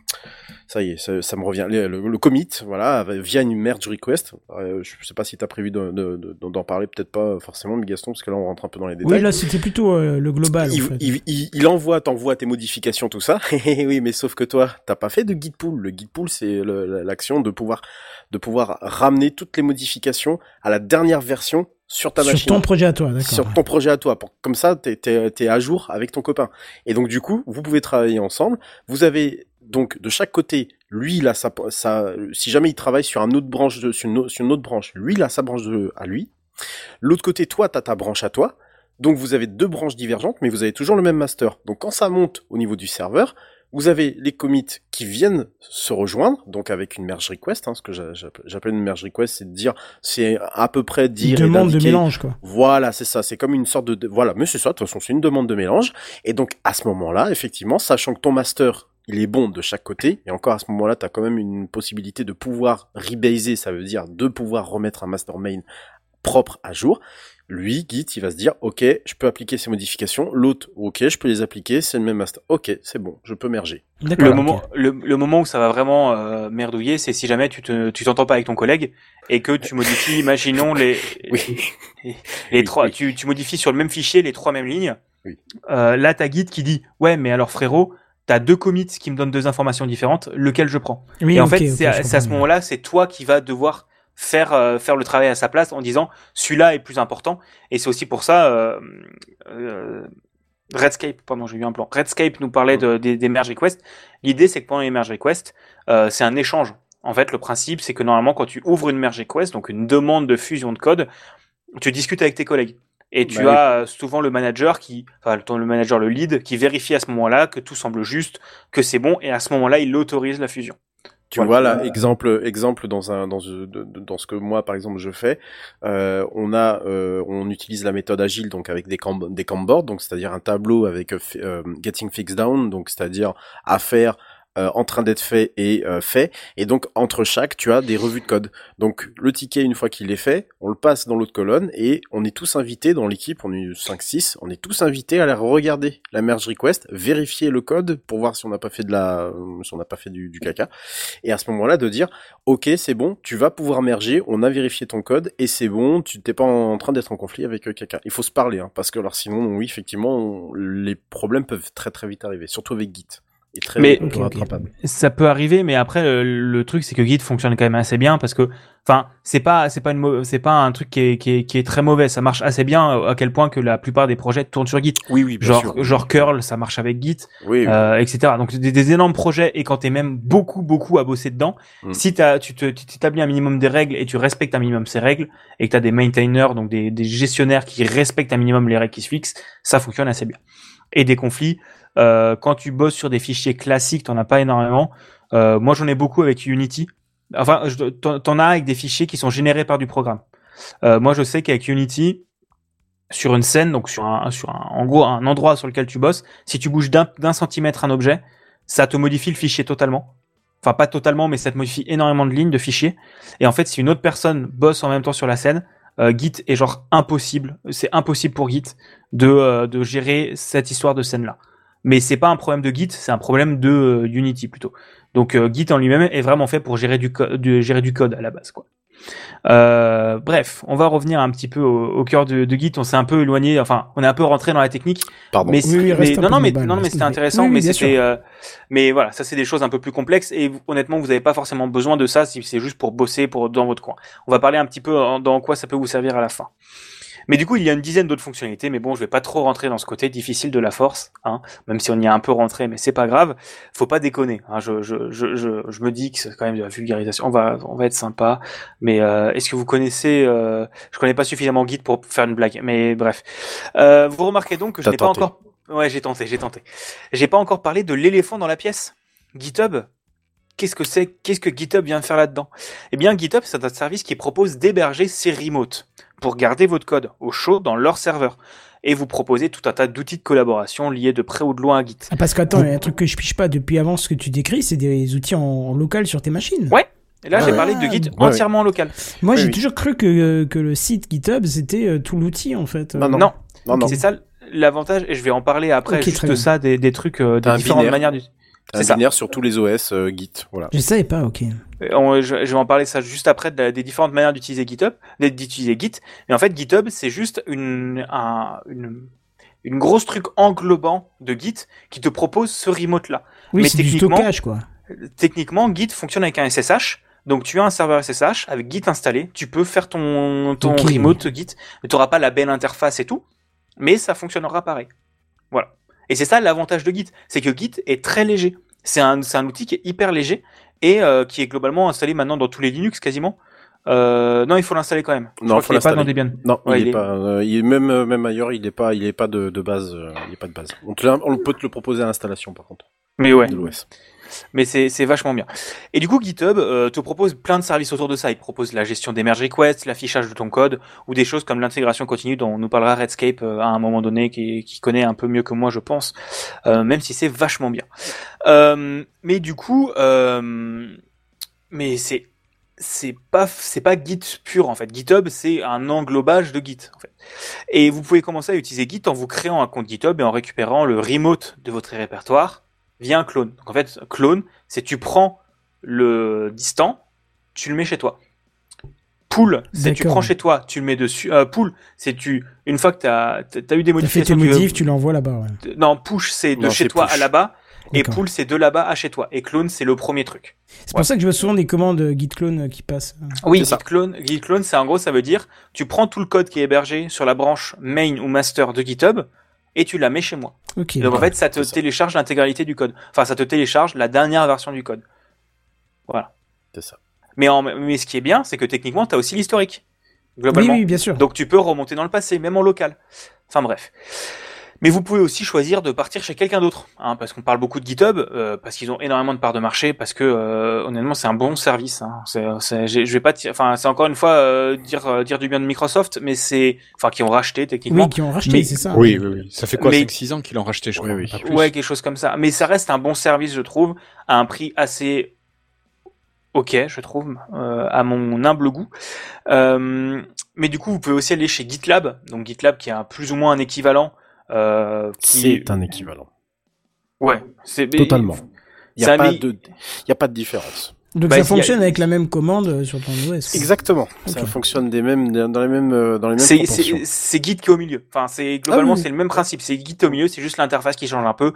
ça y est, ça, ça me revient, le, le- le commit, voilà, via une merge request. Euh, je sais pas si t'as prévu de- de- de- d'en parler, peut-être pas forcément, mais Gaston, parce que là on rentre un peu dans les détails. Oui, là, c'était plutôt le global. Il, en fait. il, il, il envoie, t'envoie tes modifications, tout ça. [laughs] oui, mais sauf que toi, t'as pas fait de git pull. Le git pull, c'est l'action de pouvoir, de pouvoir ramener toutes les modifications à la dernière version sur ta Sur machine. ton projet à toi, d'accord. Sur ton projet à toi. Pour, comme ça, t'es, t'es, t'es à jour avec ton copain. Et donc, du coup, vous pouvez travailler ensemble. Vous avez, donc, de chaque côté, lui, il a sa, sa, si jamais il travaille sur un autre branche de, sur une, autre- sur une autre branche, lui, il a sa branche de, à lui. L'autre côté, toi, t'as ta branche à toi. Donc vous avez deux branches divergentes, mais vous avez toujours le même master. Donc quand ça monte au niveau du serveur, vous avez les commits qui viennent se rejoindre, donc avec une merge request. Hein, ce que j'a- j'a- j'appelle une merge request, c'est de dire, c'est à peu près dire. et demande de mélange, quoi. Voilà, c'est ça. C'est comme une sorte de, de- voilà, mais c'est ça. De toute façon, c'est une demande de mélange. Et donc à ce moment-là, effectivement, sachant que ton master il est bon de chaque côté, et encore à ce moment-là, tu as quand même une possibilité de pouvoir rebaser, ça veut dire de pouvoir remettre un master main propre à jour. Lui, Git, il va se dire, ok, je peux appliquer ces modifications. L'autre, ok, je peux les appliquer, c'est le même master. Ok, c'est bon, je peux merger. Le moment, le, le moment où ça va vraiment euh, merdouiller, c'est si jamais tu te, tu t'entends pas avec ton collègue et que tu modifies, [laughs] imaginons les, les, les trois, Tu, tu modifies sur le même fichier les trois mêmes lignes. Euh, là, t'as Git qui dit, ouais, mais alors frérot, t'as deux commits qui me donnent deux informations différentes, lequel je prends? Oui, Et en fait, c'est à, à ce moment-là, c'est toi qui vas devoir faire euh, faire le travail à sa place en disant celui-là est plus important. Et c'est aussi pour ça. Euh, euh, Redscape, pardon, j'ai eu un plan. Redscape nous parlait de, des, des merge requests. L'idée, c'est que pendant les merge requests, euh, c'est un échange. En fait, le principe, c'est que normalement, quand tu ouvres une merge request, donc une demande de fusion de code, tu discutes avec tes collègues. Et tu Bah as euh, souvent le manager qui, enfin, le manager, le lead, qui vérifie à ce moment-là que tout semble juste, que c'est bon, et à ce moment-là, il autorise la fusion. Tu vois là, exemple, exemple dans un dans de- dans ce que moi par exemple je fais, euh, on a euh, on utilise la méthode agile donc avec des cam des camboards donc c'est-à-dire un tableau avec euh, euh, getting fixed down donc c'est-à-dire à faire euh, en train d'être fait et euh, fait. Et donc entre chaque tu as des revues de code. Donc le ticket une fois qu'il est fait on le passe dans l'autre colonne et on est tous invités dans l'équipe. On est 5-6 on est tous invités à aller regarder la merge request vérifier le code pour voir si on n'a pas fait de la si on n'a pas fait du, caca. Et à ce moment-là de dire ok c'est bon tu vas pouvoir merger. On a vérifié ton code et c'est bon tu t'es pas en train d'être en conflit avec euh, quelqu'un il faut se parler hein, parce que alors sinon oui effectivement les problèmes peuvent très très vite arriver surtout avec Git très Mais rattrapable ça peut arriver, mais après le, le truc c'est que Git fonctionne quand même assez bien parce que, enfin, c'est pas c'est pas une c'est pas un truc qui est, qui est qui est très mauvais. Ça marche assez bien euh, à quel point que la plupart des projets tournent sur Git. Oui oui bien genre sûr. genre curl ça marche avec Git, Oui, oui. euh, etc. Donc des, des énormes projets et quand t'es même beaucoup beaucoup à bosser dedans, Mm. si t'as tu te tu t'établis un minimum des règles et tu respectes un minimum ces règles et que t'as des maintainers donc des des gestionnaires qui respectent un minimum les règles qui se fixent, ça fonctionne assez bien. Et des conflits, euh, quand tu bosses sur des fichiers classiques, t'en as pas énormément. Euh, moi, j'en ai beaucoup avec Unity. Enfin, t'en as avec des fichiers qui sont générés par du programme. Euh, moi, je sais qu'avec Unity, sur une scène, donc sur un, sur un, en gros, un endroit sur lequel tu bosses, si tu bouges d'un d'un centimètre un objet, ça te modifie le fichier totalement. Enfin, pas totalement, mais ça te modifie énormément de lignes de fichiers. Et en fait, si une autre personne bosse en même temps sur la scène, euh, Git est genre impossible. C'est impossible pour Git de, euh, de gérer cette histoire de scène-là. Mais c'est pas un problème de Git, c'est un problème de euh, Unity plutôt. Donc euh, Git en lui-même est vraiment fait pour gérer du, gérer du code à la base, quoi. Euh, bref, on va revenir un petit peu au, au cœur de, de Git. On s'est un peu éloigné, enfin, on est un peu rentré dans la technique. Pardon. Mais, Oui, oui, mais- reste un non, non, mais global, non, non, mais reste- c'était intéressant. oui, oui, mais c'était, euh, mais voilà, ça c'est des choses un peu plus complexes. Et honnêtement, vous n'avez pas forcément besoin de ça si c'est juste pour bosser pour dans votre coin. On va parler un petit peu en- dans quoi ça peut vous servir à la fin. Mais du coup, il y a une dizaine d'autres fonctionnalités, mais bon, je vais pas trop rentrer dans ce côté difficile de la force, hein, même si on y a un peu rentré, mais c'est pas grave. Faut pas déconner. Hein, je, je, je, je, je me dis que c'est quand même de la vulgarisation. On va, on va être sympa. Mais euh, est-ce que vous connaissez euh, Je connais pas suffisamment Git pour faire une blague, mais bref. Euh, vous remarquez donc que je n'ai pas encore. Ouais, j'ai tenté, j'ai tenté. J'ai pas encore parlé de l'éléphant dans la pièce. GitHub. qu'est-ce que c'est Qu'est-ce que GitHub vient de faire là-dedans? Eh bien, GitHub, c'est un service qui propose d'héberger ses remotes pour garder votre code au chaud dans leur serveur. Et vous proposez tout un tas d'outils de collaboration liés de près ou de loin à Git. Ah, parce qu'attends, il y a un truc que je piche pas depuis avant ce que tu décris, c'est des outils en local sur tes machines. Ouais. Et là, Ah j'ai ouais. parlé de Git Ouais, entièrement en local. Moi, Oui, j'ai oui. toujours cru que, que le site GitHub, c'était euh, tout l'outil, en fait. Non, non. C'est ça l'avantage, et je vais en parler après, Ok, juste ça, des, des trucs, euh, des différentes binaire. manières du. C'est binaire sur tous les OS euh, Git, voilà. Je savais pas, ok. Euh, on- je, je vais en parler ça juste après de la- des différentes manières d'utiliser GitHub, d'utiliser Git. Mais en fait, GitHub, c'est juste une, un- une, une grosse truc englobant de Git qui te propose ce remote là. Oui, Mais c'est du techniquement, stockage, quoi. techniquement, Git fonctionne avec un SSH. Donc tu as un serveur SSH avec Git installé, tu peux faire ton, ton remote Git, mais tu n'auras pas la belle interface et tout, mais ça fonctionnera pareil. Et c'est ça l'avantage de Git, c'est que Git est très léger. C'est un, un outil qui est hyper léger et euh, qui est globalement installé maintenant dans tous les Linux quasiment. Euh, non, il faut l'installer quand même. Non, crois faut qu'il est pas dans l'installer. Debian. Non, Ouais, il, est pas. euh, il est même euh, même ailleurs, il est pas. Il est pas de, de base. euh, il est pas de base. On, te l'a- on peut te le proposer à l'installation par contre. Mais ouais. De l'OS. Mais c'est vachement bien. Et du coup, GitHub euh, te propose plein de services autour de ça. Il propose la gestion des merge requests, l'affichage de ton code, ou des choses comme l'intégration continue dont nous parlera Redscape euh, à un moment donné, qui, connaît un peu mieux que moi, je pense, euh, même si c'est vachement bien. Mais du coup, mais c'est c'est pas c'est pas Git pur en fait. GitHub c'est un englobage de Git. Et vous pouvez commencer à utiliser Git en vous créant un compte GitHub et en récupérant le remote de votre répertoire via un clone. Donc en fait, clone, c'est tu prends le distant, tu le mets chez toi. Pool, c'est tu prends chez toi, tu le mets dessus. Euh, pool, c'est tu une fois que tu as, eu des T'as fait tes modifications. tu veux- modifs, tu l'envoies là-bas, ouais. Non, push c'est de Non, chez toi push. à là-bas. Et pool c'est de là-bas à chez toi. Et clone c'est le premier truc. C'est pour ça que je vois souvent des commandes euh, git clone euh, qui passent. Oui, git clone, git clone, c'est en gros, ça veut dire, tu prends tout le code qui est hébergé sur la branche main ou master de GitHub et tu la mets chez moi. Donc en fait, ça te télécharge l'intégralité du code. Enfin, ça te télécharge la dernière version du code. Voilà. C'est ça. Mais, en, mais ce qui est bien, c'est que techniquement, tu as aussi l'historique. Globalement. Oui, oui, bien sûr. Donc tu peux remonter dans le passé, même en local. Enfin bref. Mais vous pouvez aussi choisir de partir chez quelqu'un d'autre, hein, parce qu'on parle beaucoup de GitHub, euh, parce qu'ils ont énormément de parts de marché, parce que euh, honnêtement c'est un bon service. Hein. C'est, je vais pas, enfin c'est encore une fois euh, dire euh, dire du bien de Microsoft, mais c'est, enfin qui ont racheté techniquement. Oui, qui ont racheté, Mais- c'est ça. Oui, oui, oui. Ça fait quoi, Mais- 5-6 ans qu'ils l'ont racheté, je crois. pas plus. Ouais, quelque chose comme ça. Mais ça reste un bon service, je trouve, à un prix assez ok, je trouve, euh, à mon humble goût. Euh, mais du coup, vous pouvez aussi aller chez GitLab, donc GitLab qui a plus ou moins un équivalent. Euh, qui... C'est un équivalent. Ouais, c'est Totalement. Il n'y pas de, y a pas de différence. Donc Bah, ça a- fonctionne avec la même commande euh, sur ton OS. Exactement. Ça fonctionne des mêmes, dans les mêmes, euh, dans les mêmes C'est proportions. c'est- c'est Git qui est au milieu. Enfin, c'est globalement Ah oui. c'est le même principe. C'est Git au milieu, c'est juste l'interface qui change un peu.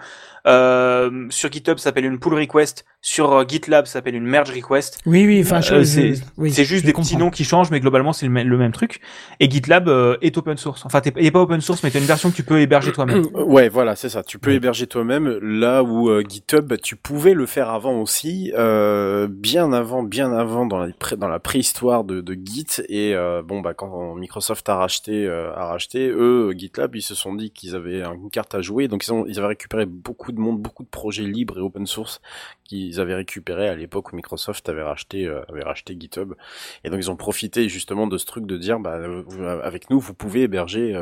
Euh, sur GitHub, ça s'appelle une pull request. Sur euh, GitLab, ça s'appelle une merge request. Oui, oui, enfin, je- Euh, c'est oui, c'est juste des comprends. petits noms qui changent, mais globalement c'est le, même- le même truc. Et GitLab euh, est open source. Enfin, t'es- est pas open source, mais t'as une version que tu peux héberger toi-même. Ouais, voilà, c'est ça. Tu peux héberger toi-même là où euh, GitHub, bah, tu pouvais le faire avant aussi, euh, bien avant, bien avant dans dans la préhistoire de, Git. Et euh, bon, bah quand Microsoft a racheté, euh, a racheté, eux, GitLab, ils se sont dit qu'ils avaient une carte à jouer, donc ils, ont, ils avaient récupéré beaucoup de monde, beaucoup de projets libres et open source qu'ils avaient récupéré à l'époque où Microsoft avait racheté, euh, avait racheté GitHub. Et donc ils ont profité justement de ce truc de dire, bah vous- avec nous, vous pouvez héberger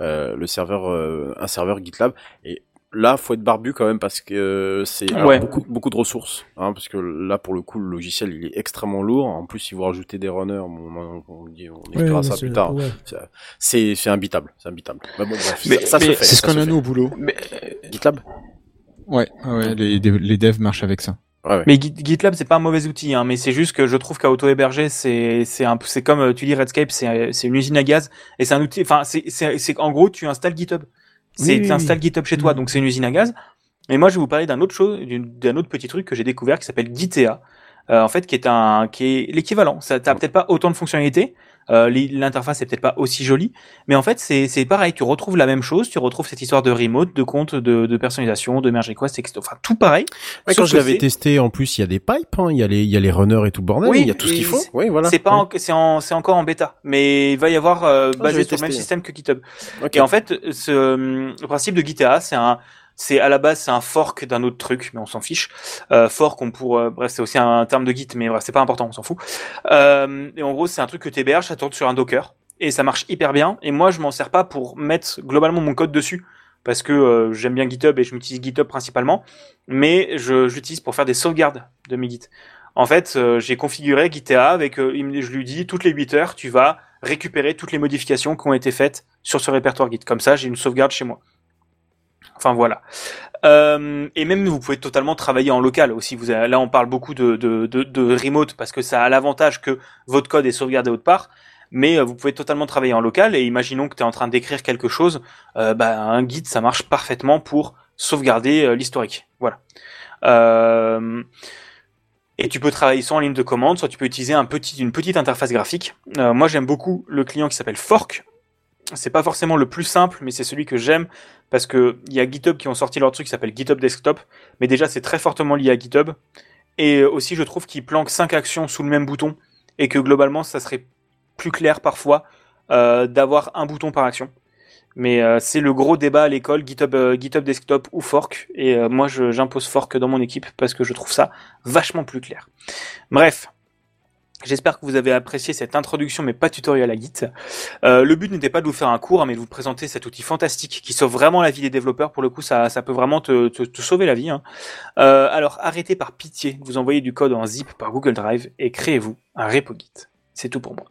le serveur, un serveur GitLab. Et là, faut être barbu quand même parce que c'est Ouais. beaucoup, beaucoup de ressources, hein, parce que là, pour le coup, le logiciel il est extrêmement lourd. En plus, si vous rajoutez des runners, on, on, on, expliquera ouais, ça plus tard. ouais. C'est- imbitable, c'est imbitable. Mais bon, bref, Mais- ça, ça mais- se fait. C'est ce qu'on a nous au boulot. GitLab? Ouais, ouais, les, les devs marchent avec ça. Ouais, ouais. Mais Git- GitLab c'est pas un mauvais outil, hein, mais c'est juste que je trouve qu'à auto héberger c'est c'est un peu- c'est comme euh, tu dis Redscape c'est c'est une usine à gaz et c'est un outil. Enfin c'est c'est c'est en gros tu installes GitHub. C'est Oui, oui, tu installes oui. GitHub chez toi Mm. donc c'est une usine à gaz. Mais moi je vais vous parler d'un autre chose d'un autre petit truc que j'ai découvert qui s'appelle Gitea. Euh, en fait qui est un qui est l'équivalent. Ça t'as peut-être pas autant de fonctionnalités. Euh, li- L'interface est peut-être pas aussi jolie, mais en fait c'est c'est pareil. Tu retrouves la même chose, tu retrouves cette histoire de remote, de compte, de, de personnalisation, de merge request, etc. Enfin tout pareil. Ouais, quand je l'avais testé, en plus, il y a des pipes, hein, il y a les, il y a les runners et tout le bordel, il y a tout ce qu'il faut. c'est- Oui, voilà. C'est pas, Ouais. c'est en, c'est encore en bêta, mais il va y avoir euh, je basé sur le même système que GitHub. Et en fait, ce, le principe de Gitea, c'est un, c'est à la base c'est un fork d'un autre truc, mais on s'en fiche. Euh, fork, pourrait, bref, c'est aussi un, terme de Git, mais c'est pas important, on s'en fout. Euh, et en gros, c'est un truc que tu héberges, ça tourne sur un Docker, et ça marche hyper bien. Et moi, je m'en sers pas pour mettre globalement mon code dessus, parce que euh, j'aime bien GitHub et je m'utilise GitHub principalement, mais je, l'utilise pour faire des sauvegardes de mes Git. En fait, j'ai configuré GitHub avec, euh, je lui dis, toutes les 8 heures, tu vas récupérer toutes les modifications qui ont été faites sur ce répertoire Git. Comme ça, j'ai une sauvegarde chez moi. Enfin voilà. Euh, et même vous pouvez totalement travailler en local aussi. Là, on parle beaucoup de, remote parce que ça a l'avantage que votre code est sauvegardé autre part. Mais euh, vous pouvez totalement travailler en local. Et imaginons que tu es en train d'écrire quelque chose, euh, bah, un guide, ça marche parfaitement pour sauvegarder l'historique. Voilà. Et tu peux travailler soit en ligne de commande, soit tu peux utiliser une petite interface graphique. Moi, j'aime beaucoup le client qui s'appelle Fork. C'est pas forcément le plus simple, mais c'est celui que j'aime parce que il y a GitHub qui ont sorti leur truc qui s'appelle GitHub Desktop, mais déjà c'est très fortement lié à GitHub. Et euh, aussi, je trouve qu'il planque cinq actions sous le même bouton et que globalement, ça serait plus clair parfois euh, d'avoir un bouton par action. Mais euh, c'est le gros débat à l'école, GitHub, GitHub Desktop ou Fork. Et moi, j'impose Fork dans mon équipe parce que je trouve ça vachement plus clair. Bref, j'espère que vous avez apprécié cette introduction, mais pas tutoriel à Git. Euh, le but n'était pas de vous faire un cours, hein, mais de vous présenter cet outil fantastique qui sauve vraiment la vie des développeurs. Pour le coup, ça, ça peut vraiment te, te, te sauver la vie. hein. Euh, alors, arrêtez par pitié de vous envoyer du code en zip par Google Drive et créez-vous un repo Git. C'est tout pour moi.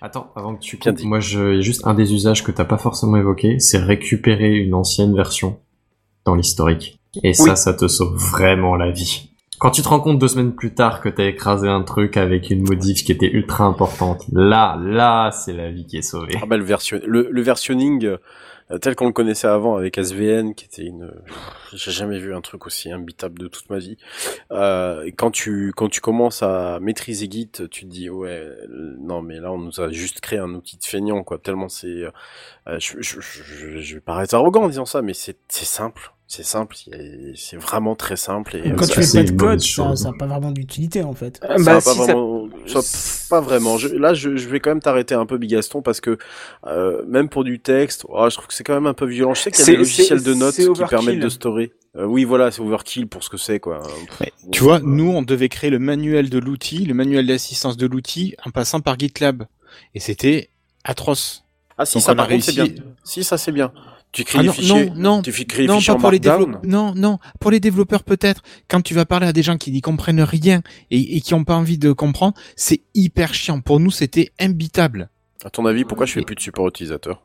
Attends, avant que tu coupes, moi, je, il y a juste un des usages que t'as pas forcément évoqué, c'est récupérer une ancienne version dans l'historique. Et ça, ça te sauve vraiment la vie. Quand tu te rends compte deux semaines plus tard que t'as écrasé un truc avec une modif qui était ultra importante, là, là, c'est la vie qui est sauvée. Ah bah, le, version... le, le versionning euh, tel qu'on le connaissait avant avec SVN, qui était une, j'ai jamais vu un truc aussi imbitable de toute ma vie. Euh, quand tu quand tu commences à maîtriser Git, tu te dis ouais, euh, non mais là on nous a juste créé un outil de feignant quoi. Tellement c'est, euh, je, je, je, je vais paraître arrogant en disant ça, mais c'est c'est simple. C'est simple, c'est- vraiment très simple. Et Quand euh, tu fais pas de code, ça n'a pas vraiment d'utilité en fait. Ça va pas vraiment, ça- pas vraiment. Je- là, je, je vais quand même t'arrêter un peu, Bigaston, parce que euh, même pour du texte, oh, je trouve que c'est quand même un peu violent. Je sais qu'il y a C'est- des logiciels de notes qui permettent de storer. Euh, oui, voilà, c'est overkill pour ce que c'est, quoi. Tu vois, nous, on devait créer le manuel de l'outil, le manuel d'assistance de l'outil, en passant par GitLab. Et c'était atroce. Ah si, Donc, ça par contre, c'est bien. réussi- Si, ça c'est bien. Tu crées Ah des non, fichiers, non, non, tu crées des non, fichiers pas en pour les. Non, non, pour les développeurs peut-être. Quand tu vas parler à des gens qui n'y comprennent rien et, et qui n'ont pas envie de comprendre, c'est hyper chiant. Pour nous, c'était imbitable. À ton avis, pourquoi je fais plus de support utilisateur?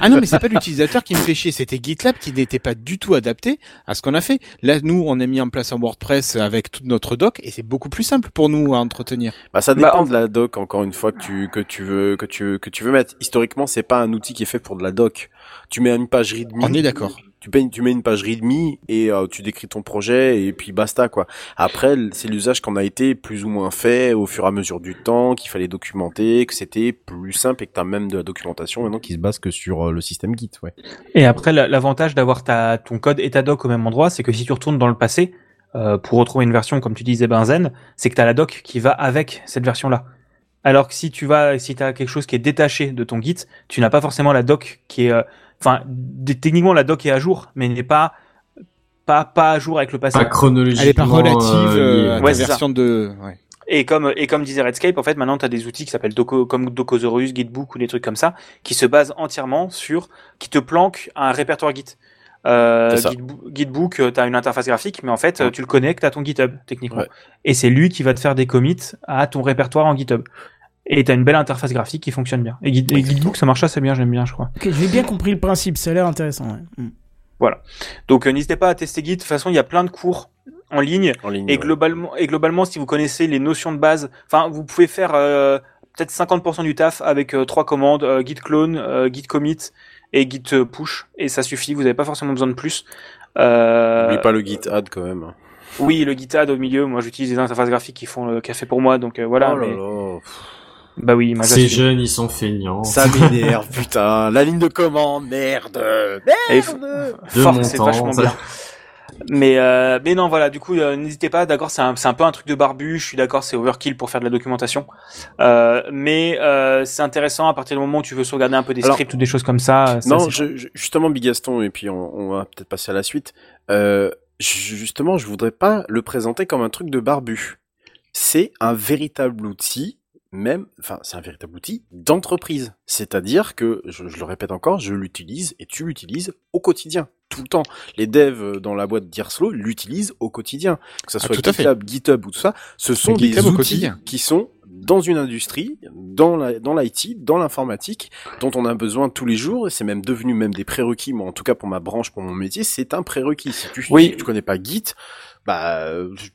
Ah non, mais c'est pas l'utilisateur qui me fait chier, c'était GitLab qui n'était pas du tout adapté à ce qu'on a fait. Là, nous, on a mis en place un WordPress avec toute notre doc et c'est beaucoup plus simple pour nous à entretenir. Bah ça dépend de la doc encore une fois que tu que tu veux que tu que tu veux mettre. Historiquement, c'est pas un outil qui est fait pour de la doc. Tu mets une page readme. On est d'accord. Tu payes, tu mets une page readme et euh, tu décris ton projet et puis basta quoi. Après, c'est l'usage qu'on a été plus ou moins fait au fur et à mesure du temps, qu'il fallait documenter, que c'était plus simple et que t'as même de la documentation maintenant qui se base que sur euh, le système Git, ouais. Et après, la- l'avantage d'avoir ta, ton code et ta doc au même endroit, c'est que si tu retournes dans le passé, euh, pour retrouver une version, comme tu disais, Benzen, c'est que tu as la doc qui va avec cette version-là. Alors que si tu vas, si tu as quelque chose qui est détaché de ton Git, tu n'as pas forcément la doc qui est, euh, enfin, techniquement la doc est à jour, mais n'est pas, pas, pas à jour avec le passé. Pas chronologiquement, Elle est pas relative euh, euh, à Ouais, c'est ça. version de. Ouais. Et comme, et comme disait Redscape, en fait, maintenant, tu as des outils qui s'appellent Doco, comme Docosaurus, Gitbook ou des trucs comme ça, qui se basent entièrement sur, qui te planquent un répertoire Git. Euh, Gitbook, tu as une interface graphique, mais en fait, euh, tu le connectes à ton GitHub, techniquement. Ouais. Et c'est lui qui va te faire des commits à ton répertoire en GitHub. Et tu as une belle interface graphique qui fonctionne bien. Et, Git, et Gitbook, ça marche assez bien, j'aime bien, je crois. Ok, j'ai bien compris le principe, ça a l'air intéressant. ouais. Mm. Voilà. Donc euh, n'hésitez pas à tester Git. De toute façon, il y a plein de cours en ligne. En ligne, et ouais. globalement, et globalement, si vous connaissez les notions de base, enfin, vous pouvez faire euh, peut-être 50% du taf avec euh, trois commandes euh, git clone, euh, git commit et git push, et ça suffit. Vous n'avez pas forcément besoin de plus. Euh, N'oublie pas le Git add quand même. Oui, le git add au milieu. Moi, j'utilise des interfaces graphiques qui font le café pour moi, donc euh, voilà. Oh là mais- là. Bah oui, Ces jeunes, ils sont feignants. Ça m'énerve, [laughs] putain. La ligne de commande, merde. Et f- De Fork, mon c'est temps, vachement ça. bien. Mais euh, mais non voilà du coup euh, n'hésitez pas d'accord c'est un c'est un peu un truc de barbu je suis d'accord c'est overkill pour faire de la documentation euh, mais euh, c'est intéressant à partir du moment où tu veux sauvegarder un peu des Alors, scripts ou des choses comme ça. ça, non, c'est je, je- justement, Bigaston, et puis on, on va peut-être passer à la suite. Euh, ju- justement, je voudrais pas le présenter comme un truc de barbu. C'est un véritable outil, même, enfin, c'est un véritable outil d'entreprise. C'est-à-dire que, je, je le répète encore, je l'utilise et tu l'utilises au quotidien, tout le temps. Les devs euh, dans la boîte d'Irslo l'utilisent au quotidien. Que ça Ah, soit fait. GitLab, GitHub ou tout ça, ce sont des GitHub outils qui sont dans une industrie, dans la, dans l'IT, dans l'informatique, dont on a besoin tous les jours, et c'est même devenu même des prérequis, moi en tout cas pour ma branche, pour mon métier, c'est un prérequis. Si tu, Oui. tu connais pas Git, bah,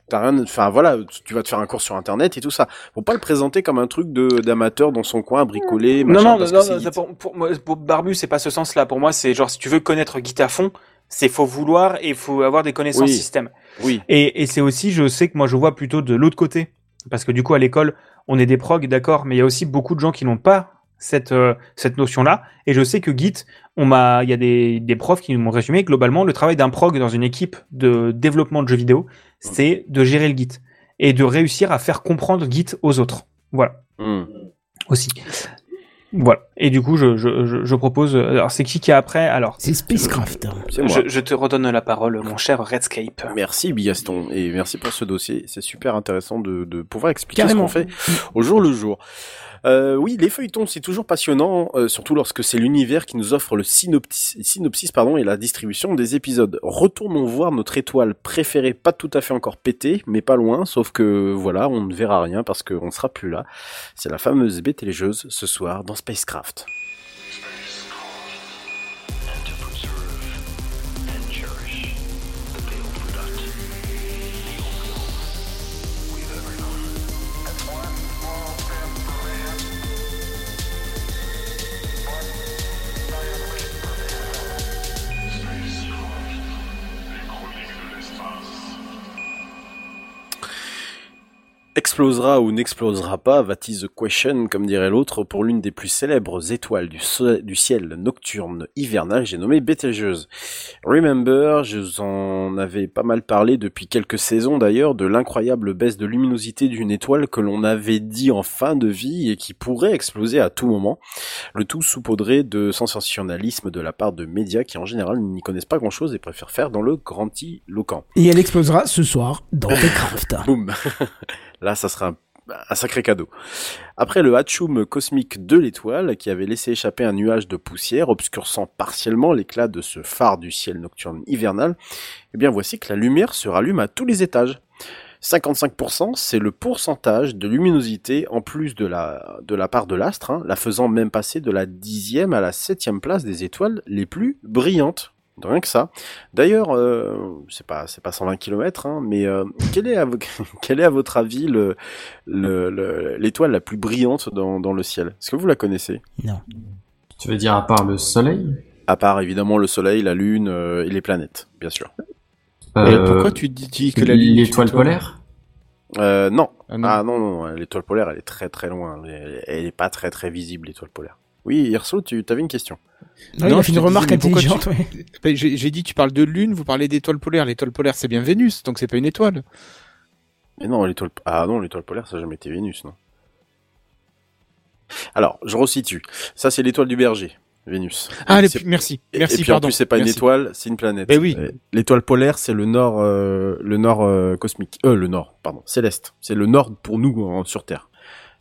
t'as rien, enfin voilà, tu vas te faire un cours sur internet et tout ça. Faut pas le présenter comme un truc de, d'amateur dans son coin à bricoler, Non, machin, non, non, non, ça, pour, pour, moi, pour Barbu, c'est pas ce sens-là. Pour moi, c'est genre, si tu veux connaître Git à fond, c'est faut vouloir et faut avoir des connaissances Oui. système. Oui. Et, et c'est aussi, je sais que moi, je vois plutôt de l'autre côté. Parce que du coup, à l'école, on est des progs, d'accord, mais il y a aussi beaucoup de gens qui n'ont pas cette, euh, cette notion-là. Et je sais que Git, on m'a, il y a des, des profs qui m'ont résumé, globalement, le travail d'un prog dans une équipe de développement de jeux vidéo, c'est de gérer le Git. Et de réussir à faire comprendre Git aux autres. Voilà Hmm. aussi. Voilà. Et du coup, je, je, je, je propose. Alors, c'est qui qui est après? Alors, C'est Spacecraft. C'est moi. je, je te redonne la parole, mon cher Redscape. Merci Bigaston et merci pour ce dossier. C'est super intéressant de, de pouvoir expliquer Carrément. ce qu'on fait au jour le jour. Euh, oui, les feuilletons, c'est toujours passionnant, euh, surtout lorsque c'est l'univers qui nous offre le synopsis, pardon, et la distribution des épisodes. Retournons voir notre étoile préférée, pas tout à fait encore pétée, mais pas loin, sauf que voilà, on ne verra rien parce qu'on ne sera plus là. C'est la fameuse baie télégeuse ce soir dans Spacecraft. Explosera ou n'explosera pas, that is the question, comme dirait l'autre, pour l'une des plus célèbres étoiles du, so- du ciel nocturne hivernal, j'ai nommé Betelgeuse. Remember, je vous en avais pas mal parlé depuis quelques saisons d'ailleurs, de l'incroyable baisse de luminosité d'une étoile que l'on avait dit en fin de vie et qui pourrait exploser à tout moment. Le tout saupoudré de sensationnalisme de la part de médias qui en général n'y connaissent pas grand chose et préfèrent faire dans le grandiloquent. Et elle explosera ce soir dans [laughs] Techcraft. Boum Là, ça sera un, sacré cadeau. Après le hatchoum cosmique de l'étoile, qui avait laissé échapper un nuage de poussière, obscurcissant partiellement l'éclat de ce phare du ciel nocturne hivernal, eh bien voici que la lumière se rallume à tous les étages. 55%, c'est le pourcentage de luminosité en plus de la, de la part de l'astre, hein, la faisant même passer de la dixième à la septième place des étoiles les plus brillantes. De Rien que ça. D'ailleurs, euh, c'est pas c'est pas 120 km, hein, mais euh, quel est à, [laughs] quel est à votre avis le le- le- l'étoile la plus brillante dans, dans le ciel? Est-ce que vous la connaissez? Non. Tu veux dire à part le soleil? À part évidemment le Soleil, la Lune euh, et les planètes, bien sûr. Euh, pourquoi tu dis, dis que la Lune est L'étoile polaire? Euh, non. Ah non. Ah non, non, non, l'étoile polaire, elle est très très loin. Elle, elle est pas très très visible, l'étoile polaire. Oui, Hirso, tu avais une question. Non, il a fait une te remarque disais, intelligente, tu- ouais. [laughs] Ben, J'ai dit, tu parles de lune, vous parlez d'étoile polaire. L'étoile polaire, c'est bien Vénus, donc c'est pas une étoile. Mais non, l'étoile. Ah non, l'étoile polaire, ça n'a jamais été Vénus, non. Alors, je resitue. Ça, c'est l'étoile du berger, Vénus. Ah, les- merci, Et- merci, Et puis pardon. en plus, c'est pas une étoile, c'est une planète. Ben oui. L'étoile polaire, c'est le nord, euh, le nord euh, cosmique. Euh, le nord, pardon, céleste. C'est le nord pour nous sur Terre.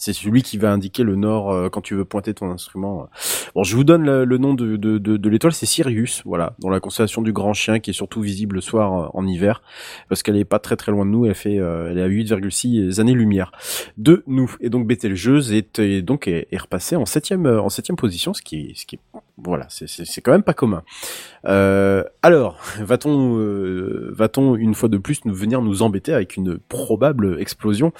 C'est celui qui va indiquer le nord euh, quand tu veux pointer ton instrument. Bon, je vous donne le, le nom de, de, de, de l'étoile, c'est Sirius, voilà, dans la constellation du Grand Chien, qui est surtout visible le soir euh, en hiver, parce qu'elle est pas très très loin de nous. Elle fait, euh, elle est à 8,6 années-lumière de nous. Et donc Betelgeuse est, est donc est, est repassée en septième en septième position, ce qui ce qui voilà, c'est quand même pas commun. Euh, alors, [laughs] va-t-on euh, va-t-on une fois de plus nous venir nous embêter avec une probable explosion?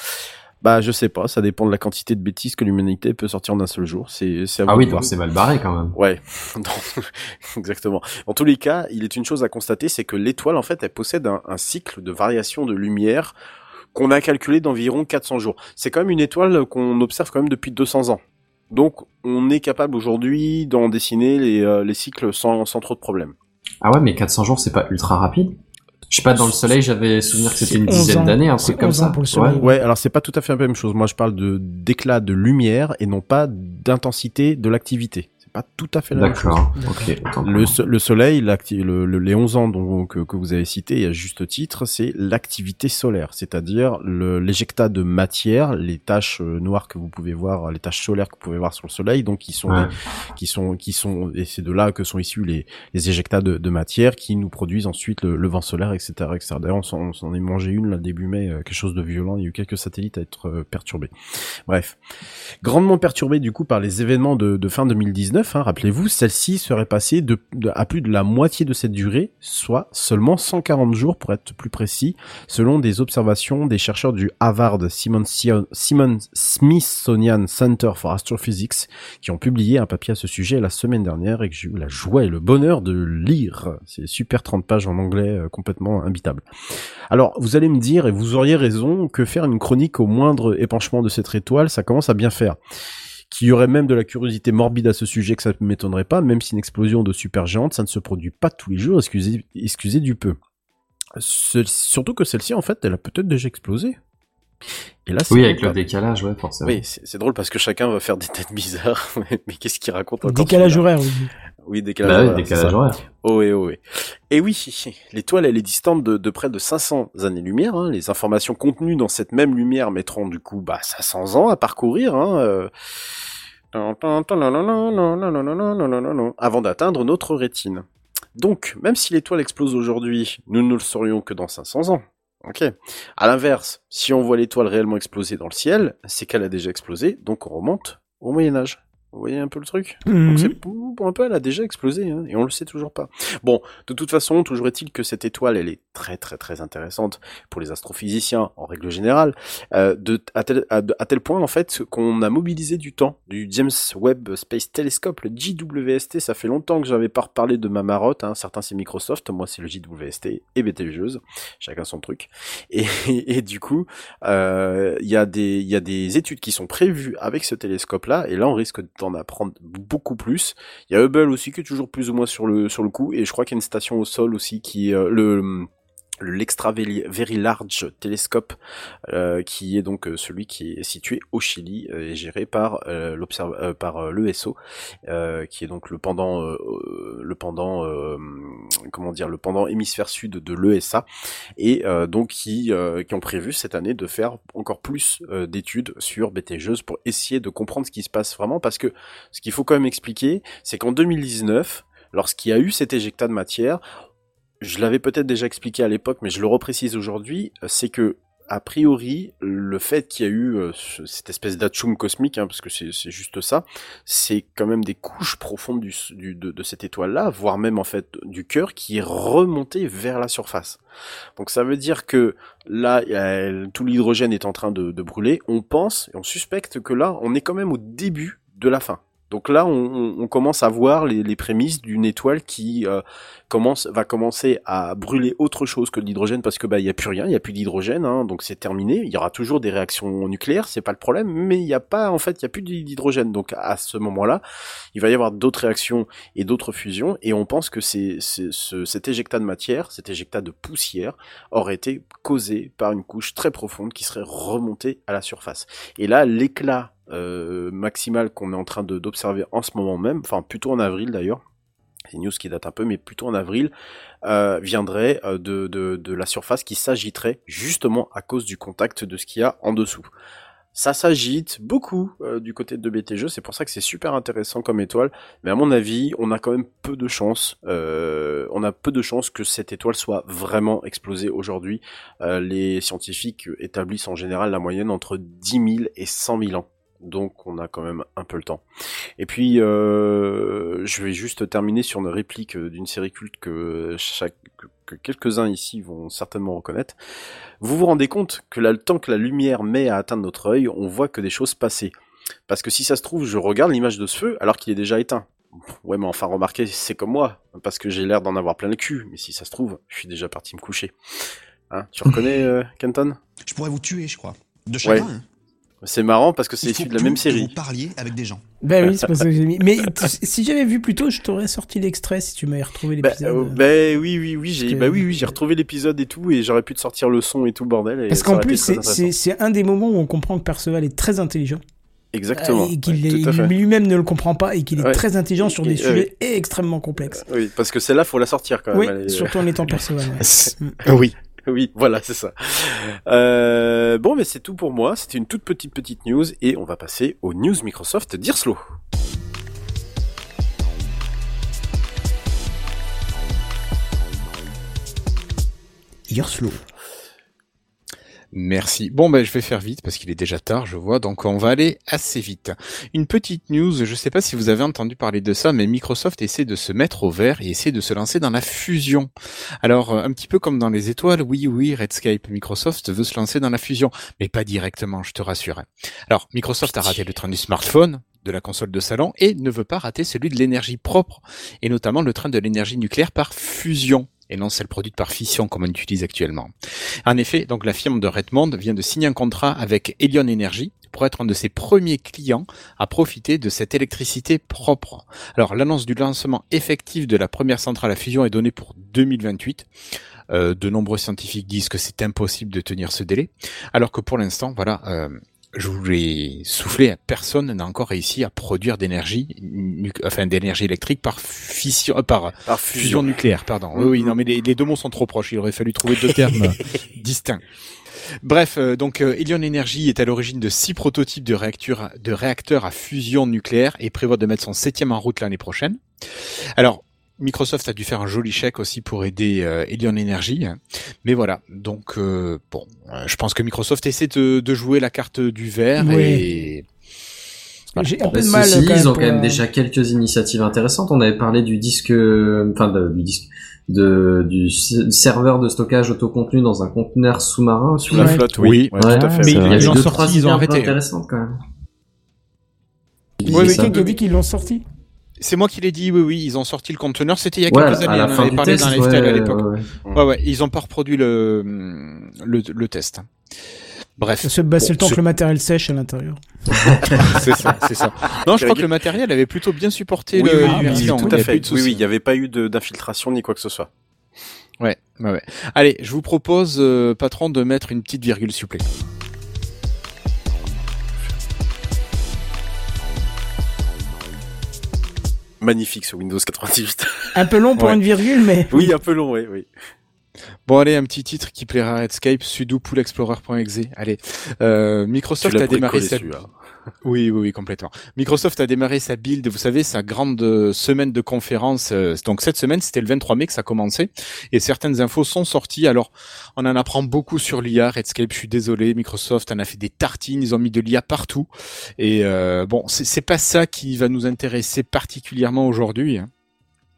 Bah, je sais pas. Ça dépend de la quantité de bêtises que l'humanité peut sortir en un seul jour. C'est c'est à Ah oui, de voir. donc c'est mal barré quand même. Ouais, [laughs] [laughs] exactement. En tous les cas, il est une chose à constater, c'est que l'étoile, en fait, elle possède un, un cycle de variation de lumière qu'on a calculé d'environ 400 jours. C'est quand même une étoile qu'on observe quand même depuis 200 ans. Donc, on est capable aujourd'hui d'en dessiner les, euh, les cycles sans, sans trop de problèmes. Ah ouais, mais 400 jours, c'est pas ultra rapide? Je sais pas, dans le soleil, j'avais souvenir que c'était une 11 dizaine d'années, un C'est truc comme 11 ans ça. pour le soleil. Ouais, alors c'est pas tout à fait la même chose. Moi, je parle de d'éclat de lumière et non pas d'intensité de l'activité. Pas tout à fait la même chose. Le, moi. so- le soleil, l'acti- le, le- les 11 ans dont, que, que vous avez cités, et à juste titre, c'est l'activité solaire, c'est-à-dire l'éjectat de matière, les taches euh, noires que vous pouvez voir, les taches solaires que vous pouvez voir sur le soleil, donc qui sont, Ouais. des- qui sont, qui sont, et c'est de là que sont issus les, les éjectats de, de matière qui nous produisent ensuite le, vent solaire, etc., etc. D'ailleurs, on s'en est mangé une là début mai, euh, quelque chose de violent. Il y a eu quelques satellites à être euh, perturbés. Bref, grandement perturbé du coup par les événements de, de fin 2019. Hein, Rappelez-vous, celle-ci serait passée à plus de la moitié de cette durée, soit seulement 140 jours pour être plus précis, selon des observations des chercheurs du Harvard Simon- Simon Smithsonian Center for Astrophysics, qui ont publié un papier à ce sujet la semaine dernière et que j'ai eu la joie et le bonheur de lire. C'est super 30 pages en anglais, euh, complètement imbitable. Alors, vous allez me dire, et vous auriez raison, que faire une chronique au moindre épanchement de cette étoile, ça commence à bien faire. Qu'il y aurait même de la curiosité morbide à ce sujet, que ça ne m'étonnerait pas, même si une explosion de supergéante, ça ne se produit pas tous les jours, excusez, excusez du peu. Ce- surtout que celle-ci, en fait, elle a peut-être déjà explosé. Et là, Oui, avec le décalage, ouais, forcément. Oui, c'est drôle parce que chacun va faire des têtes bizarres. [laughs] mais mais qu'est-ce qu'il raconte encore Décalage horaire, oui. Oui, décalage Bah oui, horaire. décalage horaire. Oh et oh et. Et oui, l'étoile, elle est distante de, de près de 500 années-lumière. hein. Les informations contenues dans cette même lumière mettront du coup bah, 500 ans à parcourir. Hein, euh, avant d'atteindre notre rétine. Donc, même si l'étoile explose aujourd'hui, nous ne le saurions que dans 500 ans. Ok. À l'inverse, si on voit l'étoile réellement exploser dans le ciel, c'est qu'elle a déjà explosé, donc on remonte au Moyen Âge. Vous voyez un peu le truc? Mhm. Donc c'est pour pour un peu, elle a déjà explosé, hein, et on le sait toujours pas. Bon, de toute façon, toujours est-il que cette étoile, elle est très très très intéressante pour les astrophysiciens en règle générale, euh, de, à, tel, à, tel point en fait qu'on a mobilisé du temps du James Webb Space Telescope, le JWST. Ça fait longtemps que j'avais pas reparlé de ma marotte. Hein. Certains c'est Microsoft, moi c'est le JWST et Betelgeuse, chacun son truc. Et, et, du coup, euh, il y a des y a des études qui sont prévues avec ce télescope-là, et là on risque d'en apprendre beaucoup plus. Il y a Hubble aussi qui est toujours plus ou moins sur le sur le coup, et je crois qu'il y a une station au sol aussi qui euh, le l'Extra Very Large Telescope, euh, qui est donc euh, celui qui est situé au Chili euh, et géré par euh, euh, par l'ESO, qui est donc le pendant le pendant comment dire le pendant hémisphère sud de l'ESA et donc qui qui ont prévu cette année de faire encore plus d'études sur BTGeuse pour essayer de comprendre ce qui se passe vraiment parce que ce qu'il faut quand même expliquer, c'est qu'en 2019, lorsqu'il y a eu cet éjectat de matière, je l'avais peut-être déjà expliqué à l'époque, mais je le reprécise aujourd'hui, euh, c'est que a priori, le fait qu'il y a eu euh, ce- cette espèce d'atchoum cosmique, hein, parce que c'est juste ça, c'est quand même des couches profondes de, cette étoile-là, voire même en fait du cœur, qui est remonté vers la surface. Donc ça veut dire que là, tout l'hydrogène est en train de brûler. On pense et on suspecte que là, on est quand même au début de la fin. Donc là, on, commence à voir les, prémices d'une étoile qui euh, va commencer à brûler autre chose que l'hydrogène parce que bah il y a plus rien, il y a plus d'hydrogène, hein, donc c'est terminé. Il y aura toujours des réactions nucléaires, c'est pas le problème, mais il y a pas, en fait, il y a plus d'hydrogène. Donc à ce moment-là, il va y avoir d'autres réactions et d'autres fusions, et on pense que c'est, c'est- ce, cet éjectat de matière, cet éjectat de poussière, aurait été causé par une couche très profonde qui serait remontée à la surface. Et là, l'éclat euh, maximal qu'on est en train d'observer en ce moment même, enfin plutôt en avril d'ailleurs, c'est une news qui date un peu, mais plutôt en avril, euh, viendrait euh, de, de, de la surface qui s'agiterait justement à cause du contact de ce qu'il y a en dessous. Ça s'agite beaucoup du côté de BTG, c'est pour ça que c'est super intéressant comme étoile, mais à mon avis, on a quand même peu de chances, euh, on a peu de chances que cette étoile soit vraiment explosée aujourd'hui. Les scientifiques établissent en général la moyenne entre 10 000 et 100 000 ans. Donc on a quand même un peu le temps. Et puis euh, je vais juste terminer sur une réplique euh, d'une série culte que chaque que, que quelques-uns ici vont certainement reconnaître. Vous vous rendez compte que là, le temps que la lumière met à atteindre notre œil, on voit que des choses passer. Parce que si ça se trouve, je regarde l'image de ce feu alors qu'il est déjà éteint. Ouais, mais enfin, remarquez, c'est comme moi, parce que j'ai l'air d'en avoir plein le cul. Mais si ça se trouve, je suis déjà parti me coucher. Hein, tu reconnais, [laughs] euh, Kenton? Je pourrais vous tuer, je crois. De Ouais. chacun. hein. C'est marrant parce que c'est issu de la même série. Vous parliez avec des gens. Ben oui, c'est pour ça que j'ai mis. Mais [laughs] si j'avais vu plus tôt, je t'aurais sorti l'extrait si tu m'avais retrouvé Bah, l'épisode. euh, bah oui, oui, oui, j'ai, Parce que- bah oui, oui, j'ai retrouvé l'épisode et tout, et j'aurais pu te sortir le son et tout le bordel. Et Parce qu'en plus, c'est- un des moments où on comprend que Perceval est très intelligent. Exactement. Euh, Et qu'il Ouais, lui-même ne le comprend pas et qu'il est Ouais. très intelligent sur des Et- sujets extrêmement complexes. Oui, parce que celle-là, faut la sortir quand même. Oui, est- surtout en étant Perceval. ouais. [laughs] Oui. [laughs] Oui, voilà, c'est ça. Euh, bon, mais c'est tout pour moi. C'était une toute petite petite news et on va passer aux news Microsoft d'Irslo. Yerslow. Merci. Bon, ben, je vais faire vite parce qu'il est déjà tard, je vois. Donc, on va aller assez vite. Une petite news. Je sais pas si vous avez entendu parler de ça, mais Microsoft essaie de se mettre au vert et essaie de se lancer dans la fusion. Alors, euh, un petit peu comme dans les étoiles. Oui, oui, Redscape. Microsoft veut se lancer dans la fusion, mais pas directement, je te rassure. Alors, Microsoft a raté le train du smartphone de la console de salon et ne veut pas rater celui de l'énergie propre et notamment le train de l'énergie nucléaire par fusion et non celle produite par fission comme on utilise actuellement. En effet, donc la firme de Redmond vient de signer un contrat avec Elion Energy pour être un de ses premiers clients à profiter de cette électricité propre. Alors l'annonce du lancement effectif de la première centrale à fusion est donnée pour 2028. Euh, de nombreux scientifiques disent que c'est impossible de tenir ce délai, alors que pour l'instant, voilà, euh, je vous l'ai soufflé, personne n'a encore réussi à produire d'énergie, enfin d'énergie électrique par fission, euh, par, Par fusion. fusion. nucléaire, pardon. Oui, oui, non, mais les, les deux mots sont trop proches. Il aurait fallu trouver deux [laughs] termes distincts. Bref, euh, donc euh, Elion Energy est à l'origine de six prototypes de réacteurs, de réacteurs à fusion nucléaire et prévoit de mettre son septième en route l'année prochaine. Alors, Microsoft a dû faire un joli chèque aussi pour aider euh, Elion Energy, mais voilà. Donc euh, bon, euh, je pense que Microsoft essaie de, de jouer la carte du Oui. et Voilà. J'ai un peu de mal. quand ils ont quand même euh, déjà quelques initiatives intéressantes. On avait parlé du disque, enfin de- du disque, de du serveur de stockage autocontenu dans un conteneur sous-marin Sous la flotte, Oui, oui. Ouais, Ouais, tout à fait. Mais il y deux, sorti, trois ils ont arrêté. intéressantes quand même. Oui, quelqu'un qui a dit qu'ils l'ont sorti. C'est moi qui l'ai dit. Oui, oui, ils ont sorti le conteneur. C'était il y a quelques à années. on avait parlé dans Lifestyle ouais, à l'époque. ouais, ouais. Ils ont pas reproduit le le, le test. Bref. C'est bah, c'est Bon, le temps ce- que le matériel sèche à l'intérieur. [laughs] c'est ça, c'est ça. Non, je crois que le matériel avait plutôt bien supporté Oui, le oui, oui, tout à fait. Oui, oui, il n'y avait pas eu d'infiltration ni quoi que ce soit. Ouais, ouais, ouais. Allez, je vous propose, euh, patron, de mettre une petite virgule, s'il Magnifique ce Windows 98. [laughs] Un peu long pour Ouais. une virgule, mais. [laughs] oui, un peu long, oui, oui. Bon, allez, un petit titre qui plaira à Redscape, sudo poolexplorer.exe. Allez, euh, Microsoft Tu l'as a démarré celui-là. Oui, oui, oui, complètement. Microsoft a démarré sa build, vous savez, sa grande euh, semaine de conférences. euh, donc cette semaine, c'était le 23 mai que ça a commencé, et certaines infos sont sorties. Alors, on en apprend beaucoup sur l'IA. Redscape, je suis désolé, Microsoft en a fait des tartines, ils ont mis de l'IA partout. Et euh, bon, c'est pas ça qui va nous intéresser particulièrement aujourd'hui, hein.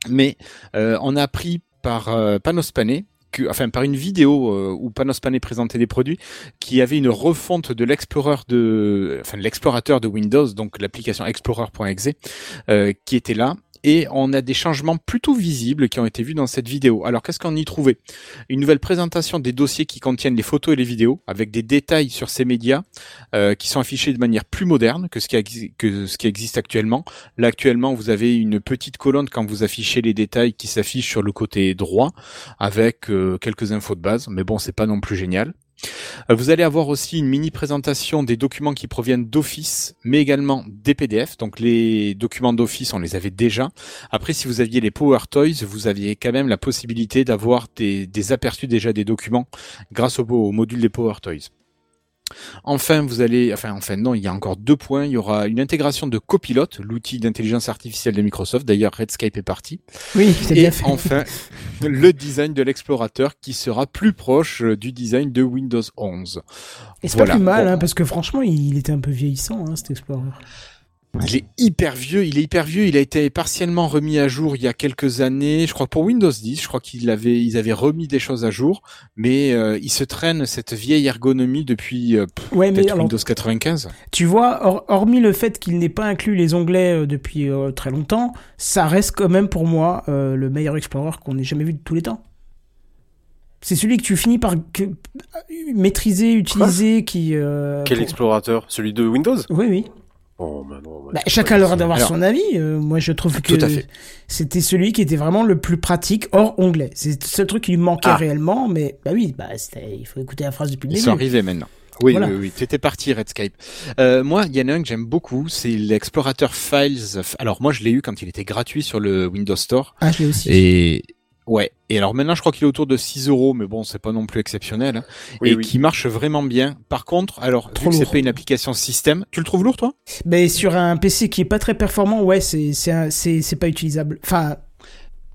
mais euh, on a appris par euh, Panos Panay que, enfin par une vidéo euh, où Panos Panay présentait des produits, qui avait une refonte de l'explorer de, enfin l'explorateur de Windows, donc l'application Explorer.exe, euh, qui était là. Et on a des changements plutôt visibles qui ont été vus dans cette vidéo. Alors qu'est-ce qu'on y trouvait? Une nouvelle présentation des dossiers qui contiennent les photos et les vidéos, avec des détails sur ces médias euh, qui sont affichés de manière plus moderne que ce qui, existe actuellement. Là actuellement, vous avez une petite colonne quand vous affichez les détails qui s'affichent sur le côté droit, avec euh, quelques infos de base. Mais bon, c'est pas non plus génial. Euh, Vous allez avoir aussi une mini présentation des documents qui proviennent d'Office, mais également des PDF. Donc les documents d'Office, on les avait déjà. Après, si vous aviez les Power Toys, vous aviez quand même la possibilité d'avoir des, aperçus déjà des documents grâce au module des Power Toys. Enfin, vous allez, enfin, enfin, non, il y a encore deux points. Il y aura une intégration de Copilot, l'outil d'intelligence artificielle de Microsoft. D'ailleurs, Redscape est parti. Oui, c'est bien fait. enfin, [laughs] le design de l'explorateur qui sera plus proche euh, du design de Windows 11. Et c'est Voilà. pas plus mal, Bon. hein, parce que franchement, il était un peu vieillissant, hein, cet Explorer. Il est hyper vieux, il est hyper vieux, il a été partiellement remis à jour il y a quelques années, je crois pour Windows 10, je crois qu'ils avaient, ils avaient remis des choses à jour, mais euh, il se traîne cette vieille ergonomie depuis euh, pff, Ouais, mais peut-être alors- Windows 95. Tu vois, hor- hormis le fait qu'il n'ait pas inclus les onglets euh, depuis euh, très longtemps, ça reste quand même pour moi euh, le meilleur Explorer qu'on ait jamais vu de tous les temps. C'est celui que tu finis par que- maîtriser, utiliser, qui. euh, Quel pour- explorateur? Celui de Windows? Oui, oui. Oh, bah non. bah, Bah, chacun a le droit d'avoir son avis. euh, moi, je trouve que c'était celui qui était vraiment le plus pratique hors onglet. C'est le seul truc qui lui manquait Ah. réellement, mais bah oui, bah, il faut écouter la phrase depuis le Ils début. sont arrivés maintenant. Oui, Voilà. oui, oui. T'étais parti, Redscape. Euh, moi, il y en a un que j'aime beaucoup, c'est l'explorateur Files. Alors moi, je l'ai eu quand il était gratuit sur le Windows Store. Ah, je l'ai aussi. Et ouais. Et alors maintenant, je crois qu'il est autour de 6 euros, mais bon, c'est pas non plus exceptionnel. hein. Oui, et oui. qui marche vraiment bien. Par contre, alors, Trop vu que c'est pas une application système, tu le trouves lourd, toi? Mais sur un PC qui est pas très performant, ouais, c'est c'est un- c'est c'est pas utilisable. Enfin,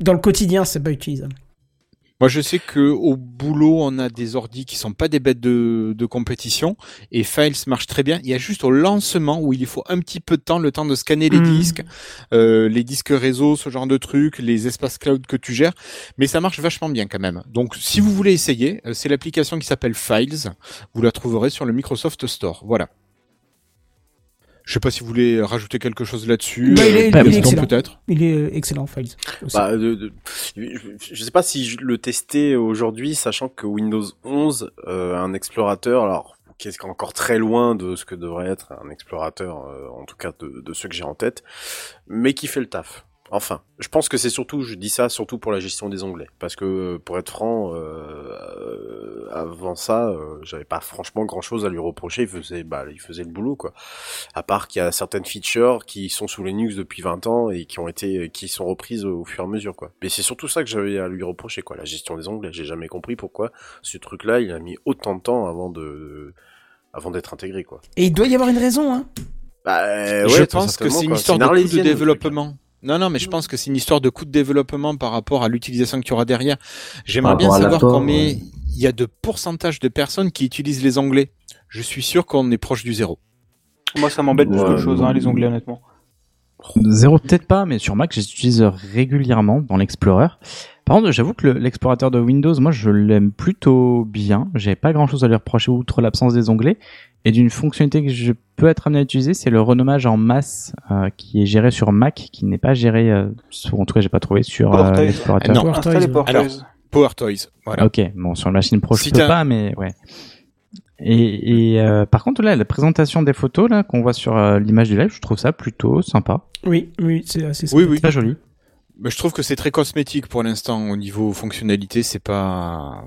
dans le quotidien, c'est pas utilisable. Moi, je sais que au boulot, on a des ordis qui sont pas des bêtes de, de compétition et Files marche très bien. Il y a juste au lancement où il faut un petit peu de temps, le temps de scanner les Mhm. disques, euh, les disques réseau, ce genre de trucs, les espaces cloud que tu gères, mais ça marche vachement bien quand même. Donc, si vous voulez essayer, euh, c'est l'application qui s'appelle Files. Vous la trouverez sur le Microsoft Store. Voilà. Je sais pas si vous voulez rajouter quelque chose là-dessus. Bah, il est- Euh, il est Piston, excellent. peut-être. Il est euh, excellent, Files. Bah, de- de- je, sais pas si je le testais aujourd'hui, sachant que Windows 11 euh, un explorateur, alors qui est encore très loin de ce que devrait être un explorateur, euh, en tout cas de, de ceux que j'ai en tête, mais qui fait le taf. Enfin, je pense que c'est surtout, je dis ça surtout pour la gestion des onglets, parce que pour être franc, euh, euh, avant ça, euh, j'avais pas franchement grand chose à lui reprocher. Il faisait, bah, il faisait le boulot quoi. À part qu'il y a certaines features qui sont sous Linux depuis 20 ans et qui ont été, qui sont reprises au fur et à mesure quoi. Mais c'est surtout ça que j'avais à lui reprocher quoi, la gestion des onglets. J'ai jamais compris pourquoi ce truc-là, il a mis autant de temps avant de, avant d'être intégré quoi. Et il doit y avoir une raison, hein. Bah, euh, je pense que c'est une histoire de développement. Non, non, mais je pense que c'est une histoire de coût de développement par rapport à l'utilisation que tu auras derrière. J'aimerais bien savoir combien ouais. il y a de pourcentage de personnes qui utilisent les onglets. Je suis sûr qu'on est proche du zéro. Moi, ça m'embête plus Ouais, qu'autre chose, hein, les onglets, honnêtement. Zéro peut-être pas, mais sur Mac, j'utilise régulièrement dans l'Explorer. Par contre, j'avoue que le- l'explorateur de Windows, moi, je l'aime plutôt bien. J'ai pas grand-chose à lui reprocher outre l'absence des onglets. Et d'une fonctionnalité que je peux être amené à utiliser, c'est le renommage en masse euh, qui est géré sur Mac, qui n'est pas géré, euh, sur, en tout cas, j'ai pas trouvé sur euh, Power l'explorateur. Non. Power Alors, Toys. Power Toys, voilà. Ok, bon, sur la machine pro, Si je peux pas, mais ouais. Et, et euh, par contre, là, la présentation des photos là qu'on voit sur euh, l'image du live, je trouve ça plutôt sympa. Oui, oui, c'est assez Oui, oui. Très joli. Mais je trouve que c'est très cosmétique pour l'instant au niveau fonctionnalité, c'est pas.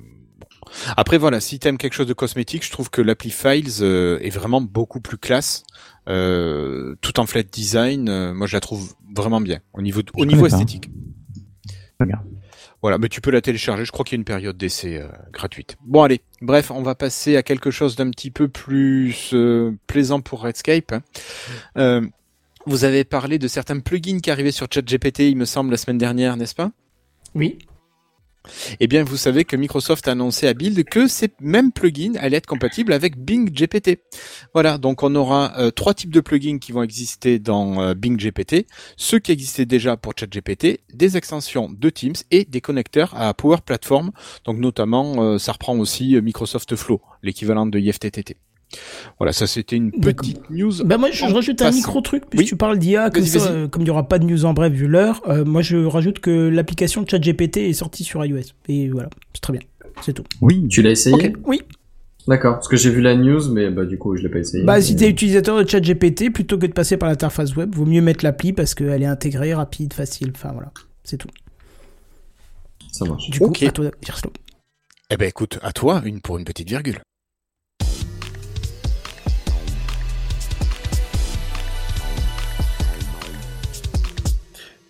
Après voilà, si t'aimes quelque chose de cosmétique, je trouve que l'appli Files euh, est vraiment beaucoup plus classe, euh, tout en flat design. euh, moi, je la trouve vraiment bien au niveau au niveau esthétique. Très bien. Voilà, mais tu peux la télécharger. Je crois qu'il y a une période d'essai euh, gratuite. Bon, allez. Bref, on va passer à quelque chose d'un petit peu plus euh, plaisant pour Redscape. hein. Vous avez parlé de certains plugins qui arrivaient sur ChatGPT, il me semble, la semaine dernière, n'est-ce pas? Oui. Eh bien, vous savez que Microsoft a annoncé à Build que ces mêmes plugins allaient être compatibles avec Bing GPT. Voilà, donc on aura euh, trois types de plugins qui vont exister dans euh, Bing GPT, ceux qui existaient déjà pour ChatGPT, des extensions de Teams et des connecteurs à Power Platform. Donc notamment, euh, ça reprend aussi euh, Microsoft Flow, l'équivalent de IFTTT. Voilà, ça c'était une D'accord. petite news. Bah moi je, rajoute un micro truc puisque Oui. tu parles d'IA comme ça, euh, comme il n'y aura pas de news en bref vu l'heure, euh, moi je rajoute que l'application ChatGPT est sortie sur iOS et voilà c'est très bien c'est tout. Oui. Tu l'as essayé Ok, oui. D'accord, parce que j'ai vu la news, mais bah du coup je l'ai pas essayé. Bah si Mais- t'es utilisateur de ChatGPT plutôt que de passer par l'interface web, vaut mieux mettre l'appli parce qu'elle est intégrée, rapide, facile. Enfin voilà, c'est tout. Ça marche. Du coup Ok. à toi Gerslo. Eh ben écoute, à toi, une pour une petite virgule.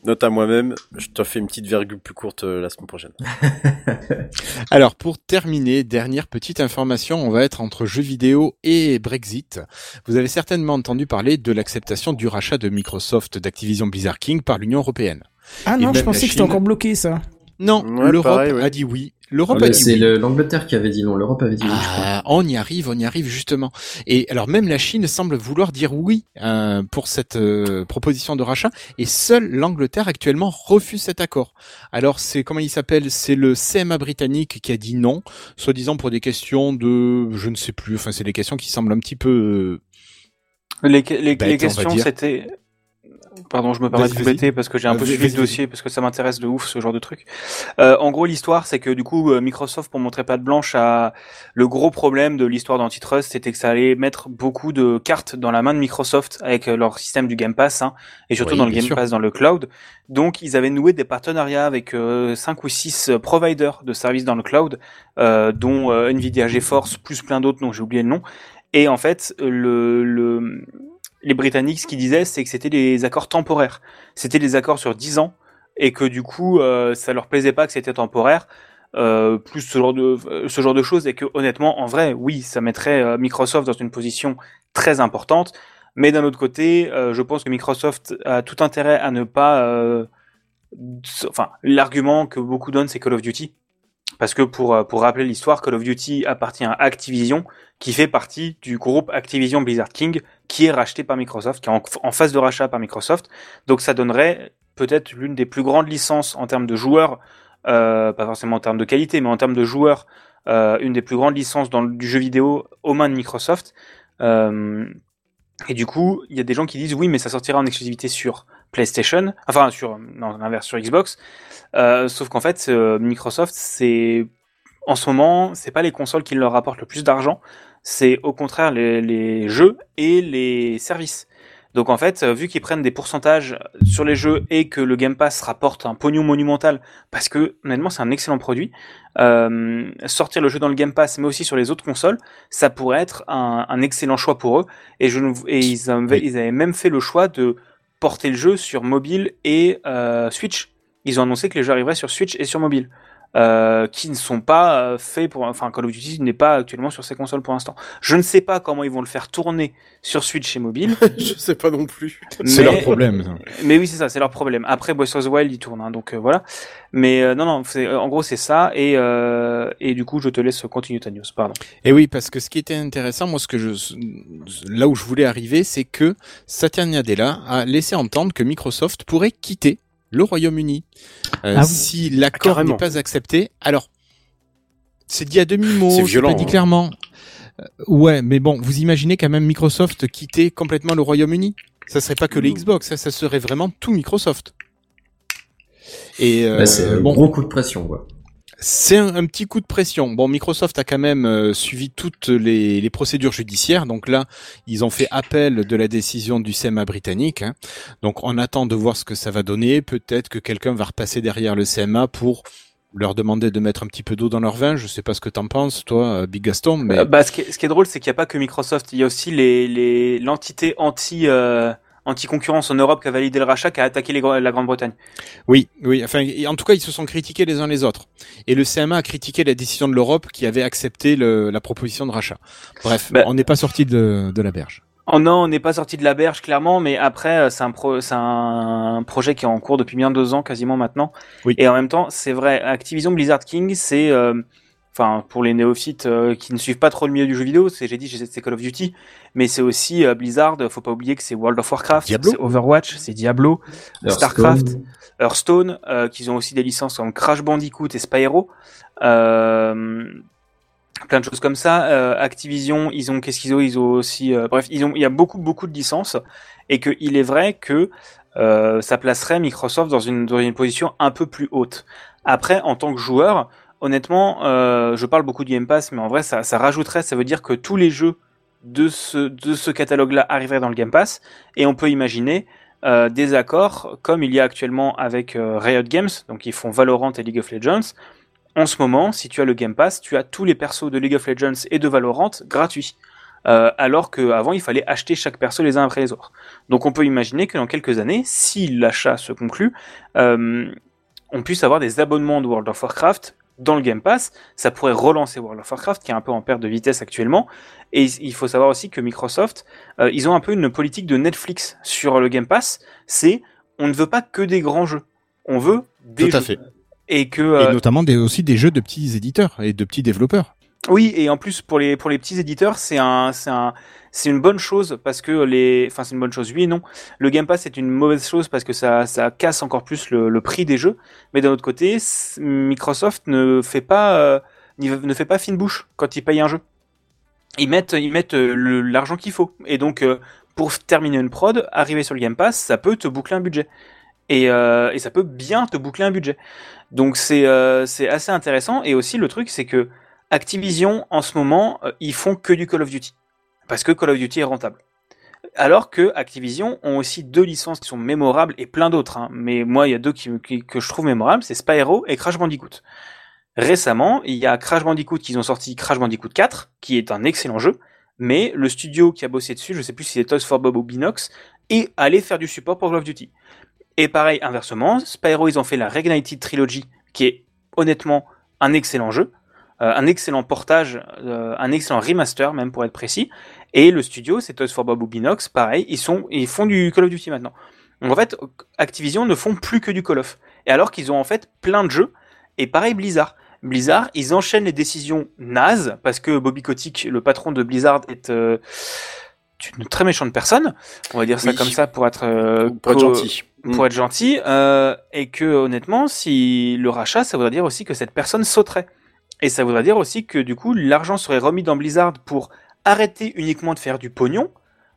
Note à moi-même, je te fais une petite virgule plus courte euh, la semaine prochaine. [laughs] Alors pour terminer, dernière petite information, on va être entre jeux vidéo et Brexit. Vous avez certainement entendu parler de l'acceptation du rachat de Microsoft d'Activision Blizzard King par l'Union européenne. Ah Et non, je pensais la que c'était Chine- encore bloqué ça. Non, Ouais, l'Europe pareil, ouais. a dit oui. L'Europe Ah, a dit c'est oui. l'Angleterre qui avait dit non, l'Europe avait dit oui. je crois. Ah, on y arrive, on y arrive justement. Et alors même la Chine semble vouloir dire oui euh, pour cette euh, proposition de rachat, et seule l'Angleterre actuellement refuse cet accord. Alors c'est comment il s'appelle? C'est le CMA britannique qui a dit non, soi-disant pour des questions de, je ne sais plus. Enfin c'est des questions qui semblent un petit peu. Les, les, les va questions, c'était. Pardon, je me permets de compléter parce que j'ai un peu suivi le dossier parce que ça m'intéresse de ouf ce genre de truc. Euh, en gros, l'histoire, c'est que du coup, euh, Microsoft, pour montrer patte blanche, a le gros problème de l'histoire d'Antitrust, c'était que ça allait mettre beaucoup de cartes dans la main de Microsoft avec euh, leur système du Game Pass hein, et surtout Oui, dans le Game sûr. Pass dans le cloud. Donc, ils avaient noué des partenariats avec euh, cinq ou six euh, providers de services dans le cloud, euh, dont Nvidia GeForce plus plein d'autres, dont j'ai oublié le nom. Et en fait, le, le les Britanniques, ce qu'ils disaient, c'est que c'était des accords temporaires. C'était des accords sur 10 ans et que du coup, euh, ça leur plaisait pas que c'était temporaire. Euh, plus ce genre de euh, ce genre de choses et que honnêtement, en vrai, oui, ça mettrait euh, Microsoft dans une position très importante. Mais d'un autre côté, euh, je pense que Microsoft a tout intérêt à ne pas. enfin, l'argument que beaucoup donnent, c'est Call of Duty. Parce que pour, euh, pour rappeler l'histoire, Call of Duty appartient à Activision, qui fait partie du groupe Activision Blizzard King, qui est racheté par Microsoft, qui est en, phase de rachat par Microsoft. Donc ça donnerait peut-être l'une des plus grandes licences en termes de joueurs, euh, pas forcément en termes de qualité, mais en termes de joueurs, euh, une des plus grandes licences dans du jeu vidéo aux mains de Microsoft. Euh, et du coup, il y a des gens qui disent oui, mais ça sortira en exclusivité sur PlayStation, enfin sur non, l'inverse sur Xbox. Euh, sauf qu'en fait, euh, Microsoft, c'est en ce moment, c'est pas les consoles qui leur rapportent le plus d'argent, c'est au contraire les, les jeux et les services. Donc en fait, vu qu'ils prennent des pourcentages sur les jeux et que le Game Pass rapporte un pognon monumental, parce que honnêtement c'est un excellent produit, euh, sortir le jeu dans le Game Pass, mais aussi sur les autres consoles, ça pourrait être un, un excellent choix pour eux. Et, je, et ils, avaient, ils avaient même fait le choix de porter le jeu sur mobile et euh, Switch. Ils ont annoncé que les jeux arriveraient sur Switch et sur mobile. Euh, qui ne sont pas euh, faits pour. Enfin, Call of Duty n'est pas actuellement sur ces consoles pour l'instant. Je ne sais pas comment ils vont le faire tourner sur Switch et mobile. [laughs] Je sais pas non plus. C'est leur problème. ça. Mais oui, c'est ça, c'est leur problème. Après, Breath of the Wild, il tourne, hein, donc euh, voilà. Mais euh, non, non, en gros, c'est ça. Et, euh, et du coup, je te laisse continuer ta news, pardon. Et oui, parce que ce qui était intéressant, moi, ce que je, là où je voulais arriver, c'est que Satya Nadella a laissé entendre que Microsoft pourrait quitter le Royaume-Uni euh, Ah oui. si l'accord n'est pas accepté. Alors, c'est dit à demi-mot, C'est c'est violent, pas dit hein. clairement. Euh, ouais, mais bon, vous imaginez quand même Microsoft quitter complètement le Royaume-Uni Ça serait pas que les Xbox, ça, ça serait vraiment tout Microsoft. Et euh, Bah, c'est un bon, gros coup de pression, quoi. C'est un, petit coup de pression. Bon, Microsoft a quand même euh, suivi toutes les, procédures judiciaires. Donc là, ils ont fait appel de la décision du CMA britannique. hein. Donc on attend de voir ce que ça va donner. Peut-être que quelqu'un va repasser derrière le CMA pour leur demander de mettre un petit peu d'eau dans leur vin. Je sais pas ce que t'en penses, toi, euh, Big Gaston, mais Euh, bah, ce, qui est, drôle, c'est qu'il n'y a pas que Microsoft. Il y a aussi les l'entité anti anti-concurrence en Europe qui a validé le rachat, qui a attaqué les, la Grande-Bretagne. oui, oui. Enfin, en tout cas, ils se sont critiqués les uns les autres. Et le CMA a critiqué la décision de l'Europe qui avait accepté le- la proposition de rachat. Bref, Bah- on n'est pas sorti de, de la berge. Oh non, on n'est pas sorti de la berge clairement, mais après euh, c'est un pro, un projet qui est en cours depuis bien deux ans quasiment maintenant. Oui. Et en même temps, c'est vrai, Activision Blizzard King, c'est, euh, enfin pour les néophytes euh, qui ne suivent pas trop le milieu du jeu vidéo, c'est j'ai dit c'est Call of Duty, mais c'est aussi euh, Blizzard. Faut pas oublier que c'est World of Warcraft, c'est Overwatch, c'est Diablo, Hearthstone. Starcraft, Hearthstone, euh, qu'ils ont aussi des licences comme Crash Bandicoot et Spyro. Euh, plein de choses comme ça. Euh, Activision, ils ont qu'est-ce qu'ils ont? Ils ont aussi, euh, bref, ils ont, il y a beaucoup beaucoup de licences et que il est vrai que euh, ça placerait Microsoft dans une dans une position un peu plus haute. Après, en tant que joueur, honnêtement, euh, je parle beaucoup du Game Pass, mais en vrai, ça, rajouterait, ça veut dire que tous les jeux de ce catalogue-là arriveraient dans le Game Pass et on peut imaginer euh, des accords comme il y a actuellement avec euh, Riot Games, donc ils font Valorant et League of Legends. En ce moment, si tu as le Game Pass, tu as tous les persos de League of Legends et de Valorant gratuits. Alors qu'avant, il fallait acheter chaque perso les uns après les autres. Donc on peut imaginer que dans quelques années, si l'achat se conclut, on puisse avoir des abonnements de World of Warcraft dans le Game Pass. Ça pourrait relancer World of Warcraft, qui est un peu en perte de vitesse actuellement. Et il faut savoir aussi que Microsoft, euh, ils ont un peu une politique de Netflix sur le Game Pass. C'est on ne veut pas que des grands jeux, on veut des Tout à fait. Et que euh, Et notamment des, aussi des jeux de petits éditeurs et de petits développeurs. Oui, et en plus pour les pour les petits éditeurs, c'est un c'est un c'est une bonne chose parce que les enfin c'est une bonne chose oui et non. Le Game Pass c'est une mauvaise chose parce que ça ça casse encore plus le, prix des jeux, mais d'un autre côté, Microsoft ne fait pas euh, ne fait pas fine bouche quand il paye un jeu. Ils mettent ils euh, l'argent qu'il faut et donc euh, pour terminer une prod, arriver sur le Game Pass, ça peut te boucler un budget. Et, et ça peut bien te boucler un budget. Donc c'est c'est assez intéressant. Et aussi le truc, c'est que Activision, en ce moment, euh, ils font que du Call of Duty. Parce que Call of Duty est rentable. Alors que Activision ont aussi deux licences qui sont mémorables et plein d'autres. hein. Mais moi, il y a deux qui, qui- que je trouve mémorables, c'est Spyro et Crash Bandicoot. Récemment, il y a Crash Bandicoot qu'ils ont sorti Crash Bandicoot 4, qui est un excellent jeu, mais le studio qui a bossé dessus, je sais plus si c'est Toys for Bob ou Binox, est allé faire du support pour Call of Duty. Et pareil, inversement, Spyro, ils ont fait la Reignited Trilogy, qui est honnêtement un excellent jeu, un excellent portage, euh, un excellent remaster même pour être précis. Et le studio, c'est Toys for Bob ou Binox, pareil, ils sont, ils font du Call of Duty maintenant. Donc en fait, Activision ne font plus que du Call of. Et alors qu'ils ont en fait plein de jeux. Et pareil Blizzard. Blizzard, ils enchaînent les décisions nazes parce que Bobby Kotick, le patron de Blizzard, est euh, une très méchante personne. On va dire ça comme ça pour être euh, Pour être gentil. Pour Mm. être gentil. euh, et que honnêtement, si le rachat, ça voudrait dire aussi que cette personne sauterait. Et ça voudrait dire aussi que du coup, l'argent serait remis dans Blizzard pour arrêter uniquement de faire du pognon,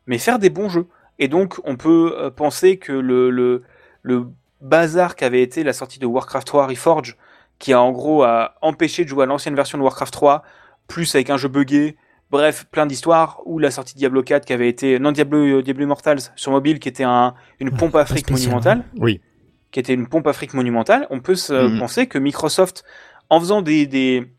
mais faire des bons jeux. Et donc, on peut euh, penser que le, le, le bazar qu'avait été la sortie de Warcraft 3 Reforge, qui a en gros a empêché de jouer à l'ancienne version de Warcraft 3, plus avec un jeu buggé, bref, plein d'histoires, ou la sortie de Diablo 4 qui avait été, non Diablo, euh, Diablo Immortals sur mobile, qui était un, une pompe à fric spécial, monumentale Oui. qui était une pompe à fric monumentale, on peut se Mhm. penser que Microsoft, en faisant des, des,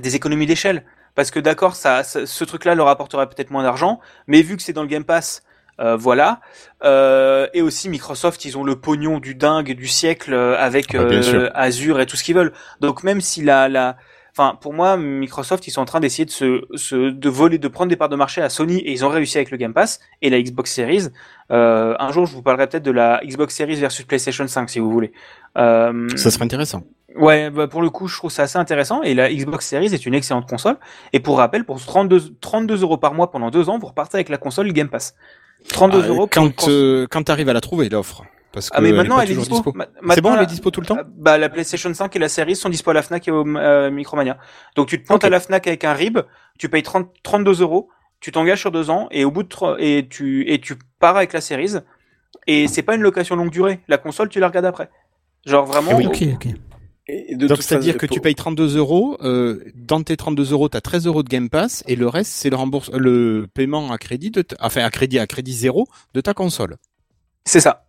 des économies d'échelle, parce que d'accord, ça, ça- ce truc-là leur apporterait peut-être moins d'argent, mais vu que c'est dans le Game Pass, euh, voilà. Euh, et aussi Microsoft, ils ont le pognon du dingue du siècle euh, avec Ah, euh. Azure et tout ce qu'ils veulent. Donc même si la, la, enfin pour moi, Microsoft, ils sont en train d'essayer de se, se, de voler, de prendre des parts de marché à Sony et ils ont réussi avec le Game Pass et la Xbox Series. Euh, un jour, je vous parlerai peut-être de la Xbox Series versus PlayStation 5 si vous voulez. Euh, Ça serait intéressant. Ouais, bah pour le coup, je trouve ça assez intéressant. Et la Xbox Series est une excellente console. Et pour rappel, pour 32, 32 euros par mois pendant deux ans, vous repartez avec la console Game Pass. 32 Ah, euros quand euh, quand t'arrives à la trouver l'offre. Parce que Ah mais elle est maintenant elle est dispo. C'est bon, elle est dispo tout le temps? Bah la PlayStation 5 et la Series sont dispo à la Fnac et au euh, Micromania. Donc tu te plantes à la Fnac avec un RIB, tu payes 30, 32 euros, tu t'engages sur deux ans et au bout de trois, et tu et tu pars avec la Series. Et c'est pas une location longue durée. La console tu la regardes après. Genre vraiment. Oui. Ok, ok. Et de Donc c'est-à-dire que tu payes 32 euros, euh, dans tes 32 euros, t'as 13 euros de Game Pass et le reste c'est le rembourse, le paiement à crédit de, ta- enfin à crédit à crédit zéro de ta console. C'est ça.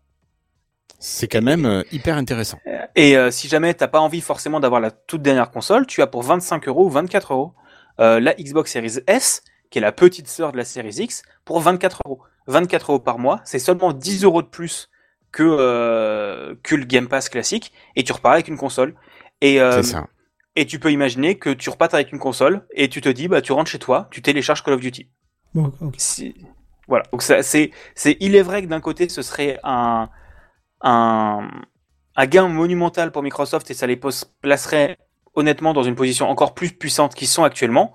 C'est quand même euh, hyper intéressant. Et euh, si jamais t'as pas envie forcément d'avoir la toute dernière console, tu as pour 25 euros ou 24 euros euh, la Xbox Series S, qui est la petite sœur de la Series X, pour 24 euros. 24 euros par mois, c'est seulement 10 euros de plus que euh, que le Game Pass classique, et tu repars avec une console. Et euh, C'est ça. et tu peux imaginer que tu repartes avec une console et tu te dis bah tu rentres chez toi, tu télécharges Call of Duty. Bon, Voilà. Donc ça, c'est, c'est, il est vrai que d'un côté, ce serait un, un, un gain monumental pour Microsoft et ça les placerait honnêtement dans une position encore plus puissante qu'ils sont actuellement.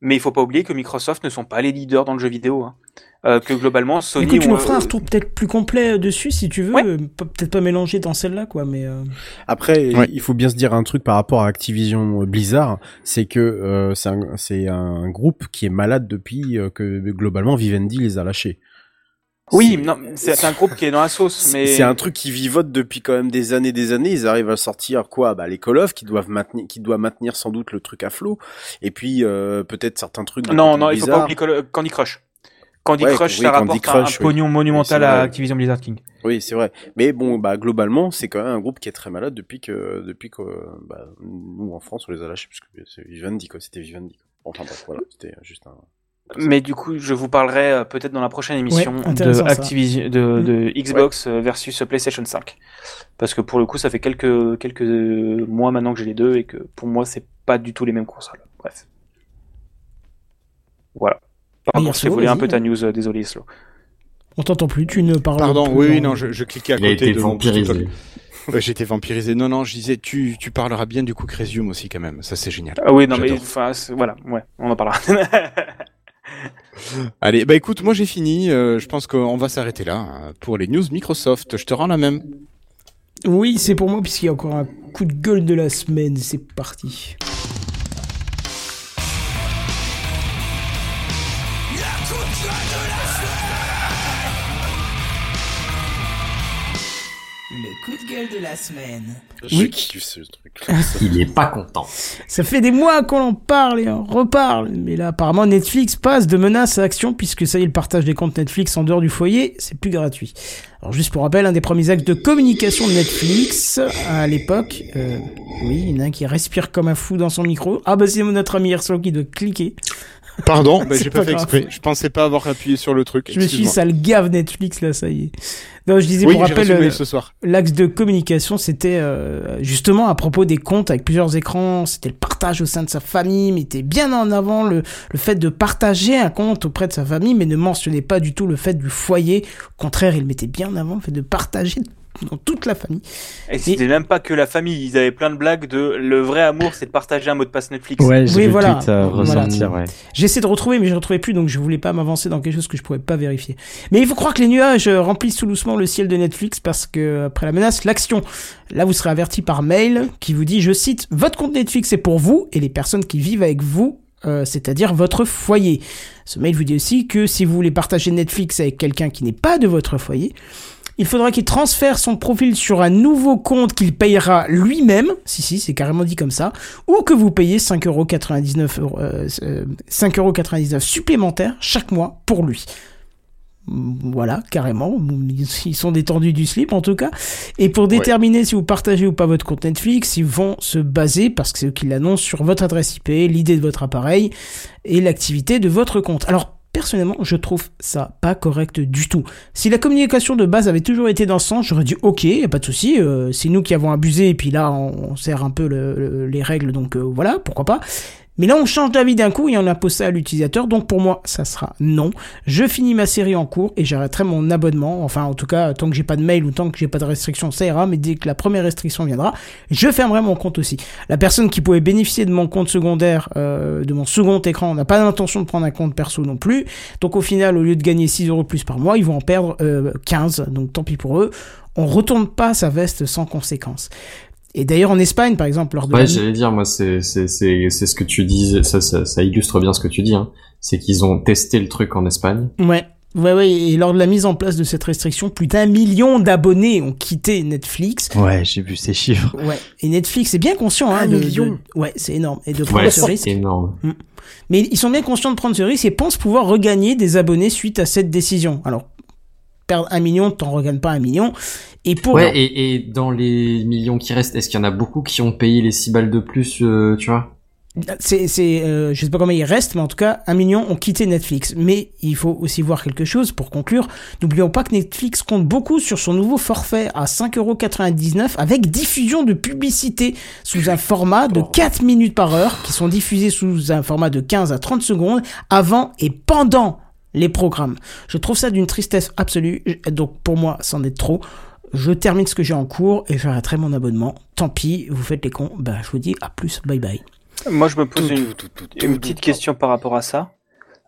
Mais il faut pas oublier que Microsoft ne sont pas les leaders dans le jeu vidéo. hein. Euh, que globalement, Sony. Écoute, tu nous feras un retour peut-être plus complet euh, dessus si tu veux. euh, pe- Peut-être pas mélanger dans celle-là, quoi, mais. euh, Après, Ouais. il faut bien se dire un truc par rapport à Activision Blizzard, c'est que euh, c'est un, groupe qui est malade depuis euh, que globalement Vivendi les a lâchés. Oui, non, c'est, un groupe qui est dans la sauce, mais. C'est un truc qui vivote depuis quand même des années, des années. Ils arrivent à sortir quoi Bah les Call of qui doivent maintenir, qui doivent maintenir sans doute le truc à flot. Et puis euh, peut-être certains trucs. Non, non, il faut pas oublier Candy Crush. Candy Ouais, Crush, oui, ça Candy rapporte Crush, un oui. pognon monumental Oui, à. Activision Blizzard King. Oui, c'est vrai. Mais bon, bah globalement, c'est quand même un groupe qui est très malade depuis que depuis que bah, nous en France on les a lâchés parce que c'est Vivendi quoi. C'était Vivendi. Enfin bref, voilà, c'était juste un. Mais du coup, je vous parlerai euh, peut-être dans la prochaine émission Ouais, de. Activision, Mm. de Xbox versus PlayStation 5. Parce que pour le coup, ça fait quelques, quelques mois maintenant que j'ai les deux et que pour moi, c'est pas du tout les mêmes consoles. Bref. Voilà. Par contre, Slow, volé un peu ta news, euh, désolé Slow. On t'entend plus, tu ne parles Pardon, plus oui, non, je, je cliquais à Il a côté été de vampirisé. Ouais, j'ai été vampirisé. Non, non, je disais, tu, tu parleras bien du coup Cresium aussi quand même. Ça, c'est génial. Ah oui, non, mais enfin, voilà, ouais, on en parlera. [laughs] Allez, bah écoute, moi j'ai fini. euh, je pense qu'on va s'arrêter là hein, pour les news Microsoft. Je te rends la même. Oui, c'est pour moi, puisqu'il y a encore un coup de gueule de la semaine. C'est parti. Gueule de la semaine. Je Oui. kiffe ce truc. [laughs] Il est pas content. Ça fait des mois qu'on en parle et on reparle, mais là apparemment Netflix passe de menace à action puisque ça y est le partage des comptes Netflix en dehors du foyer, c'est plus gratuit. Alors juste pour rappel, un des premiers actes de communication de Netflix à l'époque, euh, oui, il y en a un qui respire comme un fou dans son micro. Ah bah c'est notre ami Erso qui doit cliquer. Pardon, bah, C'est j'ai pas, pas fait grave. exprès. Je pensais pas avoir appuyé sur le truc. Je me suis dit, ça le gave Netflix là, ça y est. Non, je disais Oui, pour rappel, euh, l'axe de communication, c'était euh, justement à propos des comptes avec plusieurs écrans, c'était le partage au sein de sa famille, mettait bien en avant le, le fait de partager un compte auprès de sa famille, mais ne mentionnait pas du tout le fait du foyer. Au contraire, il mettait bien en avant le fait de partager dans toute la famille. Et c'était même pas que la famille, ils avaient plein de blagues de le vrai amour, c'est de partager un mot de passe Netflix. Ouais, j'ai Oui, vu voilà. le tweet euh, Voilà. ressortir, ouais. J'essaie de retrouver, mais je ne retrouvais plus, donc je voulais pas m'avancer dans quelque chose que je pouvais pas vérifier. Mais il faut croire que les nuages euh, remplissent tout doucement le ciel de Netflix parce que, après la menace, l'action. Là, vous serez averti par mail qui vous dit, je cite, votre compte Netflix est pour vous et les personnes qui vivent avec vous, euh, c'est-à-dire votre foyer. Ce mail vous dit aussi que si vous voulez partager Netflix avec quelqu'un qui n'est pas de votre foyer, il faudra qu'il transfère son profil sur un nouveau compte qu'il payera lui-même, si si, c'est carrément dit comme ça, ou que vous payez 5,99€ euros, euh, euh, 5,99€ supplémentaires chaque mois pour lui. Voilà, carrément. Ils sont détendus du slip en tout cas. Et pour déterminer si vous partagez ou pas votre compte Netflix, ils vont se baser, parce que c'est eux qui l'annoncent, sur votre adresse IP, l'idée de votre appareil et l'activité de votre compte. Alors, personnellement, je trouve ça pas correct du tout. Si la communication de base avait toujours été dans ce sens, j'aurais dit ok, y a pas de souci, euh, c'est nous qui avons abusé et puis là on, on sert un peu le- le- les règles, donc euh, voilà, pourquoi pas. Mais là, on change d'avis d'un coup et on impose ça à l'utilisateur. Donc pour moi, ça sera non. Je finis ma série en cours et j'arrêterai mon abonnement. Enfin, en tout cas, tant que j'ai pas de mail ou tant que j'ai pas de restriction, ça ira. Mais dès que la première restriction viendra, je fermerai mon compte aussi. La personne qui pouvait bénéficier de mon compte secondaire, euh, de mon second écran, n'a pas l'intention de prendre un compte perso non plus. Donc au final, au lieu de gagner 6 euros plus par mois, ils vont en perdre euh, 15. Donc tant pis pour eux. On retourne pas sa veste sans conséquence. Et d'ailleurs en Espagne, par exemple, lors de Ouais, la- j'allais dire, moi, c'est c'est c'est c'est ce que tu dis, ça, ça ça illustre bien ce que tu dis. Hein. C'est qu'ils ont testé le truc en Espagne. Ouais. Ouais, ouais, et lors de la mise en place de cette restriction, plus d'un million d'abonnés ont quitté Netflix. Ouais, j'ai vu ces chiffres. Ouais, et Netflix est bien conscient, hein, Un de, million. de- ouais, c'est énorme, et de prendre Ouais, ce c'est risque. énorme. Mm. Mais ils sont bien conscients de prendre ce risque et pensent pouvoir regagner des abonnés suite à cette décision. Alors, perdre un million, t'en regagnes pas un million. Et pour Ouais, et, et dans les millions qui restent, est-ce qu'il y en a beaucoup qui ont payé les 6 balles de plus, euh, tu vois? C'est, c'est, euh, je sais pas comment il reste, mais en tout cas, un million ont quitté Netflix. Mais il faut aussi voir quelque chose pour conclure. N'oublions pas que Netflix compte beaucoup sur son nouveau forfait à 5,99€ avec diffusion de publicité sous un format de 4 minutes par heure, qui sont diffusés sous un format de 15 à 30 secondes avant et pendant les programmes. Je trouve ça d'une tristesse absolue. Donc pour moi, c'en est trop. Je termine ce que j'ai en cours et j'arrêterai mon abonnement. Tant pis, vous faites les cons. Bah, je vous dis à plus. Bye bye. Moi, je me pose une, une petite question par rapport à ça.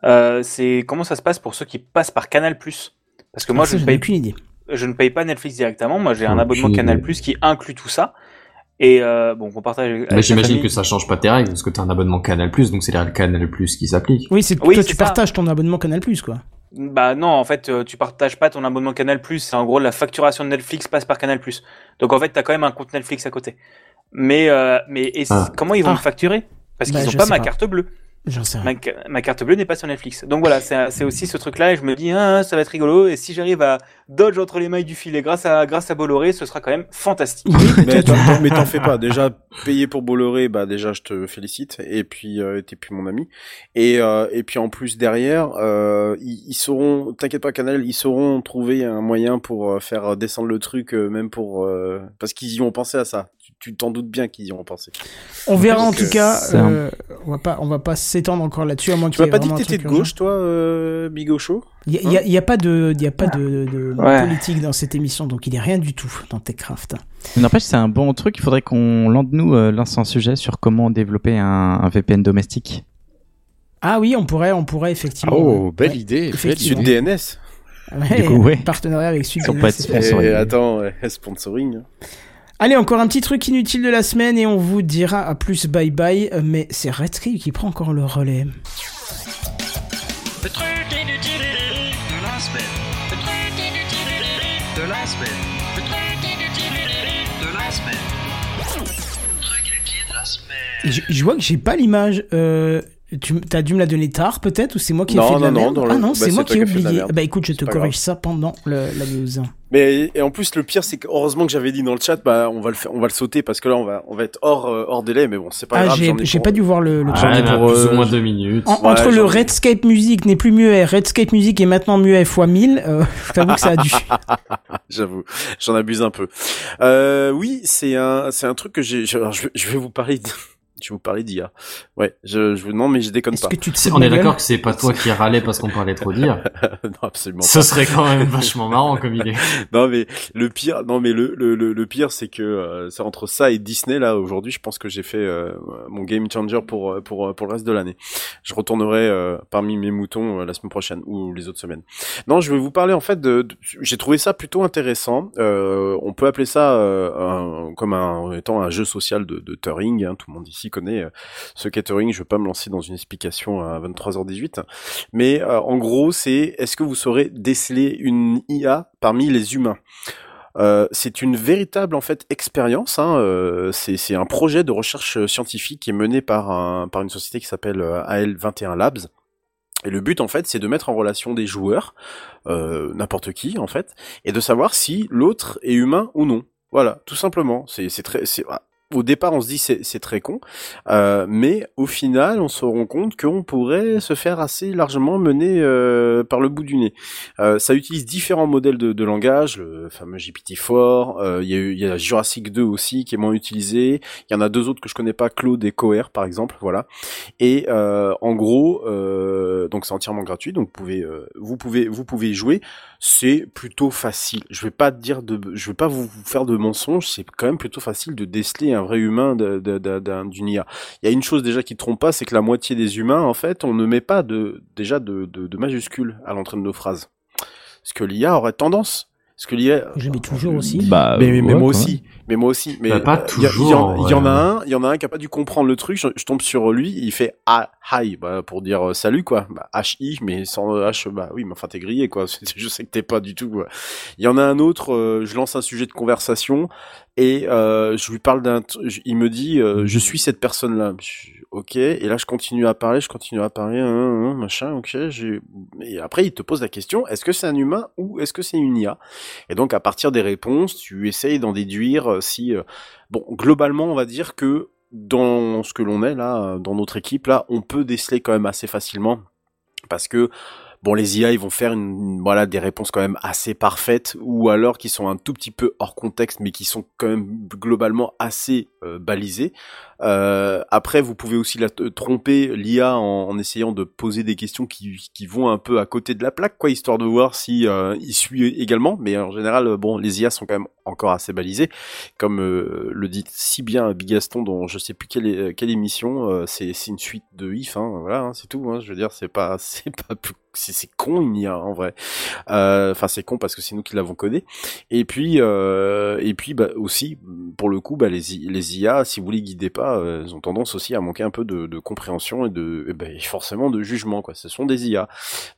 Euh, c'est comment ça se passe pour ceux qui passent par Canal Parce que moi, Ah, ça, je, ne paye, aucune idée. je ne paye pas Netflix directement. Moi, j'ai un abonnement. Canal qui inclut tout ça. Et euh, bon, on partage. avec Mais la j'imagine que ça change pas tes règles, parce que t'as un abonnement Canal+, donc c'est les règles Canal+, qui s'appliquent. Oui, c'est Oui, toi, tu ça. partages ton abonnement Canal quoi. Bah non, en fait, euh, tu partages pas ton abonnement Canal+. C'est en gros la facturation de Netflix passe par Canal+. Donc en fait, t'as quand même un compte Netflix à côté. Mais euh, mais et Ah. comment ils vont Ah. me facturer? Parce Bah, qu'ils ont pas ma pas. carte bleue. J'en sais rien. Ma, ca- ma carte bleue n'est pas sur Netflix. Donc voilà, c'est aussi ce truc-là et je me dis ah, ça va être rigolo et si j'arrive à dodge entre les mailles du filet grâce à grâce à Bolloré, ce sera quand même fantastique. [laughs] mais t'en fais pas. Déjà, payer pour Bolloré, bah déjà, je te félicite. Et puis, euh, t'es plus mon ami. Et euh, et puis en plus derrière, euh, ils, ils sauront, t'inquiète pas, Canal, ils sauront trouver un moyen pour faire descendre le truc, même pour euh, parce qu'ils y ont pensé à ça. Tu- t'en doutes bien qu'ils y ont pensé. On verra en Donc, tout euh, cas. euh, on va pas, on va pas s'étendre encore là-dessus à moins Tu m'as pas dit que t'étais de gauche, toi, euh, Bigocho Il y a, pas de, il y a pas de, de Ouais. politique dans cette émission, donc il y a rien du tout dans Techcraft. N'empêche, c'est un bon truc. Il faudrait qu'on nous euh, lance un sujet sur comment développer un, un VPN domestique. Ah oui, on pourrait, on pourrait effectivement. Oh, belle Ouais, idée, idée. DNS. Ouais, Du coup, ouais. Partenariat avec Sud. Être sponsorisé. Et attends, sponsoring. Allez, encore un petit truc inutile de la semaine et on vous dira à plus bye bye. Mais c'est Redtree qui prend encore le relais. Le truc inutile de la semaine. Le truc inutile de la semaine. Le truc inutile Et Je, je vois que j'ai pas l'image. Euh, tu as dû me la donner tard, peut-être, ou c'est moi qui ai Non, fait de la non, non, merde le- Ah non, bah, c'est moi qui ai oublié. Bah écoute, je te corrige grave. ça pendant le- la news. Mais et en plus le pire c'est que heureusement que j'avais dit dans le chat bah on va le faire, on va le sauter parce que là on va on va être hors euh, hors délai mais bon c'est pas Ah, grave. j'ai j'en ai j'ai pour- pas dû voir le, le Ouais, chat. pour, plus euh, ou moins deux minutes. En- Ouais, entre le Redscape Music n'est plus muet, Redscape Music est maintenant muet fois 1000, euh, [laughs] je t'avoue que ça a dû. [laughs] J'avoue, j'en abuse un peu. Euh, oui, c'est un, c'est un truc que j'ai. je- alors, Je, vais- je vais vous parler. De, je vous parler d'IA. Ouais, je, je non mais je déconne Est-ce pas. que tu te fous On est d'accord que c'est pas toi qui râlais parce qu'on parlait trop d'IA. [laughs] non, absolument Ce pas. serait quand même vachement marrant comme idée. [laughs] Non mais le pire, non mais le le le, le pire c'est que euh, c'est entre ça et Disney là aujourd'hui, je pense que j'ai fait euh, mon game changer pour euh, pour pour le reste de l'année. Je retournerai euh, parmi mes moutons euh, la semaine prochaine ou les autres semaines. Non, je vais vous parler en fait de, de- j'ai trouvé ça plutôt intéressant. Euh, on peut appeler ça euh, un- comme un étant un jeu social de, de Turing. hein. tout le monde ici connaît euh, ce Turing. Je vais pas me lancer dans une explication à 23h18, mais euh, en gros, c'est est-ce que vous saurez déceler une IA parmi les humains? Euh, c'est une véritable en fait expérience. Hein, c'est un projet de recherche scientifique qui est mené par un par une société qui s'appelle euh, AL21 Labs. Et le but en fait, c'est de mettre en relation des joueurs, n'importe qui en fait, et de savoir si l'autre est humain ou non. Voilà, tout simplement. C'est très c'est au départ, on se dit c'est très con, euh, mais au final, on se rend compte qu'on pourrait se faire assez largement mener euh, par le bout du nez. Euh, ça utilise différents modèles de, de langage, le fameux GPT-4. euh, Il y a y a Jurassic 2 aussi qui est moins utilisé. Il y en a deux autres que je connais pas, Claude et Coher par exemple, voilà. Et euh, en gros, euh, donc c'est entièrement gratuit, donc vous pouvez vous pouvez vous pouvez y jouer. C'est plutôt facile. Je vais pas dire de, je vais pas vous faire de mensonges. C'est quand même plutôt facile de déceler un vrai humain d'une IA. Il y a une chose déjà qui trompe pas, c'est que la moitié des humains, en fait, on ne met pas de déjà de majuscules à l'entrée de nos phrases. Parce que l'IA aurait tendance. Parce que l'IA, Je mets toujours aussi. Bah, mais, mais ouais, moi aussi, mais moi aussi, mais Bah, pas euh, il y, toujours, en- il y en a un, il y en a un qui a pas dû comprendre le truc. Je, je tombe sur lui, il fait ah hi, bah, pour dire euh, salut quoi, bah, H I, mais sans euh, H, bah oui, mais enfin t'es grillé quoi. [laughs] Je sais que t'es pas du tout. quoi. Il y en a un autre, euh, je lance un sujet de conversation et euh, je lui parle d'un, il me dit euh, je suis cette personne là. Ok, et là je continue à parler, je continue à parler, hein, hein, machin, ok. j'ai- Et après il te pose la question est-ce que c'est un humain ou est-ce que c'est une IA et donc à partir des réponses, tu essayes d'en déduire euh, si euh, bon globalement on va dire que dans ce que l'on est là, euh, dans notre équipe là, on peut déceler quand même assez facilement parce que bon les IA ils vont faire une, voilà des réponses quand même assez parfaites ou alors qui sont un tout petit peu hors contexte mais qui sont quand même globalement assez euh, balisées. Euh, après vous pouvez aussi la t- tromper l'IA en, essayant de poser des questions qui, vont un peu à côté de la plaque quoi histoire de voir si euh, il suit également mais en général euh, bon les IA sont quand même encore assez balisées comme euh, le dit si bien Bigaston dans je sais plus quelle, quelle émission euh, c'est une suite de if hein, voilà hein, c'est tout hein, je veux dire c'est pas [laughs] c'est pas plus c'est con une IA en vrai. Euh, enfin c'est con parce que c'est nous qui l'avons codé. Et puis euh, et puis bah aussi pour le coup bah les IA si vous les guidez pas euh, elles ont tendance aussi à manquer un peu de, compréhension et de ben, forcément de jugement quoi. Ce sont des IA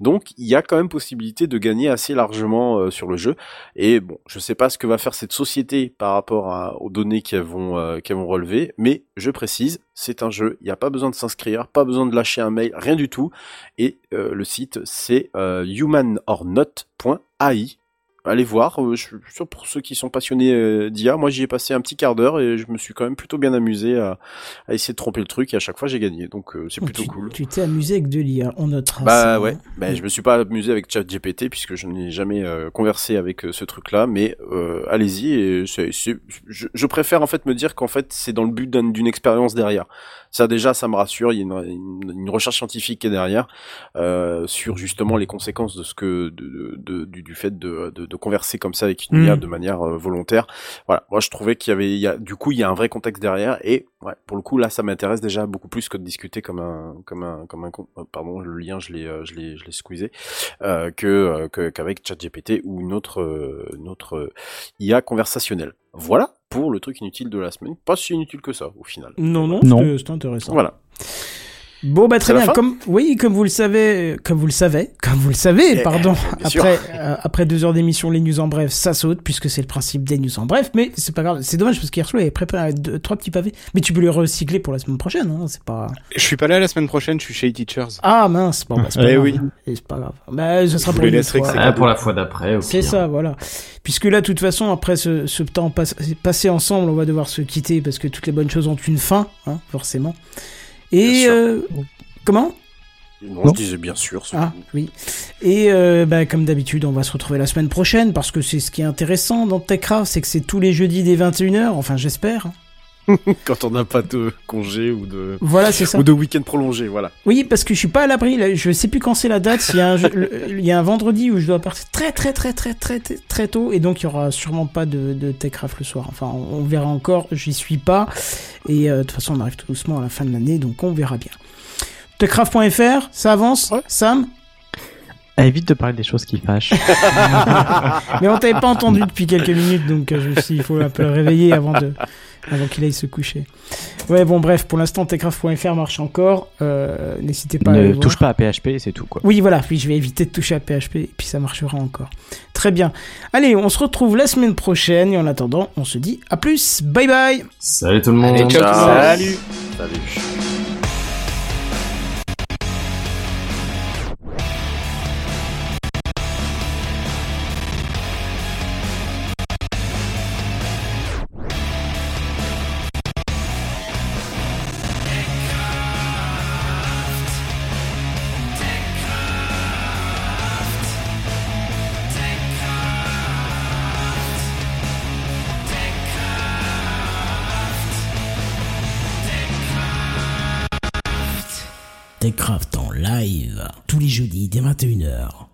donc il y a quand même possibilité de gagner assez largement euh, sur le jeu. Et bon je sais pas ce que va faire cette société par rapport aux données qu'elles vont euh, qu'elles vont relever mais je précise c'est un jeu il n'y a pas besoin de s'inscrire pas besoin de lâcher un mail rien du tout. Et euh, le site c'est euh, humanornot.ai allez voir, euh, je suis sûr pour ceux qui sont passionnés euh, d'IA, moi j'y ai passé un petit quart d'heure et je me suis quand même plutôt bien amusé à, à essayer de tromper le truc et à chaque fois j'ai gagné, donc euh, c'est plutôt tu, cool. Tu t'es amusé avec de l'IA, on notera Bah ça. ouais, bah, je me suis pas amusé avec ChatGPT puisque je n'ai jamais euh, conversé avec euh, ce truc-là, mais euh, allez-y. Et c'est, c'est- je, je préfère en fait me dire qu'en fait c'est dans le but d'un- d'une expérience derrière. Ça déjà, ça me rassure. Il y a une, une- une recherche scientifique qui est derrière euh, sur justement les conséquences de ce que de, de- du, du fait de, de, converser comme ça avec une Mm. IA de manière euh, volontaire. Voilà, moi je trouvais qu'il y avait, il y a, du coup, il y a un vrai contexte derrière et ouais, pour le coup là, ça m'intéresse déjà beaucoup plus que de discuter comme un comme un comme un euh, pardon, le lien je l'ai euh, je l'ai je l'ai squeezé euh, que euh, que- qu'avec ChatGPT ou une autre euh, une autre euh, IA conversationnelle. Voilà pour le truc inutile de la semaine. Pas si inutile que ça au final. Non, non, Non. c'était intéressant. Voilà. Bon bah très bien. Comme oui, comme vous le savez, comme vous le savez, comme vous le savez, Eh, pardon. [laughs] Après euh, après deux heures d'émission, les news en bref, ça saute puisque c'est le principe des news en bref. Mais c'est pas grave. C'est dommage parce qu'hier soir il avait préparé deux, trois petits pavés. Mais tu peux les recycler pour la semaine prochaine. Hein, c'est pas. Je suis pas là la semaine prochaine, je suis chez Teachers. Ah mince. Bon bah c'est pas Eh grave. oui. Et C'est pas grave. Bah ce sera Je pour les fois. Ah, pour la fois d'après. au C'est ça, voilà. Puisque là, de toute façon, après ce, ce temps pas- passé ensemble, on va devoir se quitter parce que toutes les bonnes choses ont une fin, hein, forcément. Et euh, comment? Non, je disais bien sûr. Ah oui. Et euh, bah, comme d'habitude, on va se retrouver la semaine prochaine parce que c'est ce qui est intéressant dans TechCraft, c'est que c'est tous les jeudis dès 21h. Enfin, j'espère. [laughs] Quand on n'a pas de congé ou de Voilà, c'est ça. ou de week-end prolongé, voilà. Oui, parce que je suis pas à l'abri. Je sais plus quand c'est la date. Il y, a un, jeu- le- il y a un vendredi où je dois partir très très très très très très, très tôt et donc il y aura sûrement pas de, de Techcraft le soir. Enfin, on, on verra encore. J'y suis pas et euh, de toute façon on arrive tout doucement à la fin de l'année, donc on verra bien. Techcraft.fr, ça avance. Sam, Ah, évite de parler des choses qui fâchent. [laughs] mais on t'avait pas entendu depuis quelques minutes, donc euh, je me suis dit, il faut un peu le réveiller avant de, avant qu'il aille se coucher. Ouais, bon, bref, pour l'instant, techcraft.fr marche encore. Euh, N'hésitez pas à ne aller voir. touche pas à PHP, c'est tout quoi. Oui, voilà, oui, je vais éviter de toucher à PHP et puis ça marchera encore. Très bien. Allez, on se retrouve la semaine prochaine et en attendant, on se dit à plus. Bye bye. Salut tout le monde. Allez, ciao, tout le monde. Salut. Salut. Dès 21h.